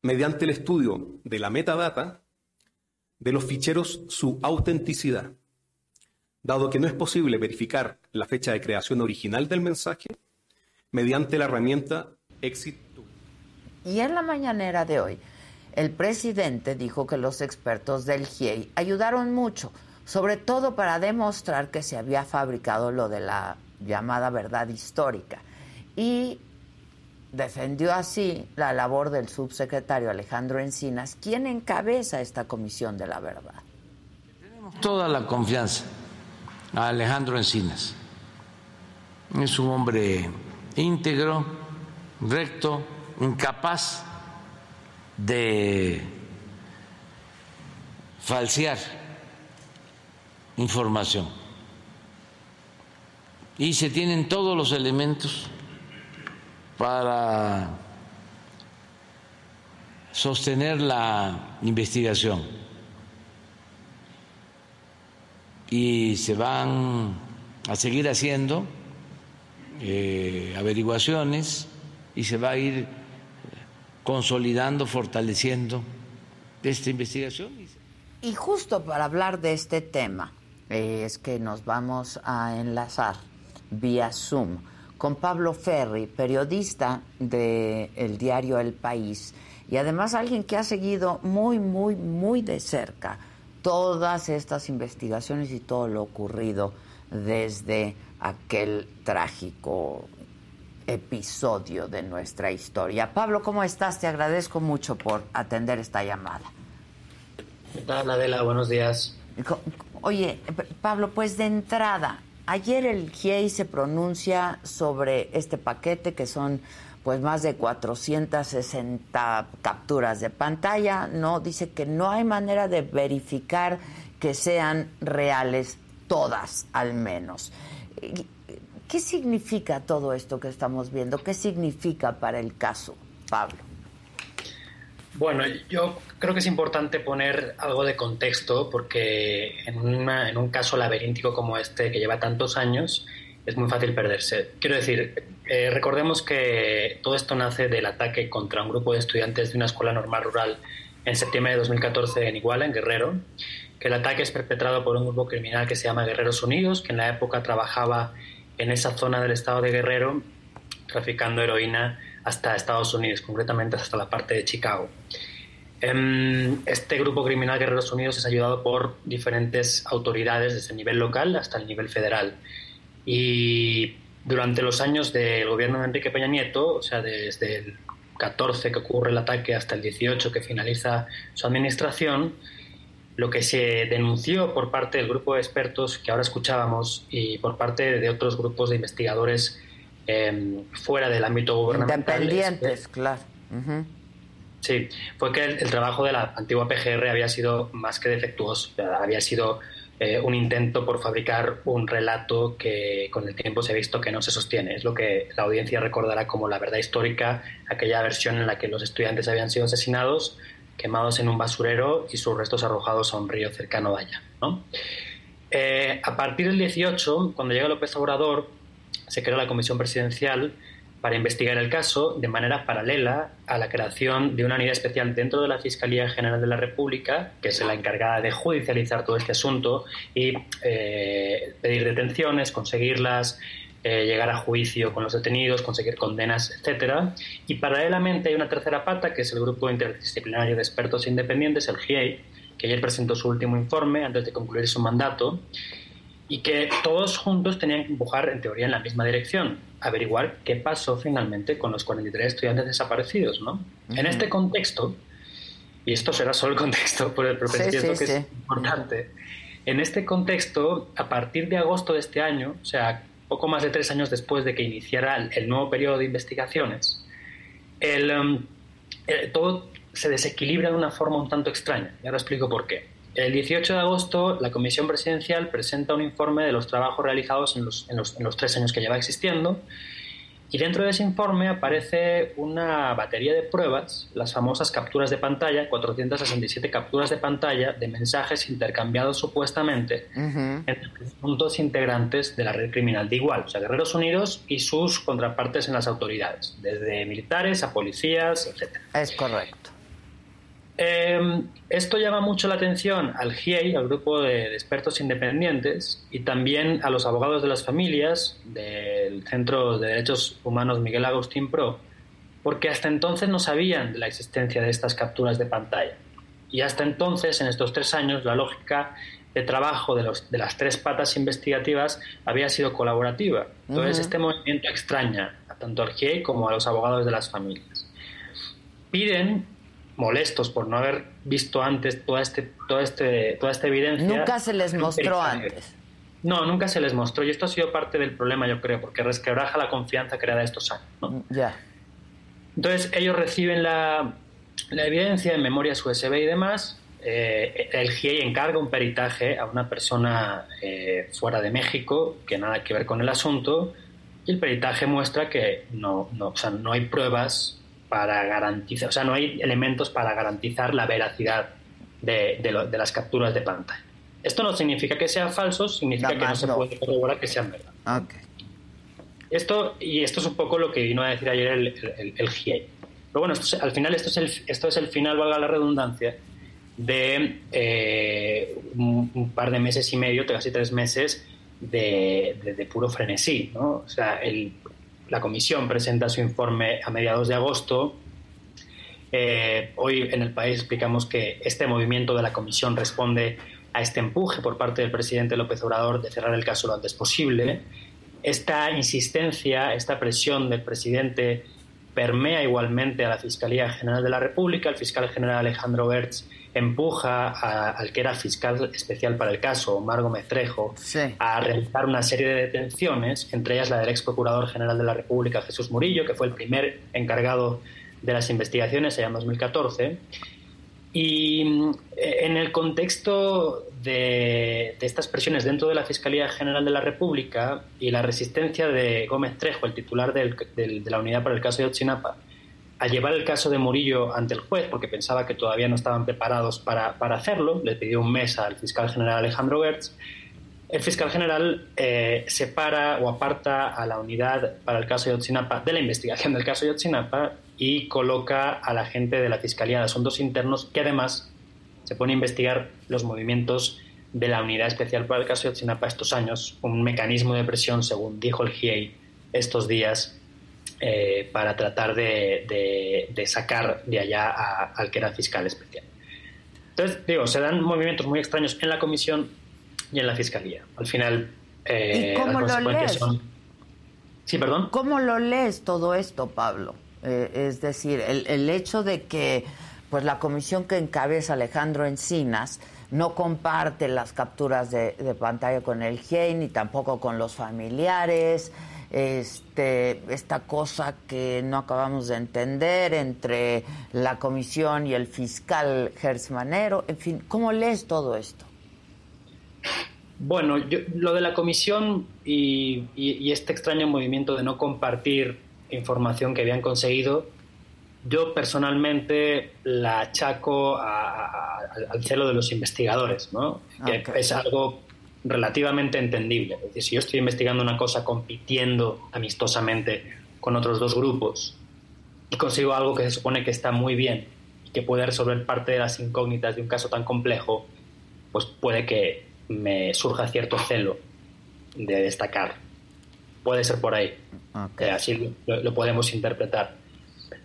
mediante el estudio de la metadata de los ficheros su autenticidad, dado que no es posible verificar la fecha de creación original del mensaje mediante la herramienta Exit Y en la mañanera de hoy, el presidente dijo que los expertos del GIEI ayudaron mucho, sobre todo para demostrar que se había fabricado lo de la llamada verdad histórica. Y defendió así la labor del subsecretario Alejandro Encinas, quien encabeza esta comisión de la verdad. Tenemos toda la confianza a Alejandro Encinas. Es un hombre íntegro, recto, incapaz de falsear información. Y se tienen todos los elementos para sostener la investigación. Y se van a seguir haciendo eh, averiguaciones y se va a ir consolidando, fortaleciendo esta investigación. Y justo para hablar de este tema eh, es que nos vamos a enlazar vía Zoom con Pablo Ferri, periodista del diario El País y además alguien que ha seguido muy, muy, muy de cerca todas estas investigaciones y todo lo ocurrido desde aquel trágico episodio de nuestra historia. Pablo, ¿cómo estás? Te agradezco mucho por atender esta llamada. ¿Qué tal, Adela? Buenos días. Oye, Pablo, pues de entrada, ayer el GIEI se pronuncia sobre este paquete que son pues más de 460 capturas de pantalla, ¿no? Dice que no hay manera de verificar que sean reales todas, al menos. ¿Qué significa todo esto que estamos viendo? ¿Qué significa para el caso, Pablo? Bueno, yo creo que es importante poner algo de contexto porque en, un caso laberíntico como este que lleva tantos años es muy fácil perderse. Quiero decir, eh, recordemos que todo esto nace del ataque contra un grupo de estudiantes de una escuela normal rural en septiembre de 2014 en Iguala, en Guerrero, que el ataque es perpetrado por un grupo criminal que se llama Guerreros Unidos, que en la época trabajaba en esa zona del estado de Guerrero, traficando heroína hasta Estados Unidos, concretamente hasta la parte de Chicago. Em, este grupo criminal Guerreros Unidos es ayudado por diferentes autoridades desde el nivel local hasta el nivel federal. Y durante los años del gobierno de Enrique Peña Nieto, o sea, desde el 14 que ocurre el ataque hasta el 18 que finaliza su administración, lo que se denunció por parte del grupo de expertos que ahora escuchábamos y por parte de otros grupos de investigadores em, fuera del ámbito gubernamental. Independientes, claro. Sí, fue que el, trabajo de la antigua PGR había sido más que defectuoso, había sido eh, un intento por fabricar un relato que con el tiempo se ha visto que no se sostiene. Es lo que la audiencia recordará como la verdad histórica, aquella versión en la que los estudiantes habían sido asesinados quemados en un basurero y sus restos arrojados a un río cercano de allá. Eh, a partir del 18, cuando llega López Obrador, se crea la comisión presidencial para investigar el caso de manera paralela a la creación de una unidad especial dentro de la Fiscalía General de la República, que es la encargada de judicializar todo este asunto y eh, pedir detenciones, conseguirlas, eh, llegar a juicio con los detenidos, conseguir condenas, etcétera. Y paralelamente hay una tercera pata, que es el Grupo Interdisciplinario de Expertos Independientes, el GIEI, que ayer presentó su último informe antes de concluir su mandato, y que todos juntos tenían que empujar, en teoría, en la misma dirección, averiguar qué pasó finalmente con los 43 estudiantes desaparecidos. ¿no? En este contexto, y esto será solo el contexto, [laughs] pero, pero Sí, pienso sí, que es sí. importante, en este contexto, a partir de agosto de este año, o sea, poco más de tres años después de que iniciara el, nuevo periodo de investigaciones, um, eh, todo se desequilibra de una forma un tanto extraña. Y ahora explico por qué. El 18 de agosto, la Comisión Presidencial presenta un informe de los trabajos realizados en los tres años que lleva existiendo. Y dentro de ese informe aparece una batería de pruebas, las famosas capturas de pantalla, 467 capturas de pantalla de mensajes intercambiados supuestamente entre presuntos integrantes de la red criminal de igual, o sea, Guerreros Unidos y sus contrapartes en las autoridades, desde militares a policías, etc. Es correcto. Eh, esto llama mucho la atención al GIEI, al grupo de, de expertos independientes, y también a los abogados de las familias del Centro de Derechos Humanos Miguel Agustín Pro, porque hasta entonces no sabían de la existencia de estas capturas de pantalla. Y hasta entonces, en estos tres años, la lógica de trabajo de, los, de las tres patas investigativas había sido colaborativa. Entonces, este movimiento extraña a tanto al GIEI como a los abogados de las familias. Piden, molestos por no haber visto antes toda, este, toda, este, toda esta evidencia. Nunca se les mostró antes. No, nunca se les mostró. Y esto ha sido parte del problema, yo creo, porque resquebraja la confianza creada estos años. ¿no? Ya. Entonces ellos reciben la, la evidencia en memorias USB y demás. Eh, el GIEI encarga un peritaje a una persona eh, fuera de México que nada que ver con el asunto y el peritaje muestra que no, no, o sea, no hay pruebas para garantizar, o sea, no hay elementos para garantizar la veracidad de, de lo- de las capturas de pantalla. Esto no significa que sean falsos, significa que no se puede corroborar que sean verdad. Ok. Esto, y esto es un poco lo que vino a decir ayer el, el, el GIEI. Pero bueno, esto es- al final esto es, el, esto es el final, valga la redundancia, de eh, un, un par de meses y medio, casi tres meses, de, de- de puro frenesí. ¿no? O sea, el- la comisión presenta su informe a mediados de agosto. Eh, hoy en el país explicamos que este movimiento de la comisión responde a este empuje por parte del presidente López Obrador de cerrar el caso lo antes posible. Esta insistencia, esta presión del presidente permea igualmente a la Fiscalía General de la República. El fiscal general Alejandro Bertz empuja a- al que era fiscal especial para el caso, Omar Gómez Trejo, a realizar una serie de detenciones, entre ellas la del ex procurador general de la República, Jesús Murillo, que fue el primer encargado de las investigaciones allá en 2014. Y mm, en el contexto de, de estas presiones dentro de la Fiscalía General de la República y la resistencia de Gómez Trejo, el titular del- del- de la unidad para el caso de Otsinapa, a llevar el caso de Murillo ante el juez porque pensaba que todavía no estaban preparados para, para hacerlo, le pidió un mes al fiscal general Alejandro Gertz. El fiscal general eh, separa o aparta a la unidad para el caso de Otsinapa de la investigación del caso de Otsinapa y coloca a la gente de la Fiscalía de Asuntos Internos que además se pone a investigar los movimientos de la unidad especial para el caso de Otsinapa estos años, un mecanismo de presión, según dijo el GIEI estos días, eh, para tratar de, de- de sacar de allá a- al que era fiscal especial. Entonces, digo, se dan movimientos muy extraños en la comisión y en la fiscalía. Al final, eh, ¿Y cómo las lo lees? son. Sí, perdón. ¿Cómo lo lees todo esto, Pablo? Eh, es decir, el, el hecho de que pues la comisión que encabeza Alejandro Encinas no comparte las capturas de, de pantalla con el GIEI ni tampoco con los familiares, este, esta cosa que no acabamos de entender entre la comisión y el fiscal Gersmanero, en fin, ¿cómo lees todo esto? Bueno, yo- lo de la comisión y, y- y este extraño movimiento de no compartir información que habían conseguido, yo personalmente la achaco a- a- al- celo de los investigadores, ¿no? Que Ok. es algo relativamente entendible. Es decir, si yo estoy investigando una cosa compitiendo amistosamente con otros dos grupos y consigo algo que se supone que está muy bien y que puede resolver parte de las incógnitas de un caso tan complejo, pues puede que me surja cierto celo de destacar puede ser por ahí. Eh, así lo, lo podemos interpretar.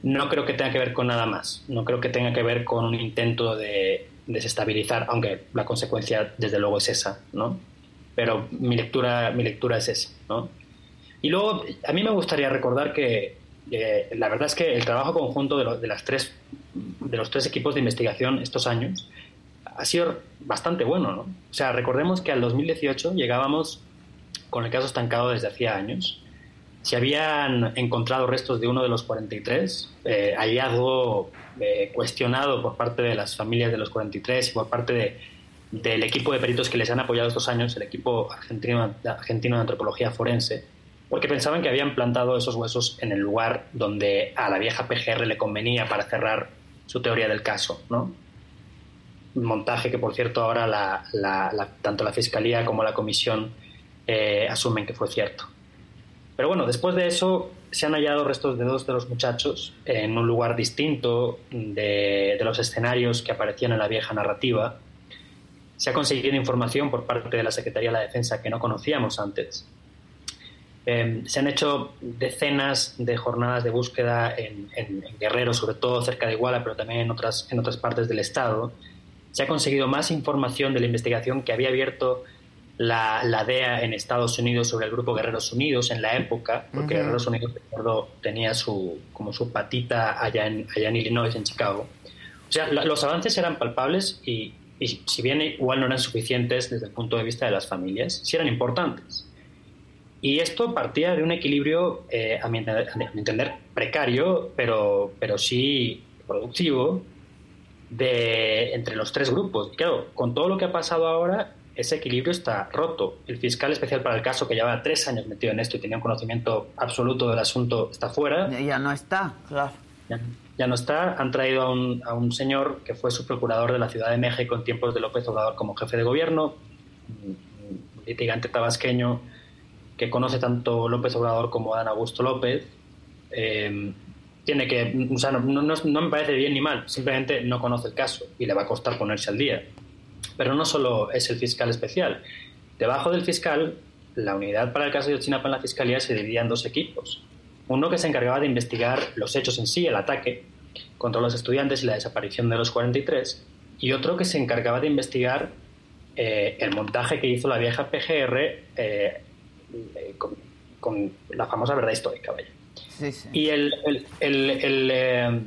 No creo que tenga que ver con nada más. No creo que tenga que ver con un intento de desestabilizar, aunque la consecuencia desde luego es esa, ¿no? Pero mi lectura, mi lectura es esa, ¿no? Y luego, a mí me gustaría recordar que eh, la verdad es que el trabajo conjunto de, de, las tres, de los tres equipos de investigación estos años ha sido bastante bueno, ¿no? O sea, recordemos que al 2018 llegábamos con el caso estancado desde hacía años. Se habían encontrado restos de uno de los 43, eh, hallazgo eh, cuestionado por parte de las familias de los 43 y por parte de, del equipo de peritos que les han apoyado estos años, el equipo argentino, argentino de antropología forense, porque pensaban que habían plantado esos huesos en el lugar donde a la vieja PGR le convenía para cerrar su teoría del caso, ¿no? montaje que, por cierto, ahora la, tanto la Fiscalía como la Comisión eh, asumen que fue cierto. Pero bueno, después de eso se han hallado restos de dos de los muchachos en un lugar distinto de, los escenarios que aparecían en la vieja narrativa. Se ha conseguido información por parte de la Secretaría de la Defensa que no conocíamos antes. Eh, se han hecho decenas de jornadas de búsqueda en, Guerrero, sobre todo cerca de Iguala, pero también en otras, en otras partes del estado se ha conseguido más información de la investigación que había abierto la, la, DEA en Estados Unidos sobre el grupo Guerreros Unidos en la época, porque uh -huh. Guerreros Unidos, recuerdo, tenía su, como su patita allá en, allá en Illinois, en Chicago. O sea, la, los avances eran palpables y, y, si bien igual no eran suficientes desde el punto de vista de las familias, sí eran importantes. Y esto partía de un equilibrio, eh, a, mi entender, a, mi entender, precario, pero, pero sí productivo, de, entre los tres grupos. Y claro, con todo lo que ha pasado ahora, ese equilibrio está roto. El fiscal especial para el caso, que lleva tres años metido en esto y tenía un conocimiento absoluto del asunto, está fuera. Ya no está, claro. Ya, ya no está. Han traído a un, a un, señor que fue su procurador de la Ciudad de México en tiempos de López Obrador como jefe de gobierno, un litigante tabasqueño que conoce tanto López Obrador como Dan Augusto López. Eh, tiene que, o sea, no, no, no, me parece bien ni mal, simplemente no conoce el caso y le va a costar ponerse al día. Pero no solo es el fiscal especial. Debajo del fiscal, la unidad para el caso de Ochinapa en la fiscalía se dividía en dos equipos. Uno que se encargaba de investigar los hechos en sí, el ataque contra los estudiantes y la desaparición de los 43, y otro que se encargaba de investigar eh, el montaje que hizo la vieja PGR eh, con, con, la famosa verdad histórica, vaya. Sí, sí. Y el, el, el, el eh,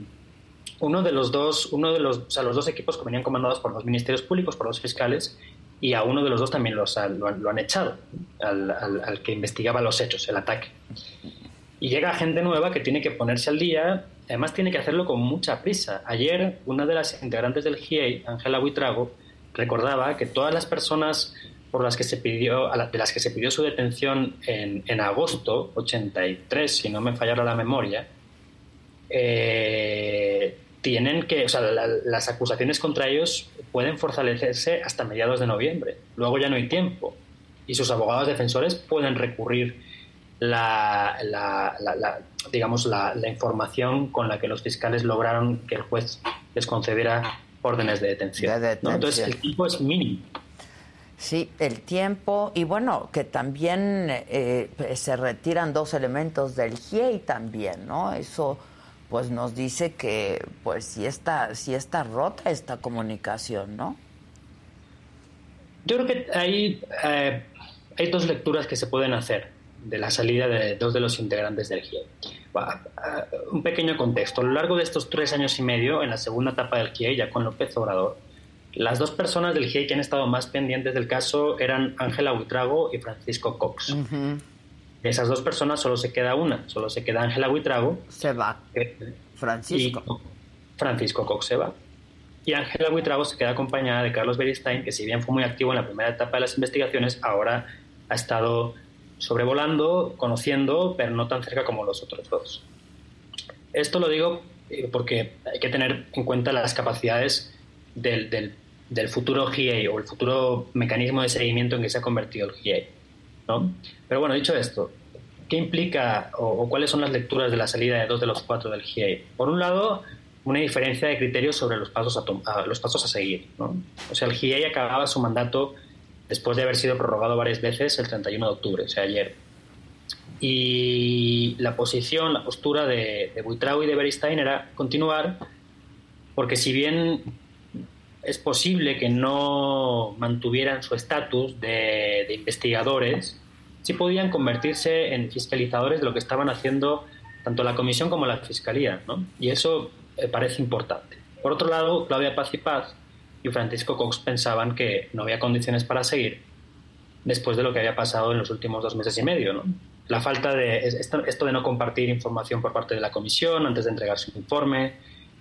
uno de los dos, uno de los, o sea, los dos equipos que venían comandados por los ministerios públicos, por los fiscales, y a uno de los dos también los, lo, han, lo han echado, al, al, al, que investigaba los hechos, el ataque. Y llega gente nueva que tiene que ponerse al día, además tiene que hacerlo con mucha prisa. Ayer, una de las integrantes del GIEI, Ángela Buitrago, recordaba que todas las personas por las que se pidió, de las que se pidió su detención en, en agosto 83, si no me fallara la memoria, eh, tienen que, o sea, la, las acusaciones contra ellos pueden fortalecerse hasta mediados de noviembre. Luego ya no hay tiempo. Y sus abogados defensores pueden recurrir la, la, la digamos, la, información con la que los fiscales lograron que el juez les concediera órdenes de detención. De detención. ¿no? Entonces, el tiempo es mínimo. Sí, el tiempo y bueno, que también eh, se retiran dos elementos del GIEI también, ¿no? Eso pues nos dice que pues sí está, sí está rota esta comunicación, ¿no? Yo creo que hay, eh, hay dos lecturas que se pueden hacer de la salida de dos de los integrantes del GIEI. Un pequeño contexto. A lo largo de estos tres años y medio, en la segunda etapa del GIEI, ya con López Obrador, las dos personas del GIEI que han estado más pendientes del caso eran Ángela Buitrago y Francisco Cox. Uh -huh. De esas dos personas solo se queda una, solo se queda Ángela Buitrago. Se va. Eh, Francisco. Y Francisco Cox se va. Y Ángela Buitrago se queda acompañada de Carlos Beristain, que si bien fue muy activo en la primera etapa de las investigaciones, ahora ha estado sobrevolando, conociendo, pero no tan cerca como los otros dos. Esto lo digo eh, porque hay que tener en cuenta las capacidades del, del del futuro GIEI o el futuro mecanismo de seguimiento en que se ha convertido el GIEI. ¿No? Pero bueno, dicho esto, ¿qué implica o, cuáles son las lecturas de la salida de dos de los cuatro del GIEI? Por un lado, una diferencia de criterios sobre los pasos a, a los pasos a seguir. O sea, el GIEI acababa su mandato después de haber sido prorrogado varias veces el 31 de octubre, o sea, ayer. y la posición, la postura de, de Buitrago y de Beristain era continuar, porque si bien es posible que no mantuvieran su estatus de, investigadores, sí podían convertirse en fiscalizadores de lo que estaban haciendo tanto la comisión como la fiscalía, ¿no? Y eso parece importante. Por otro lado, Claudia Paz y Paz y Francisco Cox pensaban que no había condiciones para seguir después de lo que había pasado en los últimos dos meses y medio, ¿no? La falta de esto, esto de no compartir información por parte de la comisión antes de entregar su informe,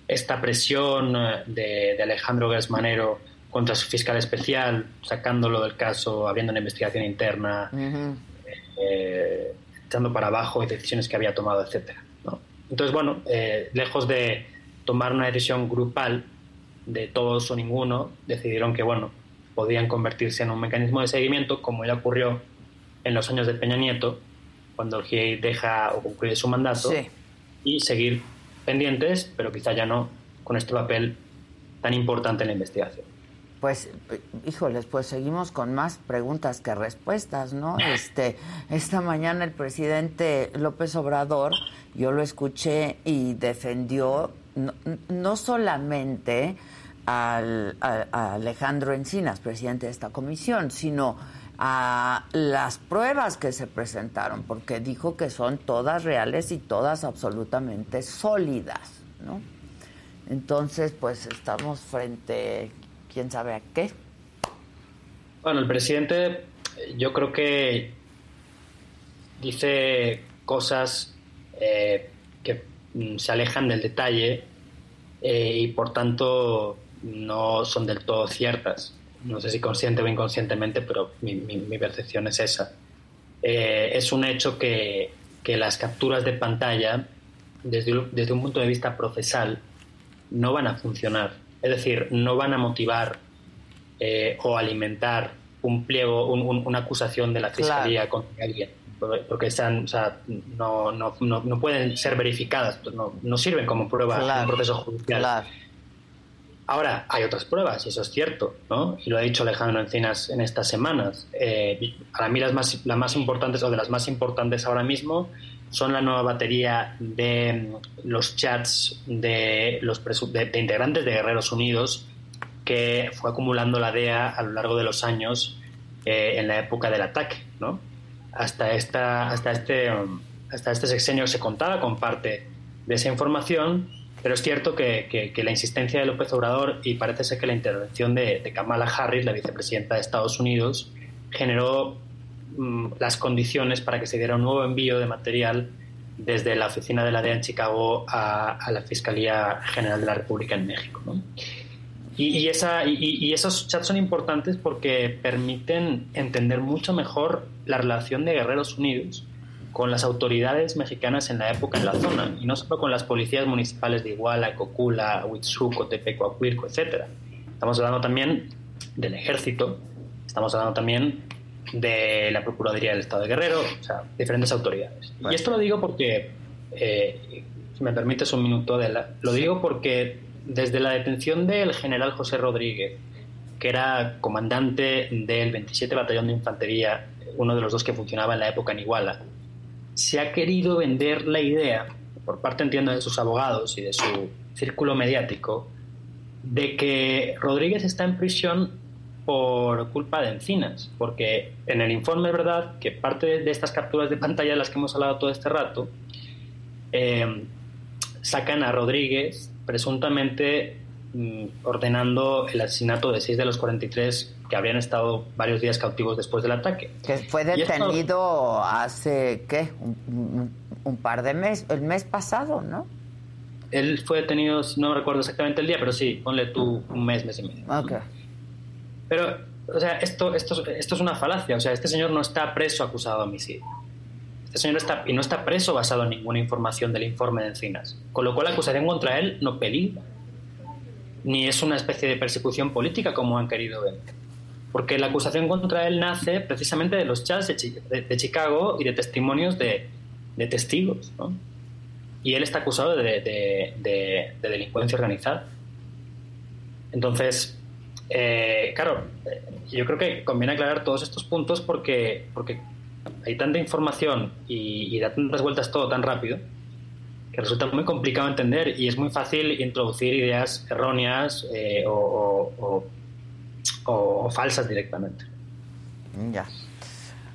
esta presión eh, de, de Alejandro Gersmanero contra su fiscal especial, sacándolo del caso, abriendo una investigación interna, eh, echando para abajo decisiones que había tomado, etcétera. ¿no? Entonces, bueno, eh, lejos de tomar una decisión grupal de todos o ninguno, decidieron que, bueno, podían convertirse en un mecanismo de seguimiento, como ya ocurrió en los años de Peña Nieto, cuando el GIEI deja o concluye su mandato, Sí. y seguir pendientes, pero quizá ya no con este papel tan importante en la investigación. Pues, híjoles, pues seguimos con más preguntas que respuestas, ¿no? [laughs] Este, esta mañana el presidente López Obrador, yo lo escuché y defendió no, no solamente al, a, a Alejandro Encinas, presidente de esta comisión, sino a las pruebas que se presentaron, porque dijo que son todas reales y todas absolutamente sólidas, ¿no? Entonces, pues estamos frente, quién sabe a qué. Bueno, el presidente yo creo que dice cosas eh, que mm, se alejan del detalle eh, y por tanto no son del todo ciertas. No sé si consciente o inconscientemente, pero mi, mi- mi percepción es esa. Eh, es un hecho que, que las capturas de pantalla, desde, un- desde un punto de vista procesal, no van a funcionar. Es decir, no van a motivar eh, o alimentar un pliego, un- un- una acusación de la fiscalía contra alguien, porque- están, o sea, no, no, no, no pueden ser verificadas, no, no sirven como prueba en Claro, un proceso judicial. Ahora, hay otras pruebas, y eso es cierto, ¿no? Y lo ha dicho Alejandro Encinas en estas semanas. Eh, para mí las más, importantes, o de las más importantes ahora mismo, son la nueva batería de mm, los chats de los integrantes de Guerreros Unidos que fue acumulando la DEA a lo largo de los años eh, en la época del ataque, ¿no? Hasta, esta, hasta, este, um, hasta este sexenio se contaba con parte de esa información, pero es cierto que, la insistencia de López Obrador y parece ser que la intervención de, Kamala Harris, la vicepresidenta de Estados Unidos, generó mm, las condiciones para que se diera un nuevo envío de material desde la oficina de la DEA en Chicago a, la Fiscalía General de la República en México. ¿no? Y, esa, y esos chats son importantes porque permiten entender mucho mejor la relación de Guerreros Unidos con las autoridades mexicanas en la época en la zona, y no solo con las policías municipales de Iguala, Cocula, Huitzuco, Tepeco, Acuirco, etc. Estamos hablando también del ejército, estamos hablando también de la Procuraduría del Estado de Guerrero, o sea, diferentes autoridades. Y esto lo digo porque, eh, si me permites un minuto, Adela, lo digo porque desde la detención del general José Rodríguez, que era comandante del 27 Batallón de Infantería, uno de los dos que funcionaba en la época en Iguala, se ha querido vender la idea, por parte entiendo de sus abogados y de su círculo mediático, de que Rodríguez está en prisión por culpa de Encinas, porque en el informe es verdad que parte de estas capturas de pantalla de las que hemos hablado todo este rato, eh, sacan a Rodríguez presuntamente ordenando el asesinato de seis de los 43 que habrían estado varios días cautivos después del ataque. Que fue esto- detenido hace, ¿qué? Un par de meses, el mes pasado, ¿no? Él fue detenido, no recuerdo exactamente el día, pero sí, ponle tú un mes, mes y medio. Ok. Pero, o sea, esto, esto, esto es una falacia. O sea, este señor no está preso acusado de homicidio. Este señor está, y no está preso basado en ninguna información del informe de Encinas. Con lo cual la acusación contra él no peligra. Ni es una especie de persecución política como han querido ver. Porque la acusación contra él nace precisamente de los chats de, Chi- de- de Chicago y de testimonios de, testigos. Y él está acusado de delincuencia organizada. Entonces, eh, claro, eh, yo creo que conviene aclarar todos estos puntos porque, porque hay tanta información y, y da tantas vueltas todo tan rápido resulta muy complicado entender y es muy fácil introducir ideas erróneas eh, o- o falsas directamente. Ya.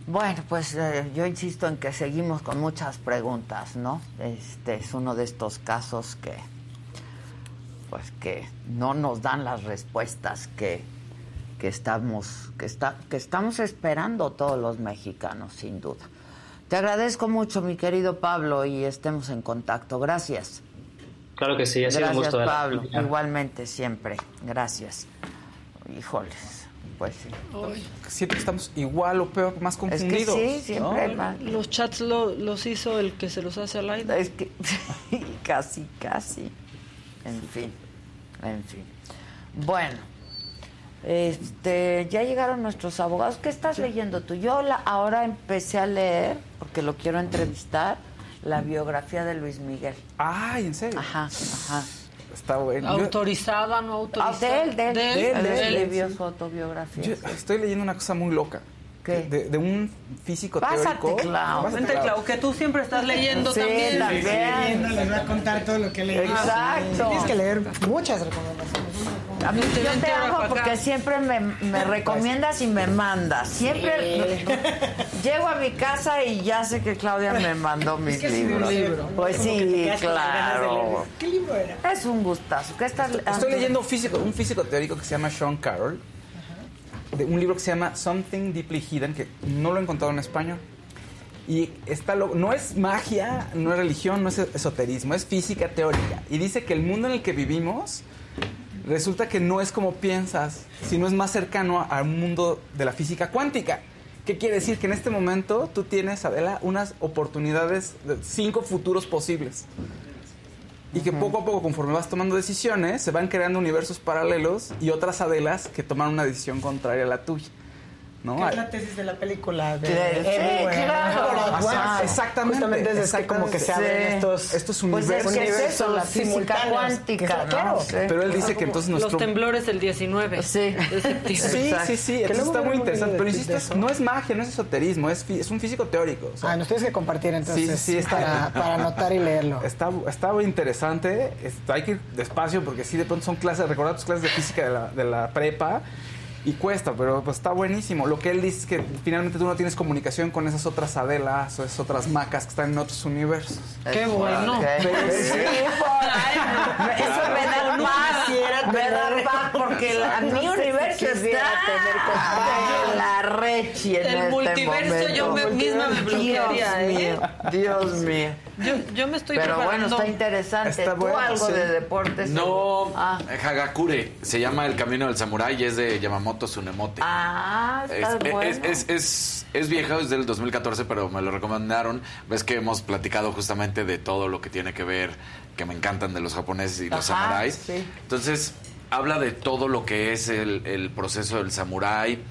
Bueno, pues eh, yo insisto en que seguimos con muchas preguntas, ¿no? Este es uno de estos casos que, pues que no nos dan las respuestas que, que estamos, que está, que estamos esperando todos los mexicanos, sin duda. Te agradezco mucho, mi querido Pablo, y estemos en contacto. Gracias. Claro que sí, ha sido un Gracias, gusto. de la- Pablo. Igualmente, siempre. Gracias. Híjoles, pues sí. Siento que estamos igual o peor, más que confundidos. sí, siempre Los chats lo- los hizo el que se los hace al aire. Es que [laughs] casi, casi. En fin, en fin. Bueno, este, ya llegaron nuestros abogados. ¿Qué estás leyendo tú? Yo la- ahora empecé a leer, porque lo quiero entrevistar, la biografía de Luis Miguel. Ay, ¿en serio? Ajá, ajá. Está bueno. Autorizada, no Ah, autorizada. de él, de él. De él, Él de él. escribió su autobiografía. Yo estoy leyendo una cosa muy loca. ¿Qué? De, de un físico Pásate, teórico. Clau. Pásate, Vente, Clau. Que tú siempre estás leyendo Sí, también. también. Les voy a contar todo lo que leí. Exacto. Tienes que leer muchas recomendaciones. A mí, yo te amo porque acá. siempre me, me recomiendas y me mandas. Siempre [laughs] llego a mi casa y ya sé que Claudia me mandó mis que sí, libros. un libro. Pues Como que sí, claro. ¿Qué libro era? Es un gustazo. ¿Qué estás Estoy leyendo físico, un físico teórico que se llama Sean Carroll, de un libro que se llama Something Deeply Hidden, que no lo he encontrado en español. Y está lo- no es magia, no es religión, no es esoterismo, es física teórica. Y dice que el mundo en el que vivimos resulta que no es como piensas, sino es más cercano al mundo de la física cuántica. ¿Qué quiere decir? Que en este momento tú tienes, Adela, unas oportunidades, de cinco futuros posibles. Y que poco a poco, conforme vas tomando decisiones, se van creando universos paralelos y otras Adelas que toman una decisión contraria a la tuya. ¿No? ¿Qué es la tesis de la película? De Sí. Ajá. Exactamente, Justamente es que como que se abren Sí. estos, Estos Pues es universos. que es eso, la universos física simultáneos, cuántica, que-. Sí. Pero él dice que entonces nuestro... Los temblores del 19 Sí. de. Sí, sí, sí, Que entonces está muy interesante. de- Pero de insisto, no es magia, no es esoterismo, es, fi- es un físico teórico. o sea, Ah, nos tienes que compartir entonces Sí, sí, sí, está- para, para anotar y leerlo. Está, está muy interesante. Está- hay que ir despacio porque sí, de pronto son clases, recordar tus clases de física de la, de la prepa y cuesta, pero pues está buenísimo. Lo que él dice es que finalmente tú no tienes comunicación con esas otras Adelas o esas otras macas que están en otros universos. Qué bueno. Pero sí, Me- Eso me da paz, me da paz porque la- mi universo está en la rechi en El este multiverso momento. yo me- misma me bloquearía, Dios ¿eh? mío, Dios mío. Yo, yo me estoy Pero bueno, preparando. está interesante. Está ¿Tú bueno, algo sí. de deportes? No, Ah, Hagakure, se llama El Camino del Samurái y es de Yamamoto Tsunemote. ah Es, está es, bueno. es, es, es viejo, es del 2014, pero me lo recomendaron. Ves que hemos platicado justamente de todo lo que tiene que ver, que me encantan de los japoneses y los samuráis. sí. Entonces, habla de todo lo que es el, el proceso del samurái,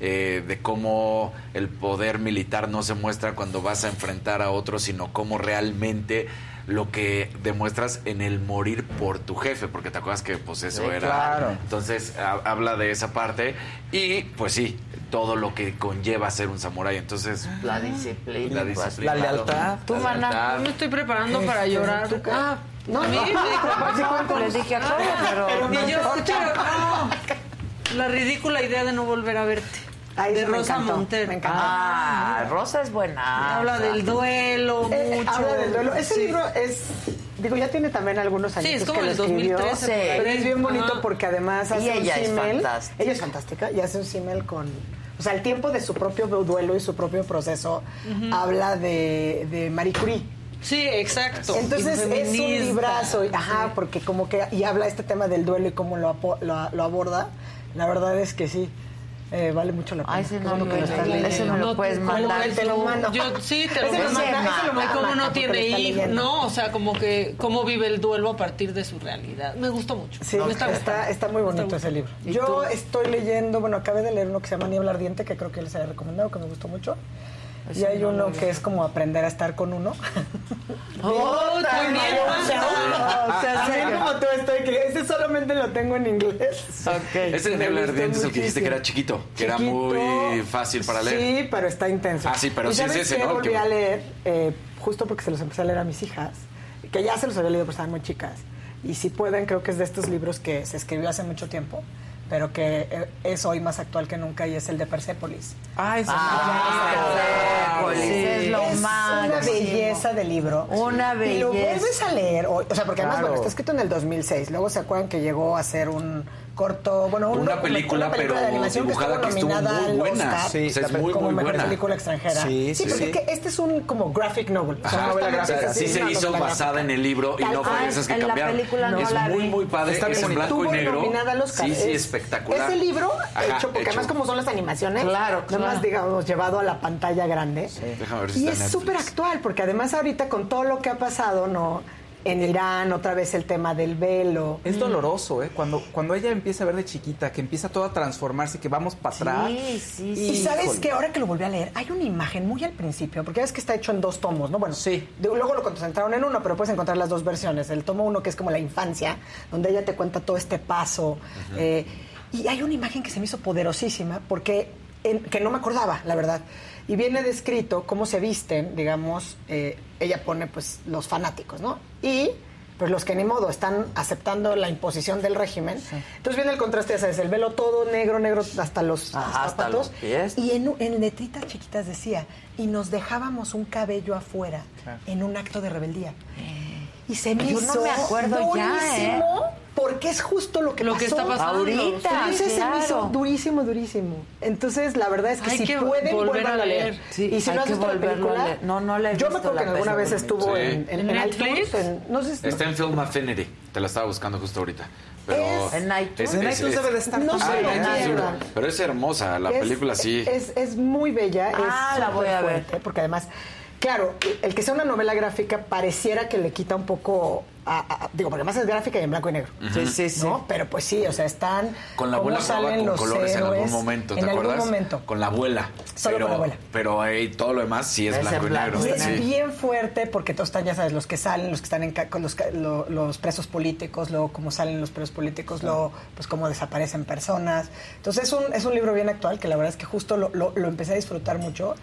eh, de cómo el poder militar no se muestra cuando vas a enfrentar a otros, sino cómo realmente lo que demuestras en el morir por tu jefe, porque te acuerdas que pues eso Sí, era... claro. Entonces ha- habla de esa parte y pues sí, todo lo que conlleva ser un samurái. Entonces, La disciplina. la pues. disciplina. La lealtad. Tú, lealtad. Yo me estoy preparando para Este, llorar. Ah, No, a mí. no, les dije a Claudia, pero... Y yo escuché [laughs] no, la ridícula idea de no volver a verte. Ay, de Rosa encantó, Montero. me encantó. Ah, Rosa es buena. Habla del duelo Eh, mucho. habla del duelo. Ese Sí. libro es, digo, ya tiene también algunos años es como que escribió, 2013, por ahí. pero es bien bonito Ajá. porque además Y hace ella un símil. fantástica. Ella es fantástica y hace un símil con, o sea, el tiempo de su propio duelo y su propio proceso habla de, de Marie Curie. Sí, exacto. Entonces Y es un librazo, y- ajá, Sí. porque como que y habla este tema del duelo y cómo lo, apo- lo, lo aborda. La verdad es que sí, eh, vale mucho la pena. Ay, ese no lo que he lo estás leído. leyendo. Ese me lo No, puedes te- mandar. te lo mando. Yo sí, te lo no porque tiene hijos, no, o sea, como que cómo vive el duelo a partir de su realidad. Me gustó mucho. Sí, está, está, muy bonito Está ese libro. ¿Y Yo tú? estoy leyendo, bueno, acabé de leer uno que se llama Niebla Ardiente, que creo que les había recomendado, que me gustó mucho. Y hay uno que es como aprender a estar con uno. [laughs] Oh, no, o sea, o sea, también como tú estoy, que ese solamente lo tengo en inglés. Ese de Me Niebla gustó Ardiente es el que dijiste que era chiquito, que era muy fácil para leer. Sí, pero está intenso. Ah, sí, pero ¿Y sí es ese, ¿no? El volví a leer, eh, justo porque se los empecé a leer a mis hijas, que ya se los había leído, pero estaban muy chicas. Y si pueden, creo que es de estos libros que se escribió hace mucho tiempo, pero que eh, es hoy más actual que nunca y es el de Persepolis. Ah, eso Persépolis, es lo una máximo. belleza de libro. Una Y lo belleza. vuelves a leer hoy. O sea, porque además, Claro. bueno, está escrito en el 2006. Luego se acuerdan que llegó a ser un corto, bueno, un Una película, una película pero de animación dibujada que que estuvo estuvo nominada muy al buena. Oscar Sí, o sea, es la- muy, como muy mejor buena. película extranjera. Sí, sí, porque sí. que este es un como graphic novel. Ajá. novela O sea, gráfica, sí se hizo basada gráfica. en el libro y Tal no fue esas que en la cambiaron. película no es la muy, vi. muy padre. Está es en blanco y Estuvo negro. nominada al Oscar. Sí, sí, Es- espectacular. Es el libro Ajá, hecho, porque hecho. además como son las animaciones, Claro, nada más claro. digamos llevado a la pantalla grande. Déjame ver si Y es súper actual, porque además ahorita con todo lo que ha pasado, ¿no? En Irán, otra vez el tema del velo. Es doloroso, ¿eh? Cuando, cuando ella empieza a ver de chiquita, que empieza todo a transformarse, que vamos para atrás. Sí, sí, sí. Y sabes que ahora que lo volví a leer, hay una imagen muy al principio, porque ves que está hecho en dos tomos, ¿no? Bueno, Sí. de- luego lo concentraron en uno, pero puedes encontrar las dos versiones. El tomo uno, que es como la infancia, donde ella te cuenta todo este paso. eh, y hay una imagen que se me hizo poderosísima, porque en- que no me acordaba, la verdad. Y viene descrito cómo se visten, digamos, eh, ella pone pues los fanáticos, ¿no? Y pues los que ni modo están aceptando la imposición del régimen. Entonces viene el contraste, sabes, el velo todo negro, negro hasta los Ajá, hasta zapatos. los pies. Y en, en letritas chiquitas decía, y nos dejábamos un cabello afuera en un acto de rebeldía. Y se me Yo no hizo me acuerdo ya, durísimo, porque es justo lo que Lo pasó. que está pasando. Ahorita, Entonces se me hizo claro. durísimo, durísimo. Entonces, la verdad es que Hay si que pueden, volver a leer. leer. Sí, y si hay no has visto la película... leer. No, no la he Yo me visto acuerdo que alguna vez estuvo Sí. en, en, ¿En en Netflix? iTunes, en- no sé si... Está en Film Affinity. Te la estaba buscando justo ahorita. Pero Es- En iTunes. En iTunes debe de estar. No Ah, iTunes. pierdan. Pero es hermosa, la Es- película sí. Es, es muy bella. Ah, es la voy a ver. Porque además, claro, el que sea una novela gráfica pareciera que le quita un poco. a- a- digo, porque además es gráfica y en blanco y negro. Sí, sí, sí. ¿no? Pero pues sí, o sea, están. Con la abuela jugaba salen con los colores en algún momento, ¿te en acuerdas? algún momento. Con la abuela. Solo pero, con la abuela. Pero ahí todo lo demás sí es, Es blanco y negro. Y es sí. bien fuerte porque todos están, ya sabes, los que salen, los que están en ca- con los, lo- los presos políticos, luego cómo salen los presos políticos, luego pues cómo desaparecen personas. Entonces es un, es un libro bien actual que la verdad es que justo lo, lo- lo empecé a disfrutar mucho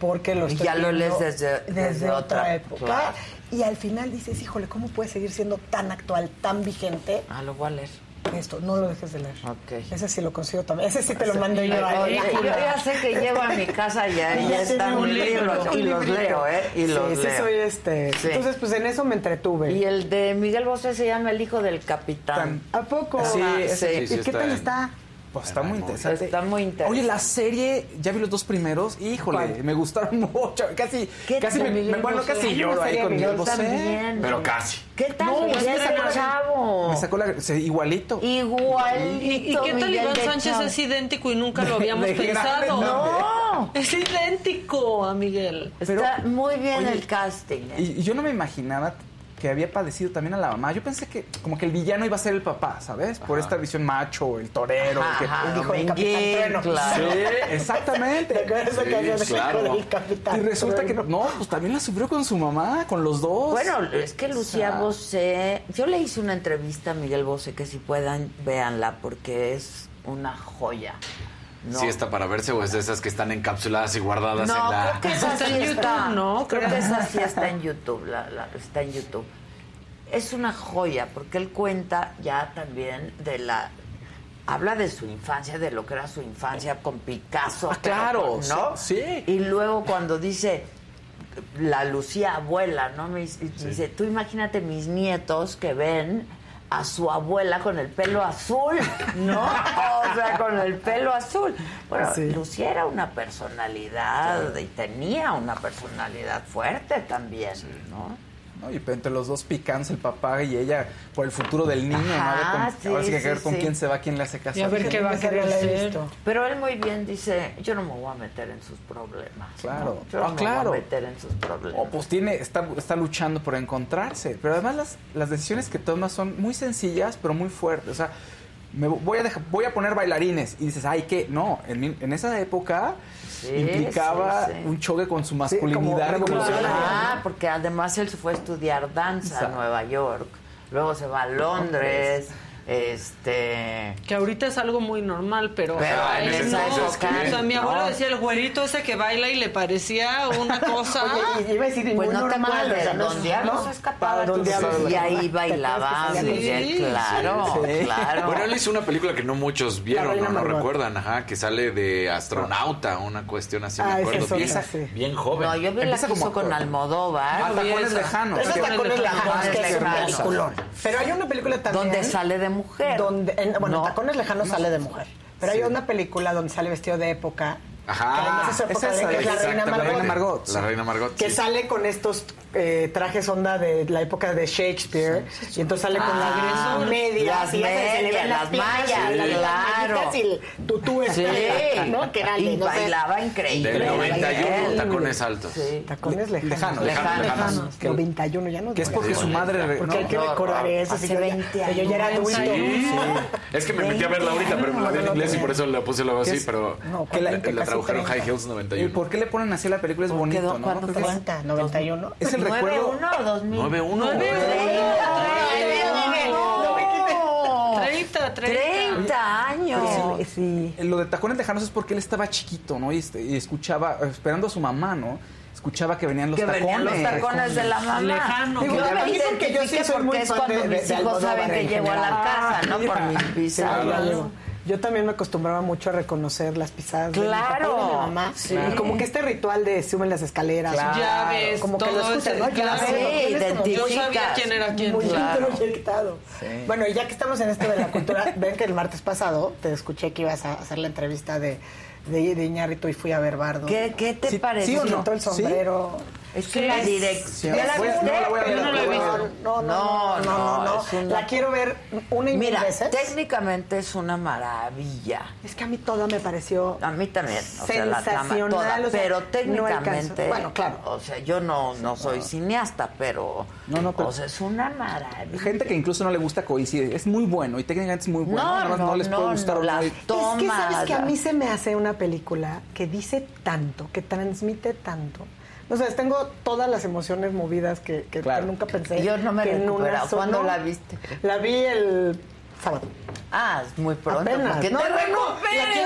porque lo Y estoy ya lo lees desde- desde otra, otra- época. claro. Y al final dices, híjole, ¿cómo puede seguir siendo tan actual, tan vigente? Ah, lo voy a leer. Esto, no lo dejes de leer. Ok. Ese sí lo consigo también. Ese sí te lo mando yo. Oye, ahí. yo ya sé que llego a mi casa y ahí [laughs] Ya están un un libro libro, y los leo, ¿eh? Y Sí, los sí leo. soy este. Sí. Entonces, pues en eso me entretuve. Y el de Miguel Bosé se llama El hijo del capitán. ¿A poco? Sí, Ah, ese- ¿Y sí qué tal está? Pues está muy interesante. Está muy interesante. Oye, la serie, ya vi los dos primeros, híjole, ¿Cuál? me gustaron [laughs] mucho. Casi, ¿Qué casi me, me- bueno, casi lloro ahí con de Miguel Bosé. Pero casi. ¿Qué tal? No, Miguel es que del Chavo? Me sacó la, se- igualito. Igualito. ¿Y, y qué tal Miguel Iván Sánchez es idéntico y nunca lo habíamos de grande, pensado? No. Es idéntico a Miguel. Pero- Está muy bien Oye, el casting. ¿eh? Y yo no me imaginaba que había padecido también a la mamá. Yo pensé que como que el villano iba a ser el papá, ¿sabes? Por esta visión macho, el torero. Ajá, que- ajá, el hijo del Capitán Trueno. claro. Sí, exactamente. [laughs] ¿Te Sí, claro. Del Capitán? Y resulta que no, pues también la sufrió con su mamá, con los dos. Bueno, es que Lucía O sea, Bosé, yo le hice una entrevista a Miguel Bosé que si puedan, véanla porque es una joya. No. Sí está para verse o es de esas que están encapsuladas y guardadas No, en la... creo que esa Está sí en. YouTube, ¿no? Creo que esa sí está en YouTube, la- la- está en YouTube. Es una joya porque él cuenta ya también de la habla de su infancia, de lo que era su infancia con Picasso, Ah, pero claro, con- ¿no? sí, sí. Y luego cuando dice la Lucía abuela, ¿no? Me dice, dice, tú imagínate mis nietos que ven a su abuela con el pelo azul, ¿no? O sea, con el pelo azul. Bueno, Sí. Lucía era una personalidad y tenía una personalidad fuerte también, ¿no? ¿No? Y entre los dos picándose el papá y ella por el futuro del niño, ¿no? A ver, Ajá, sí, ahora sí que ver con sí. quién se va, quién le hace caso. Y a ver qué va a querer visto. Pero él muy bien dice, yo no me voy a meter en sus problemas. Claro. ¿no? Yo Ah, no claro. me voy a meter en sus problemas. O pues tiene, está, está luchando por encontrarse. Pero además las, las decisiones que toma son muy sencillas, pero muy fuertes. O sea, me voy a dejar- voy a poner bailarines y dices, ay, ¿qué? No, en, en esa época implicaba sí, sí. un choque con su masculinidad revolucionaria. Ah, porque además él se fue a estudiar danza a Nueva York, luego se va a Londres, este... Que ahorita es algo muy normal, pero, Pero a en esa no. época, O sea, mi no. abuelo decía el güerito ese que baila y le parecía una [laughs] cosa. Oye, y iba a decir, Pues muy no te normal, acuerdas o sea, no Don Diablo ¿no? se escapaba Don Diablo, y ahí ¿te bailaba salía Miguel, claro, Sí. claro. Bueno, él hizo una película que no muchos vieron, no, no recuerdan, ajá, que sale de astronauta, una cuestión así, Ah, me esa acuerdo. es bien, otra, sí. bien joven. No, yo vi la Empieza que hizo como- con Almodóvar. Ah, Tacones lejanos. Esos tacones lejanos. Pero hay una película también. Donde sale de mujer. Donde, en- bueno, No. Tacones lejanos sale de mujer. Pero hay una película donde sale vestido de época. Ajá. Que además es época Esa es de- que es la reina. Margot. La reina Margot, La reina Margot. Que sí. sale con estos eh, trajes onda de la época de Shakespeare. Y entonces sale con Ah, las medias. las y ya se- se le ven medias, las piernas, mallas, y las claro. Y el tutú Sí, este, ¿no? Que era y no sé, bailaba increíble. Del 91, Él. tacones altos. Sí. Tacones lejanos. Lejanos, lejanos, lejanos. Que- 91 ya no. Que es porque Sí, su madre... re- Porque no, hay que no, recordar no, eso. hace si yo ya- 20 que Yo ya era años. adulto. Sí. Es que me metí a verla ahorita, pero me la vi en inglés y por eso la puse luego ¿Qué así, pero que la, 40, la casi tradujeron 30. High Heels ¿Y 91. por qué le ponen así la película? Es bonito, quedó- ¿no? 90, 91. Es el recuerdo... 91 o 2000. 9-1. 30, 30. 30 años. Sí, sí. Lo de tacones lejanos es porque él estaba chiquito, ¿no? Y, este- y escuchaba, esperando a su mamá, ¿no? Escuchaba que venían los que tacones. venían los tacones de la mamá. Lejano. Digo, yo me mí porque yo sí soy porque muy es fan cuando de- de- mis de hijos saben que en llego a la casa, ¿no? Por Ah, mis [laughs] Sí. Yo también me acostumbraba mucho a reconocer las pisadas de mi Claro. papá y de mi mamá. Sí. Y como que este ritual de suben las escaleras. Claro. Ya ves, Como que lo escuchas, ¿no? claro. Ya Sí, Yo sabía quién era quién. muy Claro. proyectado. Bueno, y ya que estamos en esto de la cultura, [laughs] ven que el martes pasado te escuché que ibas a hacer la entrevista de, de, de Iñárritu y fui a ver Bardo. ¿Qué, qué te Sí, pareció? sí o no? El sombrero. Es que la dirección. ¿Ya la viste? no la voy a Yo ver, no la he visto. No, no, no, no, no, no. La quiero ver una y mil Mira, veces. técnicamente es una maravilla. Es que a mí toda me pareció A mí también, o sea, la trama Sensacional, toda, o sea, pero no técnicamente. Bueno, claro. o sea, yo no, no soy cineasta, pero, No, no, pero- o sea, es una maravilla. Gente que incluso no le gusta coincide. Es muy bueno y técnicamente es muy bueno. No, más no, les puede no, gustar no, o no. las Y- Es que tomas, sabes que a mí se me hace una película que dice tanto, que transmite tanto. No sé, tengo todas las emociones movidas que, que- Claro. que nunca pensé. Yo no me que en una recuperado. sola- ¿Cuándo la viste? La vi el sábado. Ah, es muy pronto, Apenas. porque No, te no, no, recuperes.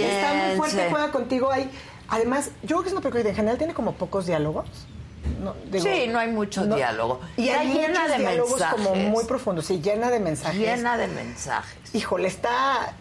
Está muy fuerte juega contigo. Hay, además, yo creo que es una película que en general tiene como pocos diálogos. No, digo, Sí, no hay mucho no. diálogo. Y Está hay llena de diálogos como mensajes. muy profundos. Sí, llena de mensajes. Llena de mensajes. Híjole, está.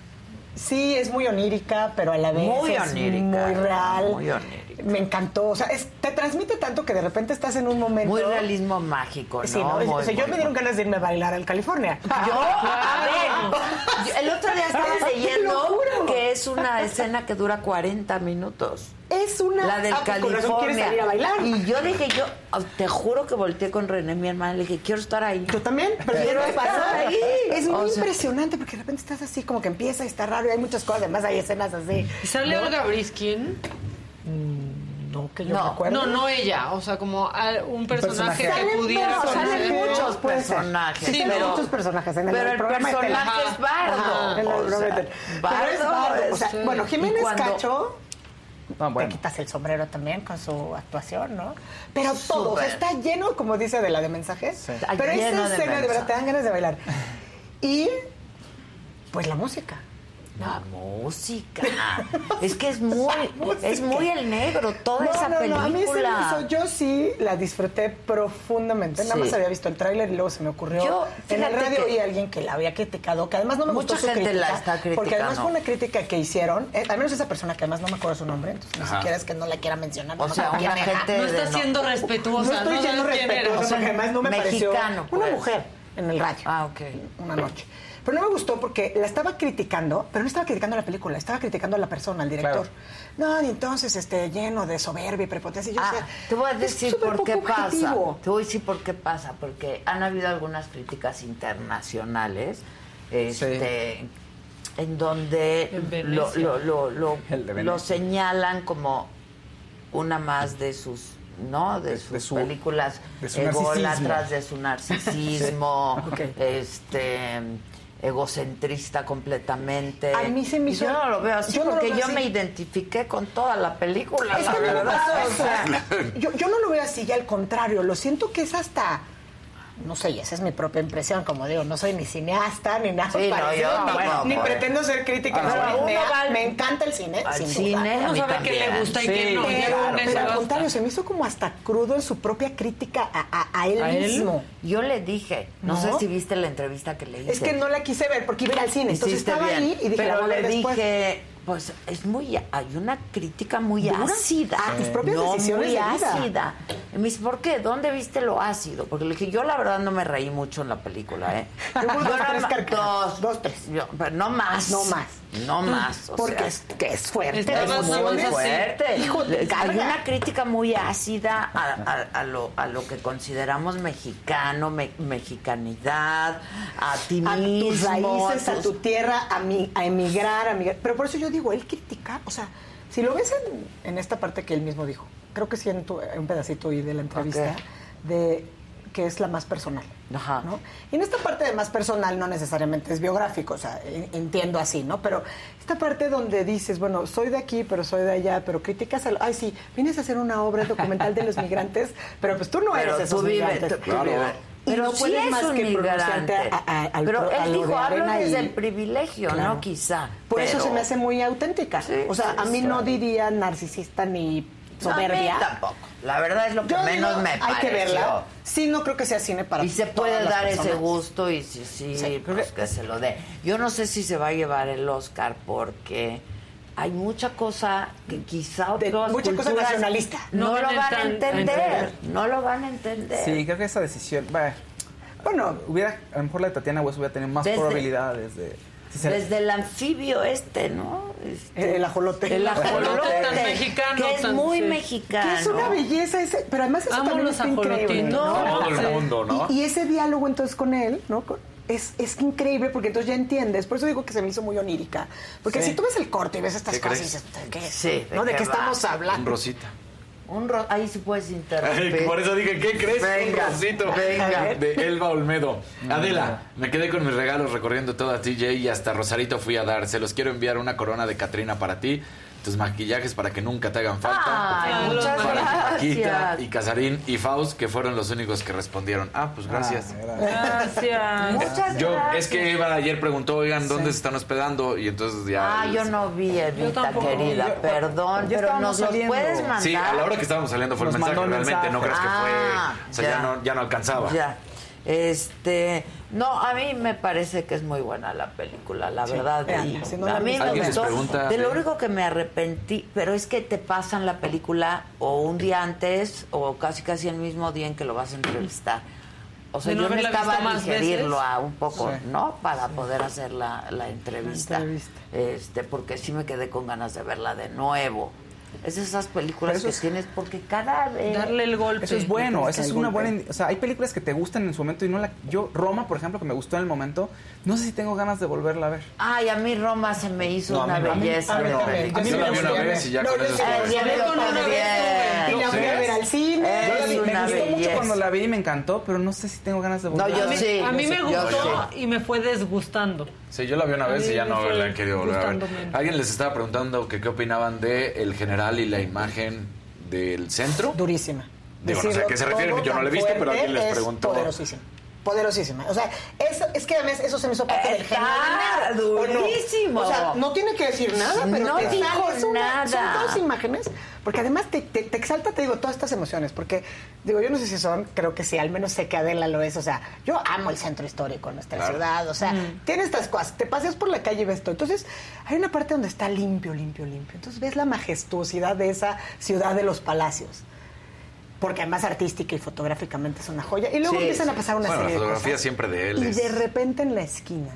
Sí, es muy onírica, pero a la vez Muy es onírica, muy real. muy onírica. Me encantó. O sea, es- te transmite tanto que de repente estás en un momento. Muy realismo mágico, ¿no? Sí, ¿no? Muy, o sea, yo muy, me dieron ganas de irme a bailar al California. [laughs] Yo, a ver, yo- el otro día estaba [laughs] leyendo que es una escena que dura 40 minutos. Es una. La del Ah, California. salir a bailar. Y yo dije, yo oh, te juro que volteé con René, mi hermana, le dije, quiero estar ahí. Yo también, pero Quiero pasar ahí. Es muy O sea, impresionante porque de repente estás así como que empieza y está raro y hay muchas cosas, además hay escenas así. ¿Y sale ¿no? Olga Briskin? No, que yo No, recuerdo. No, no ella. O sea, como un personaje, personaje. que Salen pudiera todos, salen conocer. muchos personajes, Sí, pero- muchos personajes en el, pero el programa de personaje es Bardo, Ajá, en el o programa de sea, tele. Pero es Bardo Bardo. O es- sea, sí. bueno, Jiménez Y cuando- Cacho No, te bueno. quitas el sombrero también con su actuación, ¿no? Pero todo, o sea, Súper. está lleno, como dice, de la de mensajes. Está Pero lleno esa de escena, de verdad, te dan ganas de bailar. Y, pues, la música. La música. [laughs] es que es muy, es muy el negro, toda No, esa no, no, a mí se me película. hizo, yo sí la disfruté profundamente. Nada más había visto el tráiler y luego se me ocurrió. Yo, en el radio a alguien que la había criticado, que además no me Mucha gustó su gente la crítica, está Porque además criticando. fue una crítica que hicieron, eh, al menos esa persona que además no me acuerdo su nombre, entonces ni siquiera es que no la quiera mencionar. O no sea, una gente No está siendo No respetuosa. estoy no siendo quién era. respetuosa O sea, porque además no me mexicano, pareció una pues. mujer en el radio. Ah, ok. Una noche. Pero no me gustó porque la estaba criticando, pero no estaba criticando la película, estaba criticando a la persona, al director. No, y entonces este lleno de soberbia y prepotencia. Yo Ah, decía, te voy a decir por qué pasa. objetivo. Te voy a decir por qué pasa, porque han habido algunas críticas internacionales este, en donde En lo, lo, lo, lo- señalan como una más de sus ¿no? De sus su- películas de su ególatras, narcisismo. de su [laughs] narcisismo, Ok. este egocentrista completamente. A mí se me Y hizo- Yo no lo veo así yo no lo porque veo yo así. me identifiqué con toda la película, Es la que no verdad. pasa o sea, yo, yo no lo veo así, ya al contrario, lo siento que es hasta... No sé, y esa es mi propia impresión, como digo, no soy ni cineasta ni nada Sí, no, parecido, yo ni, pretendo ser crítica. Ah, pero no. me, encanta el cine, al sin cine, duda. mí sabe qué le gusta y Sí, qué no. Pero, pero al contrario, se me hizo como hasta crudo en su propia crítica a, a- a él ¿A él? mismo. Yo le dije, no, ¿No? sé si viste la entrevista que le hice. Es que no la quise ver porque iba al cine. Entonces estaba bien. ahí y dije, la pero le ver después. dije, pues es muy, hay una crítica muy ¿Dura? ácida. A tus propias no, decisiones muy de vida. ácida. Y me dice, ¿por qué? ¿Dónde viste lo ácido? Porque le dije, yo la verdad no me reí mucho en la película, ¿eh? [laughs] Yo nada tres dos, Dos, tres. yo- pero no más. No más. No más. o Porque sea, es, que es fuerte. Es muy fuerte. Hijo, te Hay carga. una crítica muy ácida a, a- a lo, a lo que consideramos mexicano, me- mexicanidad, a ti a mismo. tus raíces, a tus- tu tierra, a, mi, a emigrar, a migrar. Pero por eso yo digo, él criticar, o sea, si lo ves en, en esta parte que él mismo dijo, creo que sí en tu- en un pedacito ahí de la entrevista, Ok. de que es la más personal. Ajá. ¿no? Y en esta parte de más personal no necesariamente es biográfico, o sea, en- entiendo así, ¿no? Pero esta parte donde dices, bueno, soy de aquí, pero soy de allá, pero criticas al... Ay, sí, vienes a hacer una obra documental de los [laughs] migrantes, pero pues tú no Pero eres tú esos vives, migrantes. tú- tú vives. Y Pero no sí puedes es más un que pronunciarte migrante. a- a- al pero pro- a él lo dijo, de hablo desde y- el privilegio, Claro. ¿no? Quizá. Por eso se me hace muy auténtica. Sí, o sea, sí, a mí sí. no diría narcisista ni No, a mí soberbia. tampoco. La verdad es lo que Yo menos digo, me hay pareció. que verla. Sí, no creo que sea cine para Y se todas puede las dar ese gusto y sí, sí, Sí, creo pues que se lo dé. Yo no sé si se va a llevar el Oscar porque hay mucha cosa que quizá De- otras mucha cosa nacionalista. No, No lo van a tan- a entender. entender. No lo van a entender. Sí, creo que esa decisión. Bueno, Bueno, hubiera, a lo mejor la de Tatiana Hueso hubiera tenido más Desde- probabilidades de. Desde el anfibio este, ¿no? Este, El ajolote. El ajolote, tan mexicano, Que es tan- muy sí. mexicano. que es una belleza ese, pero además eso Amo también los está increíble. ¿no? Todo el mundo, ¿no? Y, y ese diálogo entonces con él, ¿no? Es, es increíble porque entonces ya entiendes. Por eso digo que se me hizo muy onírica. Porque Sí. si tú ves el corte y ves estas ¿Qué cosas y dices, ¿de qué? Sí, ¿de ¿no? ¿De qué estamos Un hablando? rosita. Un ro- Ahí sí puedes interrumpir. Por eso dije, ¿qué crees? Venga, Un rosito. venga. De Elba Olmedo. Adela, me quedé con mis regalos recorriendo toda TJ y hasta Rosarito fui a dar. Se los quiero enviar una corona de Catrina para ti. Tus maquillajes para que nunca te hagan falta. Ay, muchas para Paquita gracias. y Casarín y Faust, que fueron los únicos que respondieron. Ah, pues gracias. Ah, gracias. Gracias. Muchas Yo, gracias. es que Eva ayer preguntó, oigan, ¿dónde se están hospedando? Y entonces ya. Ah, yo no vi, Evita, querida, Yo- perdón, ya pero nos los saliendo. puedes mandar. Sí, a la hora que estábamos saliendo fue el mensaje. Realmente no creas que Ah, fue. O sea, ya, ya. no, ya no alcanzaba. Ya. Este, no, a mí me parece que es muy buena la película, la verdad. vean, y si no a la mí me gustó. pregunta, de lo único que me arrepentí, pero es que te pasan la película o un día antes o casi casi el mismo día en que lo vas a entrevistar. O sea, no yo necesitaba más digerirlo veces. a un poco, Sí. ¿no? Para poder hacer la, la entrevista. entrevista. Este, porque sí me quedé con ganas de verla de nuevo. Es de esas películas eso que es- tienes porque cada vez Darle el golpe. Eso es bueno, eso es una golpe. buena... O sea, hay películas que te gustan en su momento y no la... Yo, Roma, por ejemplo, que me gustó en el momento, no sé si tengo ganas de volverla a ver. Ay, a mí Roma se me hizo No, a una mí no. belleza. A mí. Yo la vi una vez y ya no, con eso con una vez Y la fui a ver al cine. Yo la vi- me gustó mucho cuando la vi y me encantó, pero no sé si tengo ganas de No, volverla yo a ver. sí. A mí me gustó y me fue desgustando. Sí, yo la vi una A vez mí y ya me no la he querido volver a ver. Alguien les estaba preguntando que qué opinaban de el general y la imagen del centro. Durísima. Digo, no sé a qué se refieren, yo no la he visto, pero alguien les es preguntó. Poderosísima. O sea, eso, es que además eso se me hizo parte del Está general. ¿o no? durísimo. O sea, no tiene que decir nada, pero No te dijo sale, es una- nada. Son dos imágenes, porque además te, te, te exalta, te digo, todas estas emociones, porque, digo, yo no sé si son, creo que sí, al menos sé que Adela lo es, o sea, yo amo el centro histórico de nuestra Claro. ciudad, o sea, tiene estas cosas, te paseas por la calle y ves todo. Entonces, hay una parte donde está limpio, limpio, limpio. Entonces ves la majestuosidad de esa ciudad de los palacios. Porque además artística y fotográficamente es una joya. Y luego Sí, empiezan a pasar una Bueno, la serie de fotografía cosas. siempre de él Y es- de repente en la esquina,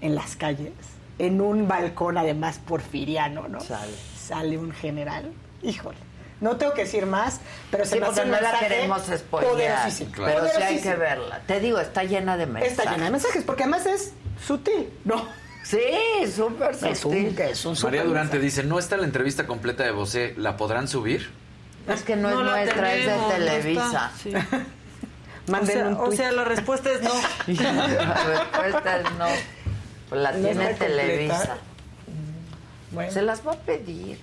en las calles, en un balcón además porfiriano, ¿no? Sale. Sale un general. Híjole. No tengo que decir más, pero se Sí, me hace no la queremos spoilear. poderosísimo. Pero sí hay que verla. Te digo, está llena de mensajes. Está llena de mensajes, porque además es sutil, ¿no? Sí, súper Es un, sutil. que es un María súper Durante dice, no está la entrevista completa de Bosé, ¿la podrán subir? Es que no, No es nuestra, es de no Televisa. está, sí. [laughs] Manden o sea, un o sea, la respuesta es no. [laughs] [laughs] La respuesta es no. Pues la No tiene Televisa. completa. Bueno. Se las va a pedir.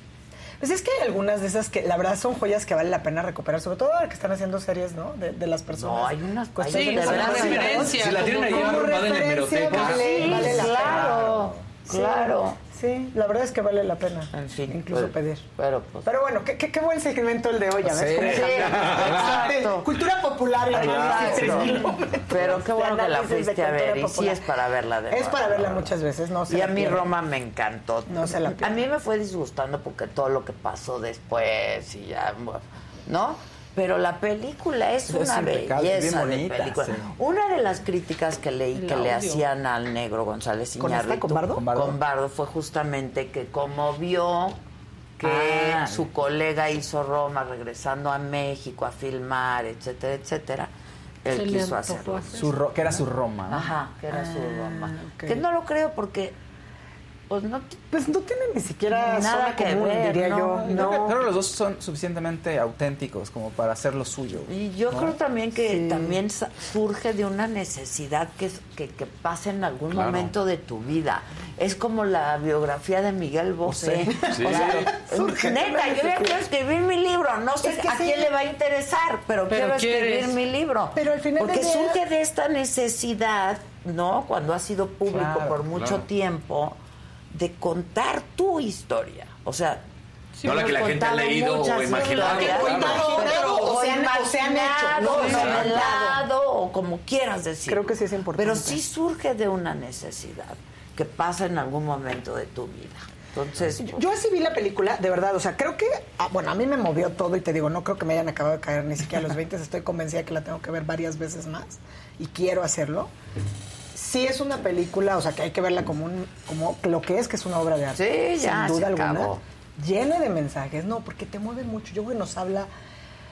Pues es que hay algunas de esas que la verdad son joyas que vale la pena recuperar, sobre todo ahora que están haciendo series, ¿no? De, de las personas. No, hay unas Cuestiones hay de verdad referencia. Si la tienen ahí Como arrumbada en la hemeroteca. Vale, Sí, vale la claro, pena. Claro. Sí, la verdad es que vale la pena. En fin, incluso pues, pedir. Pero, pues, Pero bueno, qué, qué, qué buen segmento el de hoy, ¿ya ves? Sí, exacto. Cultura popular de Exacto. Pero qué bueno que la fuiste a ver. Y sí es para verla de Es para verla la muchas veces, no se Y la a mí. Roma me encantó. No se la A pierdan. mí me fue disgustando porque todo lo que pasó después y ya, ¿no? Pero la película es, Es una belleza bien de bonita, película. sí. Una de las críticas que leí El que le hacían al negro González ¿Con Iñárritu, con Bardo? con Bardo, fue justamente que como vio que Ah. su colega hizo Roma regresando a México a filmar, etcétera, etcétera, él quiso hacerlo. hacer. Su ro- que era su Roma, ¿no? Ajá, que era su Ah, Roma. Que no lo creo porque pues no Pues no tiene ni siquiera Nada zona que común, ver, diría no, yo. No. Que los dos son suficientemente auténticos como para hacer lo suyo. Y yo ¿no? creo también que también surge de una necesidad que, es- que, que pasa en algún Claro. momento de tu vida. Es como la biografía de Miguel Bosé. Bosé. Sí. [laughs] O sea, Surge neta, yo ya quiero escribir mi libro. No sé Es que a sí. quién le va a interesar, pero, Pero quiero escribir quieres. mi libro. Pero al final Porque surge de esta necesidad, ¿no? Cuando ha sido público Claro, por mucho claro. tiempo, de contar tu historia. O sea, No la que la gente ha leído o muchas imaginado. O imaginado, o se han- o se han hecho, ¿no? o O se han novelado, o como quieras decir. Creo que sí es importante. Pero sí surge de una necesidad que pasa en algún momento de tu vida. Entonces, pues, Yo así vi la película, de verdad, o sea, creo que, ah, bueno, a mí me movió todo y te digo, no creo que me hayan acabado de caer ni siquiera a los 20, estoy convencida que la tengo que ver varias veces más y quiero hacerlo. Sí es una película, o sea, que hay que verla como un, como lo que es, que es una obra de arte. Sí, ya, sin duda se alguna. acabó. Llena de mensajes, no, porque te mueve mucho. Yo creo que nos habla.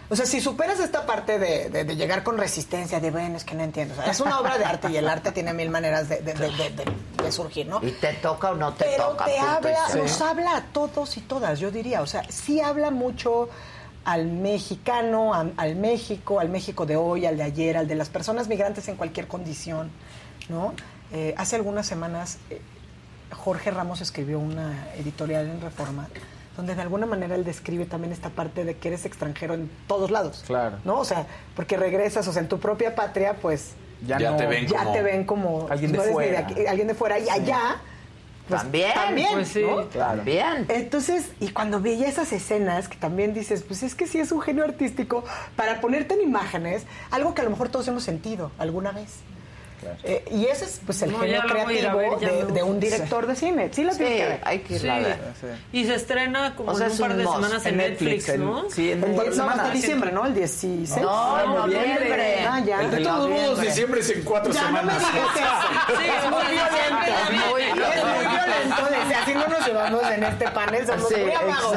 O sea, si superas esta parte de, de- de llegar con resistencia, de bueno, es que no entiendo. O sea, es una obra de arte y el arte tiene mil maneras de, de- de- de- de- de surgir, ¿no? y te toca o no te Pero toca. te punto y habla, nos habla a todos y todas, yo diría. O sea, sí habla mucho al mexicano, a- al México, al México de hoy, al de ayer, al de las personas migrantes en cualquier condición, ¿no? Eh, hace algunas semanas eh, Jorge Ramos escribió una editorial en Reforma donde de alguna manera él describe también esta parte de que eres extranjero en todos lados. Claro. ¿No? O sea, porque regresas, o sea, en tu propia patria, pues Ya, Ya no- te ven ya como- te ven como Alguien de no fuera. aquí- alguien de fuera y allá pues, También, también pues sí, ¿no? claro. También. entonces y cuando veía esas escenas que también dices pues es que sí es un genio artístico para ponerte en imágenes algo que a lo mejor todos hemos sentido alguna vez Eh, y ese es pues el No, genio creativo ver, de, me de un director de cine sí la Sí, tienes que ver hay que irla Sí. a ver. Y se estrena como O sea, en un par de must. semanas en, Netflix, en- ¿no? sí, en el un par de 10 no, hasta semanas. diciembre no el 16 No, en noviembre. ah ya El De todos modos, diciembre es en cuatro ya no me semanas. digas eso. Sí, es muy violento. es muy violento. así no nos llevamos en este panel. Somos Sí, muy amados.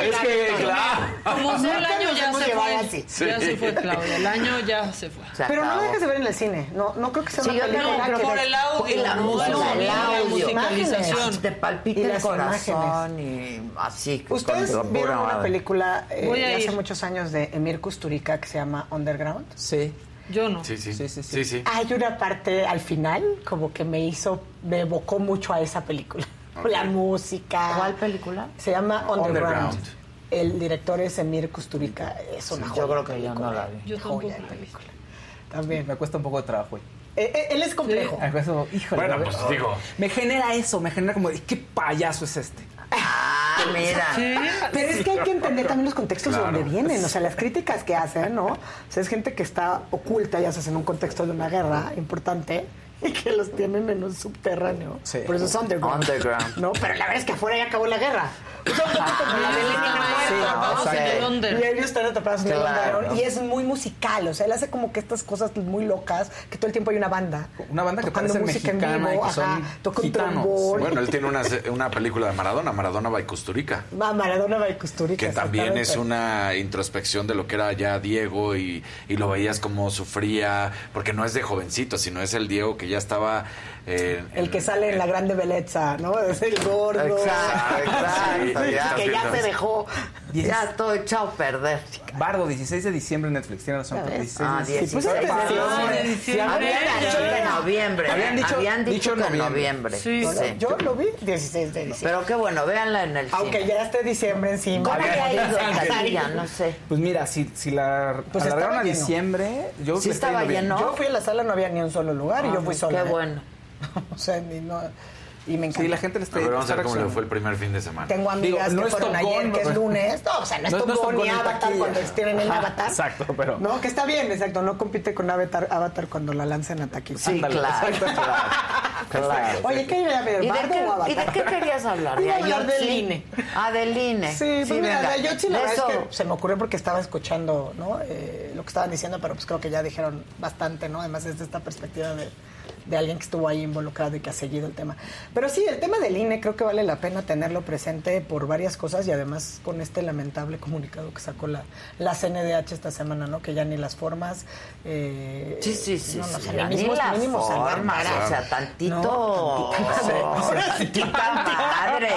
Es que, claro. Como sea, el año ya se fue. Ya se fue, Claudia. El año ya se fue. Pero no dejes de ver en el cine. No, no creo que sea Yo creo por el audio, Y la música, el la musicalización. Te palpita el las corazón y así. Ustedes vieron una película eh, hace muchos años de Emir Kusturica que se llama Underground. Sí. Yo no. Sí, sí. Sí, sí, sí. Sí, sí. Hay una parte al final como que me hizo, me evocó mucho a esa película. [laughs] La música. ¿Cuál película? Se llama Underground. Underground. El director es Emir Kusturica. Es una Yo joya creo de que yo no la vi. Yo Joya tampoco de la vi. película. También. Me cuesta un poco de trabajo. Eh, eh, él es complejo. Me cuesta, híjole, Bueno, pues digo. Me genera eso, me genera como, de, ¿qué payaso es este? Ah, mira. Pero es que hay que entender también los contextos de donde vienen, o sea, las críticas que hacen, ¿no? O sea, es gente que está oculta, ya sabes, en un contexto de una guerra importante y [laughs] que los tienen en un subterráneo. Sí. Por eso es underground. Underground. [laughs] No, pero la verdad es que afuera ya acabó la guerra. O sea, como la de Lenin Sí, muerto, ¿no? el Y ellos están atrapados en el Claro. underground. Y es muy musical, o sea, él hace como que estas cosas muy locas, que todo el tiempo hay una banda. Una banda que tocando parece música en mexicana vivo, y que son ajá, toca un trombón. Bueno, él [laughs] tiene una, una película de Maradona, Maradona by Custurica. Maradona va y Kusturica. Que también es una introspección de lo que era ya Diego y, y lo veías como sufría, porque no es de jovencito, sino es el Diego que ya estaba... eh, El que sale en la grande belleza, ¿no? [laughs] Es el gordo. Exacto, exacto, Sí, ya. que ya se dejó. Ya todo echado a perder. Bardo, 16 de diciembre en Netflix. Tiene razón. ¿Ya ves? 16 Ah, de 16 Sí, de diciembre. Habían dicho en noviembre. Habían dicho, Habían dicho que en noviembre. noviembre. Sí, Sí. yo lo vi 16 de diciembre. Pero qué bueno, véanla en el Aunque cine. ya esté diciembre encima. ¿Cómo le ha ido en taquilla? No sé. Pues mira, si, si la Pues alargaron a lleno. diciembre, yo Sí estaba lleno. Yo fui a la sala, no había ni un solo lugar y Ah, yo fui sola. Qué ¿eh? bueno. [laughs] O sea, ni no, y me encanta. Sí, la gente le está A ver, vamos a está ver cómo le fue el primer fin de semana. Tengo amigas Digo, no que es fueron Top ayer, que es lunes. No, o sea, no es No- no ni Avatar taquilla. cuando estén en Avatar. exacto, pero- No, que está bien, exacto. No compite con Avatar, Avatar cuando la lancen a taquilla. Sí, Ándale, claro. exacto. Claro. [laughs] Oye, ¿qué iba a ver? ¿Y de, ¿Bardo qué, o Avatar? y de qué querías hablar? [laughs] ¿De hablar Ayotzi? del INE. Ah, del INE. Sí, pues mira, venga. la Yotzi la De verdad es eso- que se me ocurrió porque estaba escuchando ¿no? Eh, lo que estaban diciendo, pero pues creo que ya dijeron bastante, ¿no? Además desde esta perspectiva de, de alguien que estuvo ahí involucrado y que ha seguido el tema. Pero sí, el tema del INE creo que vale la pena tenerlo presente por varias cosas y además con este lamentable comunicado que sacó la, la CNDH esta semana, ¿no? Que ya ni las formas... eh, Sí, sí, sí. no, no, sí, ya ni ni mismo- la mínimo salvar forma, cara. o sea, tantito... No, tantita madre.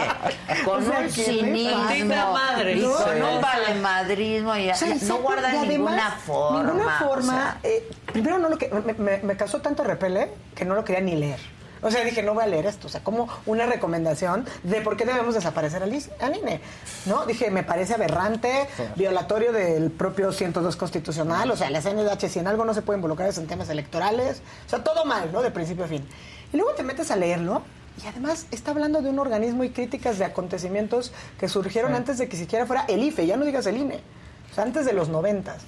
Con un ¿qué le cinismo. Madre. Con un valemadrismo. Y, no exacto, guarda y además, ninguna forma. Ninguna forma. eh, primero, no lo que, me, me- me causó tanto repele que no lo quería ni leer. O sea, dije, no voy a leer esto. O sea, como una recomendación de por qué debemos desaparecer al, al INE. ¿No? Dije, me parece aberrante, violatorio del propio 102 constitucional. O sea, la CNDH, si en algo no se puede involucrar es en temas electorales. O sea, todo mal, ¿no? De principio a fin. Y luego te metes a leerlo. Y además está hablando de un organismo y críticas de acontecimientos que surgieron antes de que siquiera fuera el IFE, ya no digas el INE, o sea, antes de los noventas.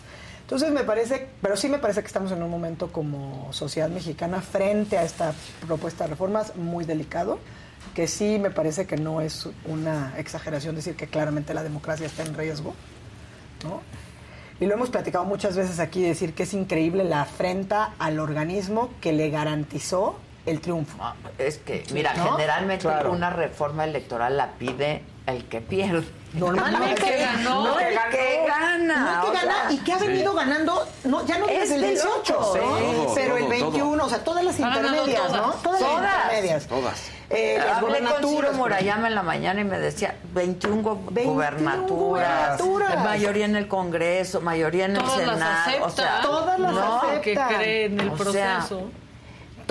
Entonces me parece, pero sí me parece que estamos en un momento como sociedad mexicana frente a esta propuesta de reformas muy delicado, que sí me parece que no es una exageración decir que claramente la democracia está en riesgo, ¿no? Y lo hemos platicado muchas veces aquí, decir que es increíble la afrenta al organismo que le garantizó el triunfo. Ah, Es que, mira, ¿No? generalmente Claro. una reforma electoral la pide el que pierde. Normalmente No el que ganó, no el que gana. No el que o gana sea, y que ha venido ganando, no, ya no Es desde el de 18, locos. ¿no? Todo, pero el todo, 21, o sea, todas las intermedias, todas. ¿no? Todas, Todas. las intermedias. Todas. Eh, las Hablé con Ciro gobernaturas. Murayama en la mañana y me decía 21 go- 21 gubernaturas, gubernaturas. mayoría en el Congreso, mayoría en el Senado, o sea, Todas las no, que cree en el O sea, proceso.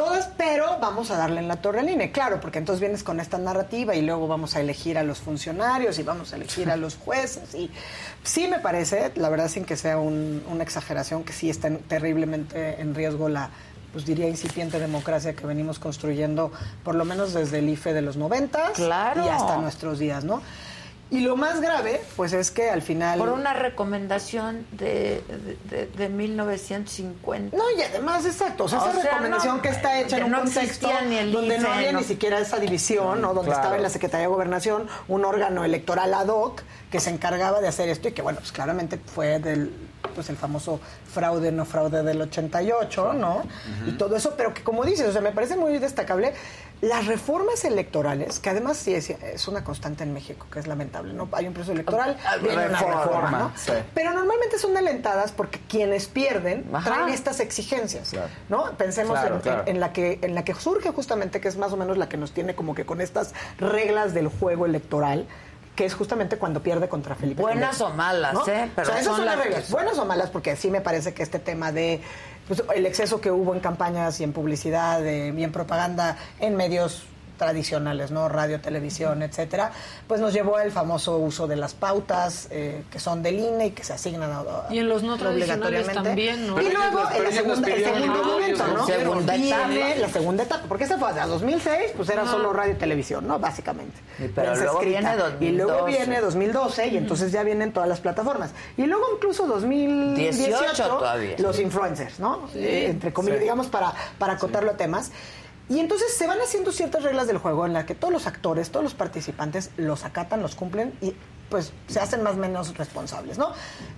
Todas, pero vamos a darle en la torre al INE, claro, porque entonces vienes con esta narrativa y luego vamos a elegir a los funcionarios y vamos a elegir a los jueces. Y sí me parece, la verdad, sin que sea un- una exageración, que sí está en- terriblemente en riesgo la, pues diría, incipiente democracia que venimos construyendo, por lo menos desde el IFE de los noventas Claro. y hasta nuestros días, ¿no? Y lo más grave, pues es que al final... por una recomendación de, de, de 1950. No, y además, exacto. O sea, O esa sea, recomendación no, que está hecha en un no contexto existía ni el donde no había no. ni siquiera esa división, ¿no? Donde Claro. estaba en la Secretaría de Gobernación un órgano electoral ad hoc que se encargaba de hacer esto y que, bueno, pues claramente fue del pues el famoso fraude, no fraude del 88, ¿no? Y todo eso, pero que como dices, o sea, me parece muy destacable las reformas electorales, que además sí es, es una constante en México, que es lamentable, ¿no? Hay un proceso electoral, Ah, viene una reforma, ¿no? sí. Pero normalmente son alentadas porque quienes pierden Ajá. traen estas exigencias, ¿no? Pensemos Claro, en, claro. en- en la que en la que surge justamente que es más o menos la que nos tiene como que con estas reglas del juego electoral que es justamente cuando pierde contra Felipe Buenas Calderón, o malas, ¿no? ¿eh? Pero o sea, esas son las reglas, buenas o malas, porque sí me parece que este tema de pues, el exceso que hubo en campañas y en publicidad de- y en propaganda en medios tradicionales, ¿no? Radio, televisión, etcétera, pues nos llevó al famoso uso de las pautas eh, que son del INE y que se asignan a, a- Y en los no tradicionales obligatoriamente. también, ¿no? Y luego, en la segunda, el segundo momento, ¿no? Segunda etapa. la segunda etapa, porque esa fue hasta 2006, pues era solo radio y televisión, ¿no? Básicamente. Y pero luego viene Y luego 2012. viene 2012 y entonces ya vienen todas las plataformas. Y luego incluso 2018 18 todavía. los influencers, ¿no? Eh, entre comillas, Sí. digamos, para, para acotarlo a temas. Y entonces se van haciendo ciertas reglas del juego en las que todos los actores, todos los participantes los acatan, los cumplen y pues se hacen más o menos responsables, ¿no?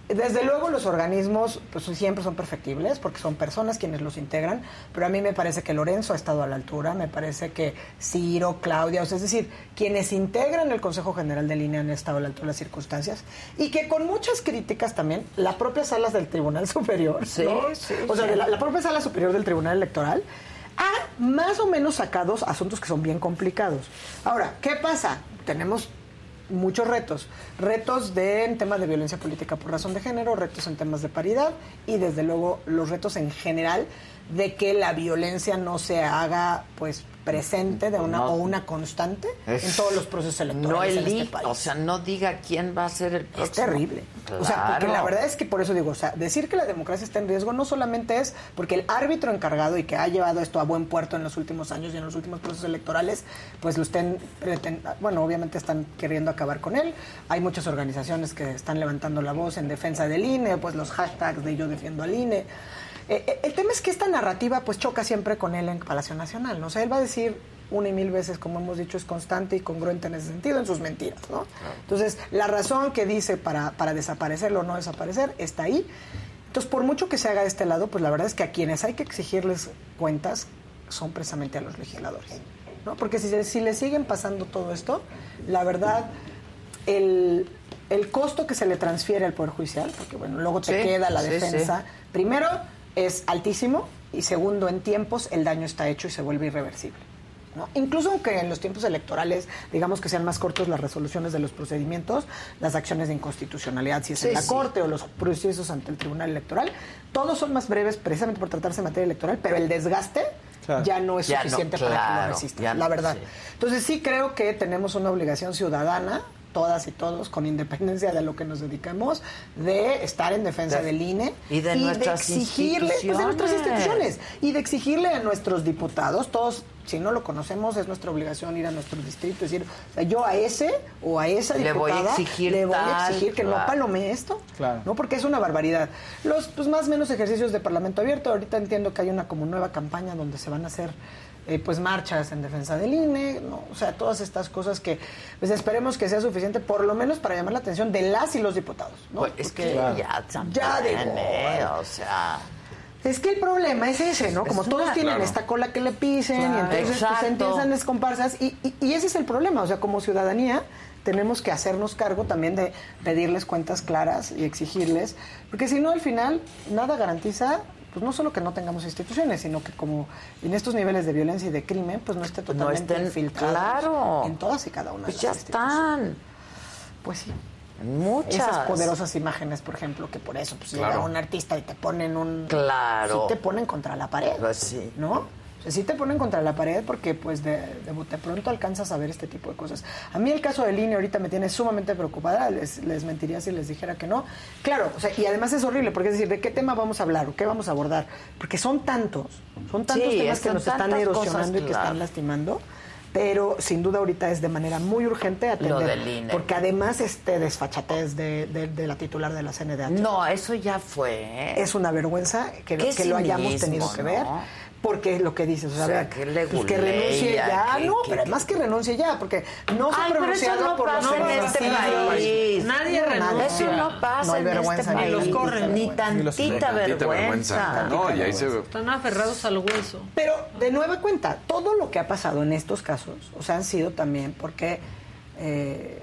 Desde luego los organismos pues siempre son perfectibles porque son personas quienes los integran, pero a mí me parece que Lorenzo ha estado a la altura, me parece que Ciro, Claudia, o sea, es decir, quienes integran el Consejo General de Línea han estado a la altura de las circunstancias y que con muchas críticas también, la propia salas del Tribunal [laughs] Superior, Sí, ¿no? sí, o sea, sí. la, la propia sala superior del Tribunal Electoral más o menos sacado asuntos que son bien complicados. Ahora, ¿qué pasa? Tenemos muchos retos. Retos de, en temas de violencia política por razón de género, retos en temas de paridad y desde luego los retos en general de que la violencia no se haga pues presente de una No. o una constante Es- en todos los procesos No electorales en este país. o sea, no diga quién va a ser el próximo. Es terrible. O sea, porque la verdad es que por eso digo, o sea, decir que la democracia está en riesgo no solamente es porque el árbitro encargado y que ha llevado esto a buen puerto en los últimos años y en los últimos procesos electorales, pues lo estén, preten- bueno, obviamente están queriendo acabar con él. Hay muchas organizaciones que están levantando la voz en defensa del INE, pues los hashtags de yo defiendo al INE. Eh, eh, el tema es que esta narrativa pues choca siempre con él en Palacio Nacional, ¿no? O sea, él va a decir una y mil veces, como hemos dicho, es constante y congruente en ese sentido, en sus mentiras, ¿no? Entonces, la razón que dice para, para desaparecerlo o no desaparecer está ahí. Entonces, por mucho que se haga de este lado, pues la verdad es que a quienes hay que exigirles cuentas son precisamente a los legisladores, ¿no? Porque si, se- si le siguen pasando todo esto, la verdad, el, el costo que se le transfiere al Poder Judicial, porque bueno, luego te Sí, queda la sí, defensa, primero es altísimo y segundo, en tiempos el daño está hecho y se vuelve irreversible. ¿no? Incluso aunque en los tiempos electorales, digamos que sean más cortos las resoluciones de los procedimientos, las acciones de inconstitucionalidad, si es en la sí. Corte o los procesos ante el Tribunal Electoral, todos son más breves precisamente por tratarse de materia electoral, pero el desgaste Claro. ya no es Ya no, suficiente para que lo resista, la verdad. sí. Entonces sí creo que tenemos una obligación ciudadana, todas y todos, con independencia de a lo que nos dedicamos, de estar en defensa De- del INE y de nuestras exigirle, pues, de nuestras instituciones. y de exigirle a nuestros diputados, todos, si no lo conocemos, es nuestra obligación ir a nuestro distrito y decir, o sea, yo a ese o a esa Le voy a diputada exigir le voy a exigir que no palome esto, Claro. ¿no? Porque es una barbaridad. Los pues, más o menos ejercicios de Parlamento Abierto, ahorita entiendo que hay una como nueva campaña donde se van a hacer eh, pues marchas en defensa del INE, ¿no? o sea, todas estas cosas que pues esperemos que sea suficiente por lo menos para llamar la atención de las y los diputados, ¿no? Pues es Porque que ya ya digo, o sea... es que el problema es ese, ¿no? Como Es todos una- tienen Claro. esta cola que le pisen y entonces pues, empiezan las comparsas y, y- y ese es el problema, o sea, como ciudadanía tenemos que hacernos cargo también de pedirles cuentas claras y exigirles, porque si no al final nada garantiza pues no solo que no tengamos instituciones, sino que como en estos niveles de violencia y de crimen, pues no esté totalmente estén- infiltrados claro. en todas y cada una Pues de ya las instituciones. están. Pues sí. Muchas. Esas poderosas imágenes, por ejemplo, que por eso pues Claro. llega un artista y te ponen un... Claro. Sí te ponen contra la pared. Pues sí. ¿No? O sea, sí te ponen contra la pared porque pues de, de, de pronto alcanzas a ver este tipo de cosas. A mí el caso de Línea ahorita me tiene sumamente preocupada, les, les mentiría si les dijera que no. Claro, o sea, y además es horrible porque es decir, ¿de qué tema vamos a hablar o qué vamos a abordar? Porque son tantos, son tantos Sí, temas que nos están erosionando cosas, y que claro. están lastimando. Pero sin duda ahorita es de manera muy urgente atender. del INE. Porque además este desfachatez de, de- de la titular de la CNDH. No, eso ya fue. Es una vergüenza que, que lo hayamos tenido que ¿no? ver. Porque lo que dices, o sea, O sea, a ver, que le pues que renuncie ya, que- no, que- pero además que renuncie ya, porque no se ha pronunciado no por los pasa en este país. Nadie No, renuncia. Eso no pasa No hay en este ni país. los corren. Ni tantita Tantita vergüenza. No, y ahí se... Están aferrados al hueso. Pero de nueva cuenta, todo lo que ha pasado en estos casos, o sea, han sido también porque, eh,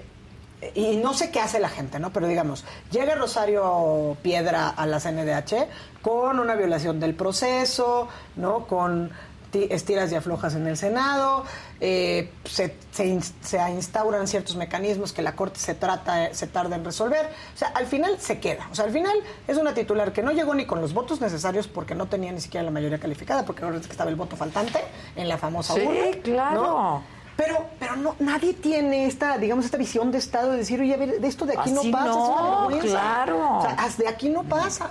y no sé qué hace la gente, ¿no? Pero digamos, llega Rosario Piedra a la CNDH con una violación del proceso, ¿no? Con ti- estiras y aflojas en el Senado, eh, se, se in- se instauran ciertos mecanismos que la Corte se trata, se tarda en resolver. O sea, al final se queda. O sea, al final es una titular que no llegó ni con los votos necesarios porque no tenía ni siquiera la mayoría calificada, porque ahora es que estaba el voto faltante en la famosa Sí, urna, claro. ¿no? Pero, pero no, nadie tiene esta, digamos, esta visión de Estado de decir, oye, a ver, de esto de aquí Así no pasa, es no, una vergüenza. claro. O sea, de aquí no pasa.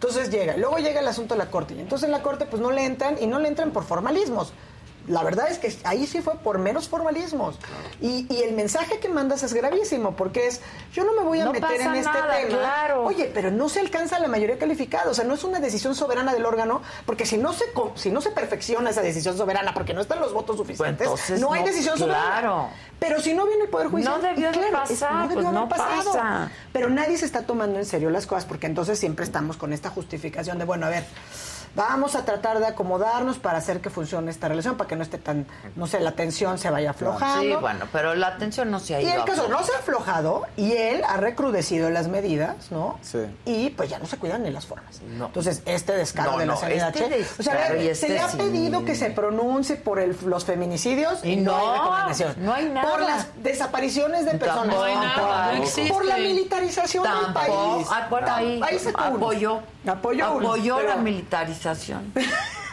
Entonces llega, luego llega el asunto de la Corte, y entonces en la Corte pues no le entran, y no le entran por formalismos. La verdad es que ahí sí fue por meros formalismos. Y, y el mensaje que mandas es gravísimo, porque es, yo no me voy a No meter en este nada, tema. claro. Oye, pero no se alcanza la mayoría calificada, o sea, no es una decisión soberana del órgano, porque si no se co- si no se perfecciona esa decisión soberana, porque no están los votos suficientes, Pues entonces no hay no, decisión claro. soberana. Pero si no viene el Poder Judicial, No debió de claro, es- pasar, debió pues haber no pasado. pasa. Pero nadie se está tomando en serio las cosas, porque entonces siempre estamos con esta justificación de, bueno, a ver, vamos a tratar de acomodarnos para hacer que funcione esta relación, para que no esté tan, no sé, la tensión se vaya aflojando. Sí, bueno, pero la tensión no se ha Y ido. el caso no se ha aflojado y él ha recrudecido las medidas, ¿no? Sí. Y pues ya no se cuidan ni las formas. No. Entonces, este descaro No, de la no, CNDH. este o sea, y se este le ha sí. pedido que se pronuncie por el- los feminicidios y no, No, hay recomendación. no hay nada. Por las desapariciones de personas. Tampoco hay nada, no existe. Por la militarización del Tampoco. país. Ah, bueno, ahí ahí uno. apoyó. Apoyó uno, Apoyó pero- la militarización.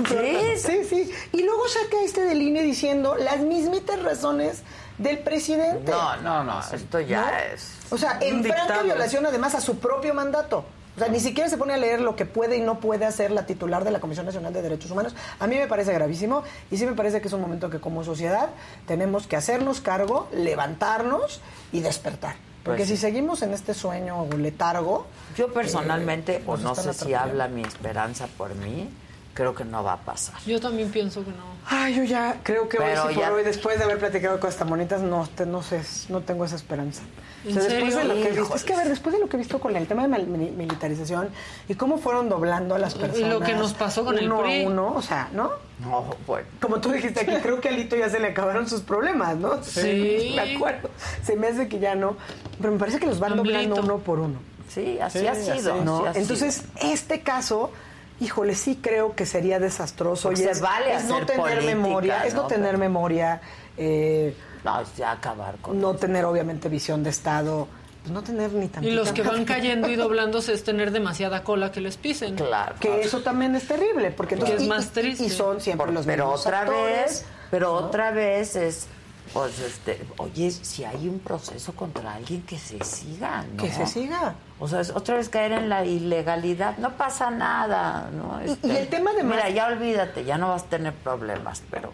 Sí, [laughs] sí, sí. Y luego saca este de línea diciendo las mismitas razones del presidente. No, no, no, esto ya ¿No? es. O sea, en franca violación además a su propio mandato. O sea, ni siquiera se pone a leer lo que puede y no puede hacer la titular de la Comisión Nacional de Derechos Humanos. A mí me parece gravísimo y sí me parece que es un momento que como sociedad tenemos que hacernos cargo, levantarnos y despertar. Porque Pues si seguimos en este sueño o letargo... Yo personalmente, eh, o no sé si habla mi esperanza por mí, creo que no va a pasar. Yo también pienso que no. Ay, yo ya creo que Pero hoy sí ya- por hoy, después de haber platicado cosas tan bonitas, no, te- no sé, no tengo esa esperanza. O sea, ¿En después serio? de lo que he visto, Híjoles. es que a ver, después de lo que he visto con el tema de militarización y cómo fueron doblando a las Y personas. lo que nos pasó con el uno PRI. a uno, o sea, ¿no? No, bueno. Como tú dijiste aquí, creo que a Alito ya se le acabaron sus problemas, ¿no? Sí. [laughs] Me acuerdo. Se me hace que ya no. Pero me parece que los van Amblito. doblando uno por uno. Sí, así Sí, ha así sido. ¿no? así ha Entonces, este caso, híjole, sí creo que sería desastroso. Porque y se es, vale es no tener política, memoria, es no ¿no? tener memoria, eh. No, es ya acabar con. no tener obviamente visión de Estado, pues no tener ni Y tantita los que van cayendo y [laughs] doblándose es tener demasiada cola que les pisen. Claro. Que eso también es terrible, porque Claro. entonces, es y- más y- triste. Y son siempre los pero mismos otra actores, vez, pero ¿no? otra vez es, pues, este, oye, si hay un proceso contra alguien que se siga, ¿no? Que se siga. O sea, es otra vez caer en la ilegalidad, no pasa nada, ¿no? Este, Y- y el tema de Mira, más- ya olvídate, ya no vas a tener problemas, pero...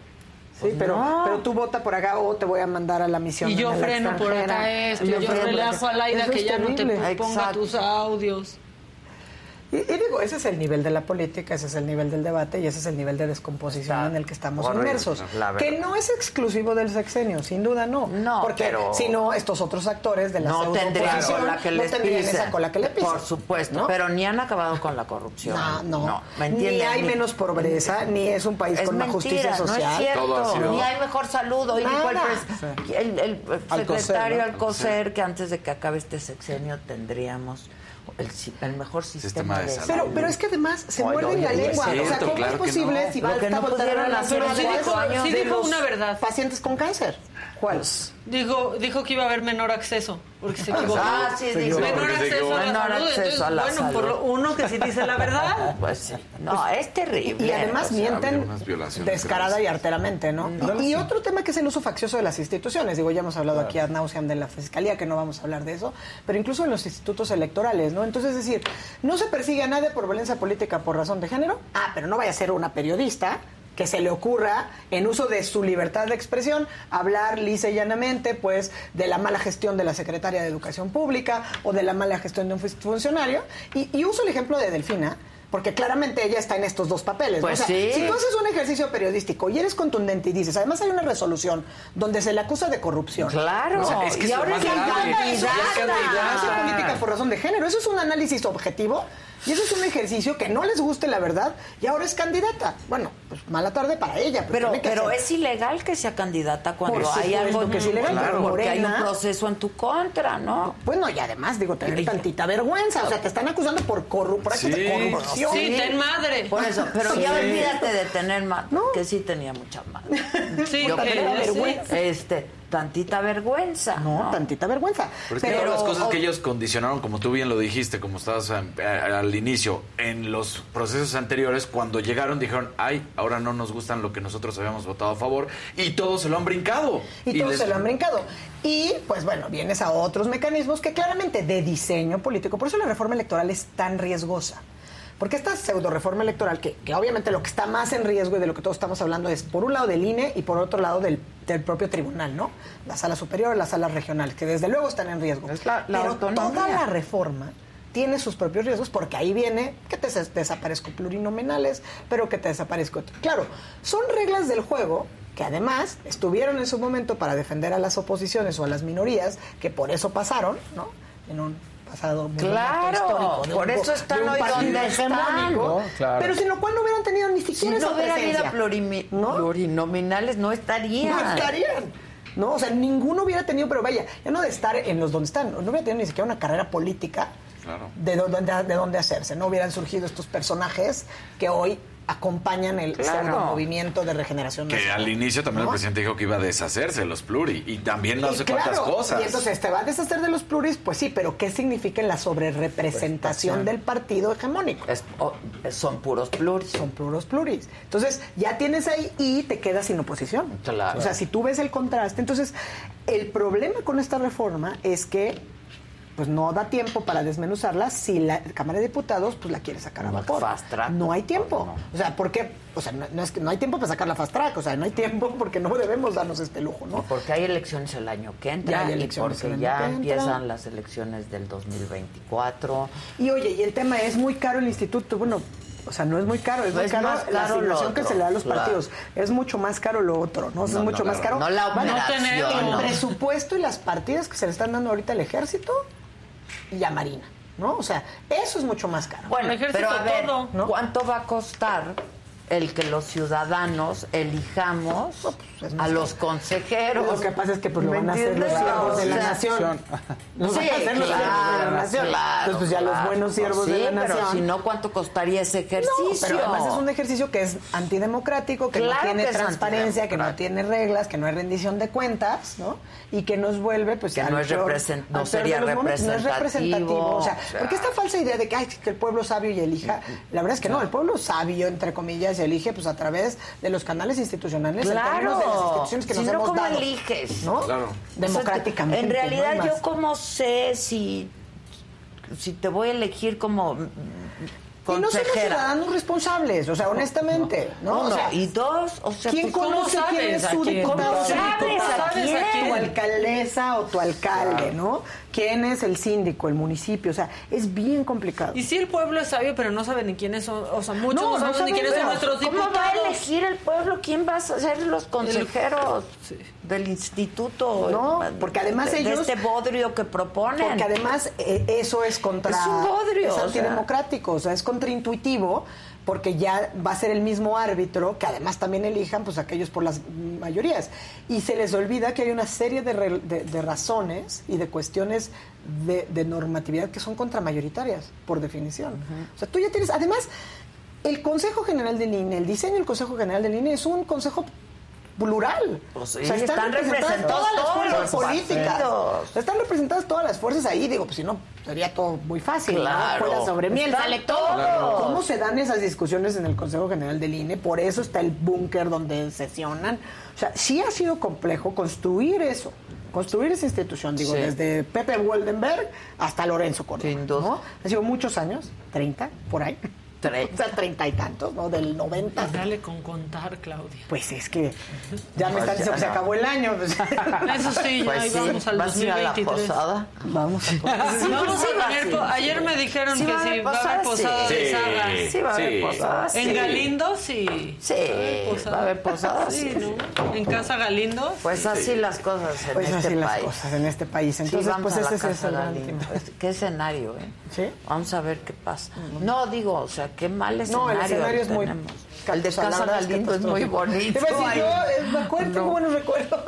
Sí, pues, pero, no. pero tú vota por acá o te voy a mandar a la misión. Y yo freno por acá esto, Y yo, por relajo acá. a Laida Eso que ya no te ponga Exacto. tus audios. Y, y digo, ese es el nivel de la política, ese es el nivel del debate y ese es el nivel de descomposición Está en el que estamos horrible, inmersos. Que no es exclusivo del sexenio, sin duda no. No, Porque pero- si no, estos otros actores de la no tendrían cola que no tendrían esa cola que le pisen. Por supuesto, ¿no? pero ni han acabado con la corrupción. No, no. ¿me ni entiendes? hay menos pobreza, ni es un país Es con una mentira, justicia social. No es cierto. Todo ha sido- Ni hay mejor salud. Hoy dijo el, el- el Alcocer, secretario ¿no? Alcocer que antes de que acabe este sexenio tendríamos el, si- el mejor sistema, Sistema de de salud. Pero, pero es que además se Oye, muerde la lengua. es o sea, cierto, ¿cómo claro es que posible no. si va a no pudieron hacer Pero sí dijo- sí de dijo los una verdad. pacientes con cáncer? ¿Cuál? Dijo, dijo que iba a haber menor acceso, porque se equivocó. Ah, sí, dijo. Menor acceso a la Menor salud. acceso entonces, a la bueno, salud. por lo- uno que sí dice la verdad. [laughs] Pues sí. No, es terrible. Y además o sea, mienten descarada y arteramente, ¿no? Y, y otro tema que es el uso faccioso de las instituciones. Digo, ya hemos hablado aquí ad nauseam de la fiscalía, que no vamos a hablar de eso, pero incluso en los institutos electorales, ¿no? Entonces, es decir, no se persigue a nadie por violencia política por razón de género. Ah, pero no vaya a ser una periodista que se le ocurra, en uso de su libertad de expresión, hablar lisa y llanamente, pues, de la mala gestión de la secretaria de Educación Pública o de la mala gestión de un fun- funcionario. Y, y uso el ejemplo de Delfina, porque claramente ella está en estos dos papeles. ¿no? Pues O sea, sí. Si tú haces un ejercicio periodístico y eres contundente y dices, además hay una resolución donde se le acusa de corrupción. Claro. ¿no? O sea, es que y ahora es candidata. Es. Hace política por razón de género. Eso es un análisis objetivo y eso es un ejercicio que no les guste la verdad y ahora es candidata. Bueno, pues mala tarde para ella. Pero, Pero, pero es ilegal que sea candidata cuando Por hay algo que es ilegal, Claro, porque hay un proceso en tu contra, ¿no? Bueno, y además, digo, tener Y- tantita vergüenza. O sea, te están acusando por, corru por actos de Sí. corrupción. Sí, ten madre. Por eso, pero ya Sí. olvídate de tener más, que sí tenía mucha madre. Sí, Yo que- creo, sí. vergüenza. este, tantita vergüenza. No, tantita vergüenza. Pero es que Pero- todas las cosas que ellos condicionaron, como tú bien lo dijiste, como estabas em, a- al inicio, en los procesos anteriores, cuando llegaron dijeron, ay, ahora no nos gustan lo que nosotros habíamos votado a favor, y todos se lo han brincado. Y todos les- se lo han brincado. Y, pues bueno, vienes a otros mecanismos que claramente de diseño político, por eso la reforma electoral es tan riesgosa. Porque esta pseudo reforma electoral, que, que obviamente lo que está más en riesgo y de lo que todos estamos hablando es, por un lado, del INE y por otro lado, del, del propio tribunal, ¿no? La sala superior, las salas regionales, que desde luego están en riesgo. la Pero autonomía. toda la reforma tiene sus propios riesgos porque ahí viene que te des- desaparezco plurinominales, pero que te desaparezco. Claro, son reglas del juego que además estuvieron en su momento para defender a las oposiciones o a las minorías, que por eso pasaron, ¿no? En un pasado. muy Claro, por un- eso están hoy donde están, ¿no? Claro. Pero sin lo cual no hubieran tenido ni Si siquiera esa no hubiera presencia. habido plurimi- plurinominales, no estarían. No estarían. No, o sea, ninguno hubiera tenido, pero vaya, ya no de estar en los donde están, no hubiera tenido ni siquiera una carrera política Claro. de dónde, de dónde hacerse. No hubieran surgido estos personajes que hoy acompañan el Claro. movimiento de regeneración Que nacional. al inicio también ¿No? el presidente dijo que iba a deshacerse de los pluri y también no Y sé cuántas claro, cosas. Y entonces te va a deshacer de los pluris, pues sí, pero ¿qué significa en la sobrerepresentación del partido hegemónico? son puros pluris. Son puros pluris. Entonces, ya tienes ahí y te quedas sin oposición. Claro. O sea, si tú ves el contraste, entonces, el problema con esta reforma es que pues no da tiempo para desmenuzarla si la Cámara de Diputados pues la quiere sacar a vapor. Fast track. No hay tiempo. O sea, ¿por qué? O sea, no, no es que no hay tiempo para sacar la fast track, o sea, no hay tiempo [laughs] porque no debemos darnos este lujo, ¿no? Porque hay elecciones el año que entra Ya hay y elecciones porque el año ya empiezan las elecciones del 2024. Y oye, y el tema es muy caro el instituto, bueno, o sea, no es muy caro, es muy Es caro, más la caro que se le da a los claro. partidos. Es mucho más caro lo otro, ¿no? O sea, No, es no, mucho más caro. No la operación. El presupuesto y las partidas que se le están dando ahorita al ejército y a Marina, ¿no? O sea, eso es mucho más caro. Bueno, pero a ver, ¿cuánto va a costar el que los ciudadanos elijamos a los consejeros? Lo que pasa es que pues lo ¿Me van a hacer los siervos de la nación. Los Sí, van a hacer los claro, siervos de la nación. claro, Entonces, pues ya los claro. buenos siervos Sí, de la pero nación. si no, ¿cuánto costaría ese ejercicio? No, pero además es un ejercicio que es antidemocrático, que Claro no tiene que transparencia, que no tiene reglas, que no hay rendición de cuentas, ¿no? Y que nos vuelve, pues, Que no es peor- represent- no sería los momentos. No es representativo, representativo. O sea, o sea. porque esta falsa idea de que, ay, que el pueblo sabio y elija, la verdad es que no, el pueblo sabio, entre comillas, elige, pues, a través de los canales institucionales, Claro. de las instituciones que Si nos no, hemos ¿cómo dado. eliges? ¿No? Claro. Democráticamente. En realidad, yo cómo sé si, si te voy a elegir como Y no somos ciudadanos responsables, o sea, honestamente, ¿no? Uno. O sea, y dos, o sea, ¿Quién pues, ¿cómo conoce quién es su quién? diputado? ¿Cómo sabes diputada? a quién? Tu alcaldesa o tu alcalde, ¿no? ¿Quién es el síndico, el municipio? O sea, es bien complicado. Y si el pueblo es sabio, pero no sabe ni quiénes son, o sea, muchos No, no, no saben ni quiénes son nuestros ¿Cómo diputados. va a elegir el pueblo? ¿Quién va a ser los consejeros del instituto? No, porque además de, de ellos- este bodrio que proponen. Porque además eh, eso es contra... Es un bodrio, Es o sea. antidemocrático, o sea, es contraintuitivo porque ya va a ser el mismo árbitro, que además también elijan pues aquellos por las mayorías. Y se les olvida que hay una serie de, re- de- de razones y de cuestiones de, de normatividad que son contramayoritarias, por definición. O sea, tú ya tienes... Además, el Consejo General del INE, el diseño del Consejo General del INE es un consejo plural. Pues sí, O sea, están representados todas las fuerzas políticas. partidos. Están representadas todas las fuerzas ahí, digo, pues si no, sería todo muy fácil. Claro. ¿no? Escuela sobre miel, sale todo. ¿Cómo se dan esas discusiones en el Consejo General del INE? Por eso está el búnker donde sesionan. O sea, sí ha sido complejo construir eso. Construir esa institución, digo, Sí. desde Pepe Woldenberg hasta Lorenzo Córdoba. Sin duda. ¿no? Ha sido muchos años, 30, por ahí. O sea, treinta y tantos, ¿no? Del 90. Dale con contar, Claudia. Pues es que ya me Pues están diciendo que se acabó el año. pues. [laughs] Eso sí, ya Pues sí, vamos al ¿vas a ir a la 2023. posada? Vamos a [laughs] Sí, Vamos sí a tener sí, sí. Ayer me dijeron Sí que sí va a haber posada, posada sí. de sagas. Sí va a haber Sí. posada, sí. En Galindo sí. Sí, va a haber posada, Sí, sí. ¿no? En Casa Galindo. Pues así las cosas en Pues este así las país. cosas en este país. Sí, Entonces, vamos pues a la ese es Casa el Galindo. Pues, ¿Qué escenario, eh? ¿Sí? Vamos a ver qué pasa. No, digo, o sea, qué mal escenario. No, el escenario es muy. tenemos. El de Casa es Galindo es muy bonito. Decir Ay, yo, me acuerdo, no. tengo buenos recuerdos.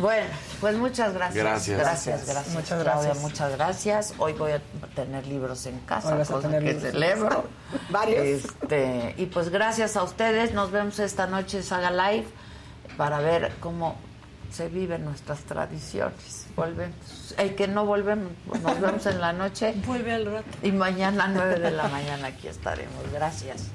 Bueno, pues muchas gracias. Gracias. Gracias, gracias. Muchas Claudia, gracias. muchas gracias. Hoy voy a tener libros en casa, Hoy cosa tener que celebro. casa. [laughs] Varios. Este, y pues gracias a ustedes. Nos vemos esta noche en Saga Live para ver cómo se viven nuestras tradiciones. Volvemos. El que no volvemos, nos vemos en la noche. [laughs] Vuelve al rato. Y mañana a 9 de la mañana aquí estaremos. Gracias.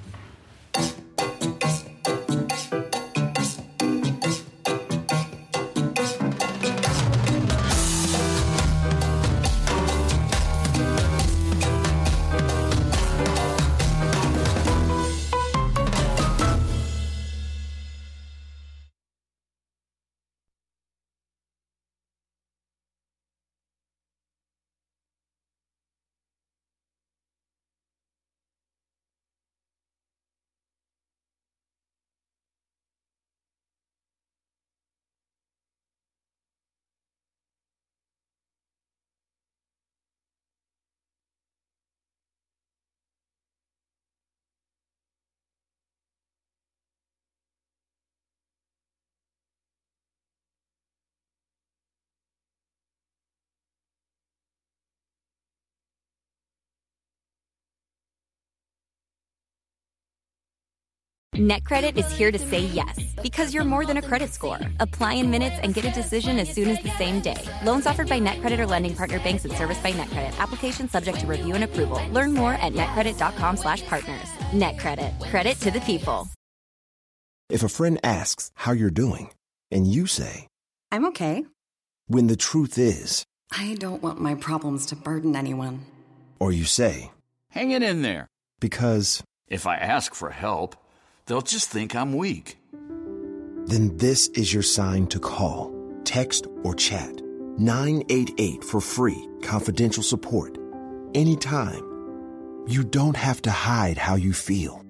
NetCredit is here to say yes because you're more than a credit score. Apply in minutes and get a decision as soon as the same day. Loans offered by NetCredit or lending partner banks and serviced by NetCredit. Application subject to review and approval. Learn more at netcredit.com/partners. NetCredit. Credit to the people. If a friend asks how you're doing, and you say, I'm okay. when the truth is, I don't want my problems to burden anyone. or you say, Hang it in there. because, If I ask for help, they'll just think I'm weak. then this is your sign to call, text, or chat 988 for free, confidential support. Anytime. You don't have to hide how you feel.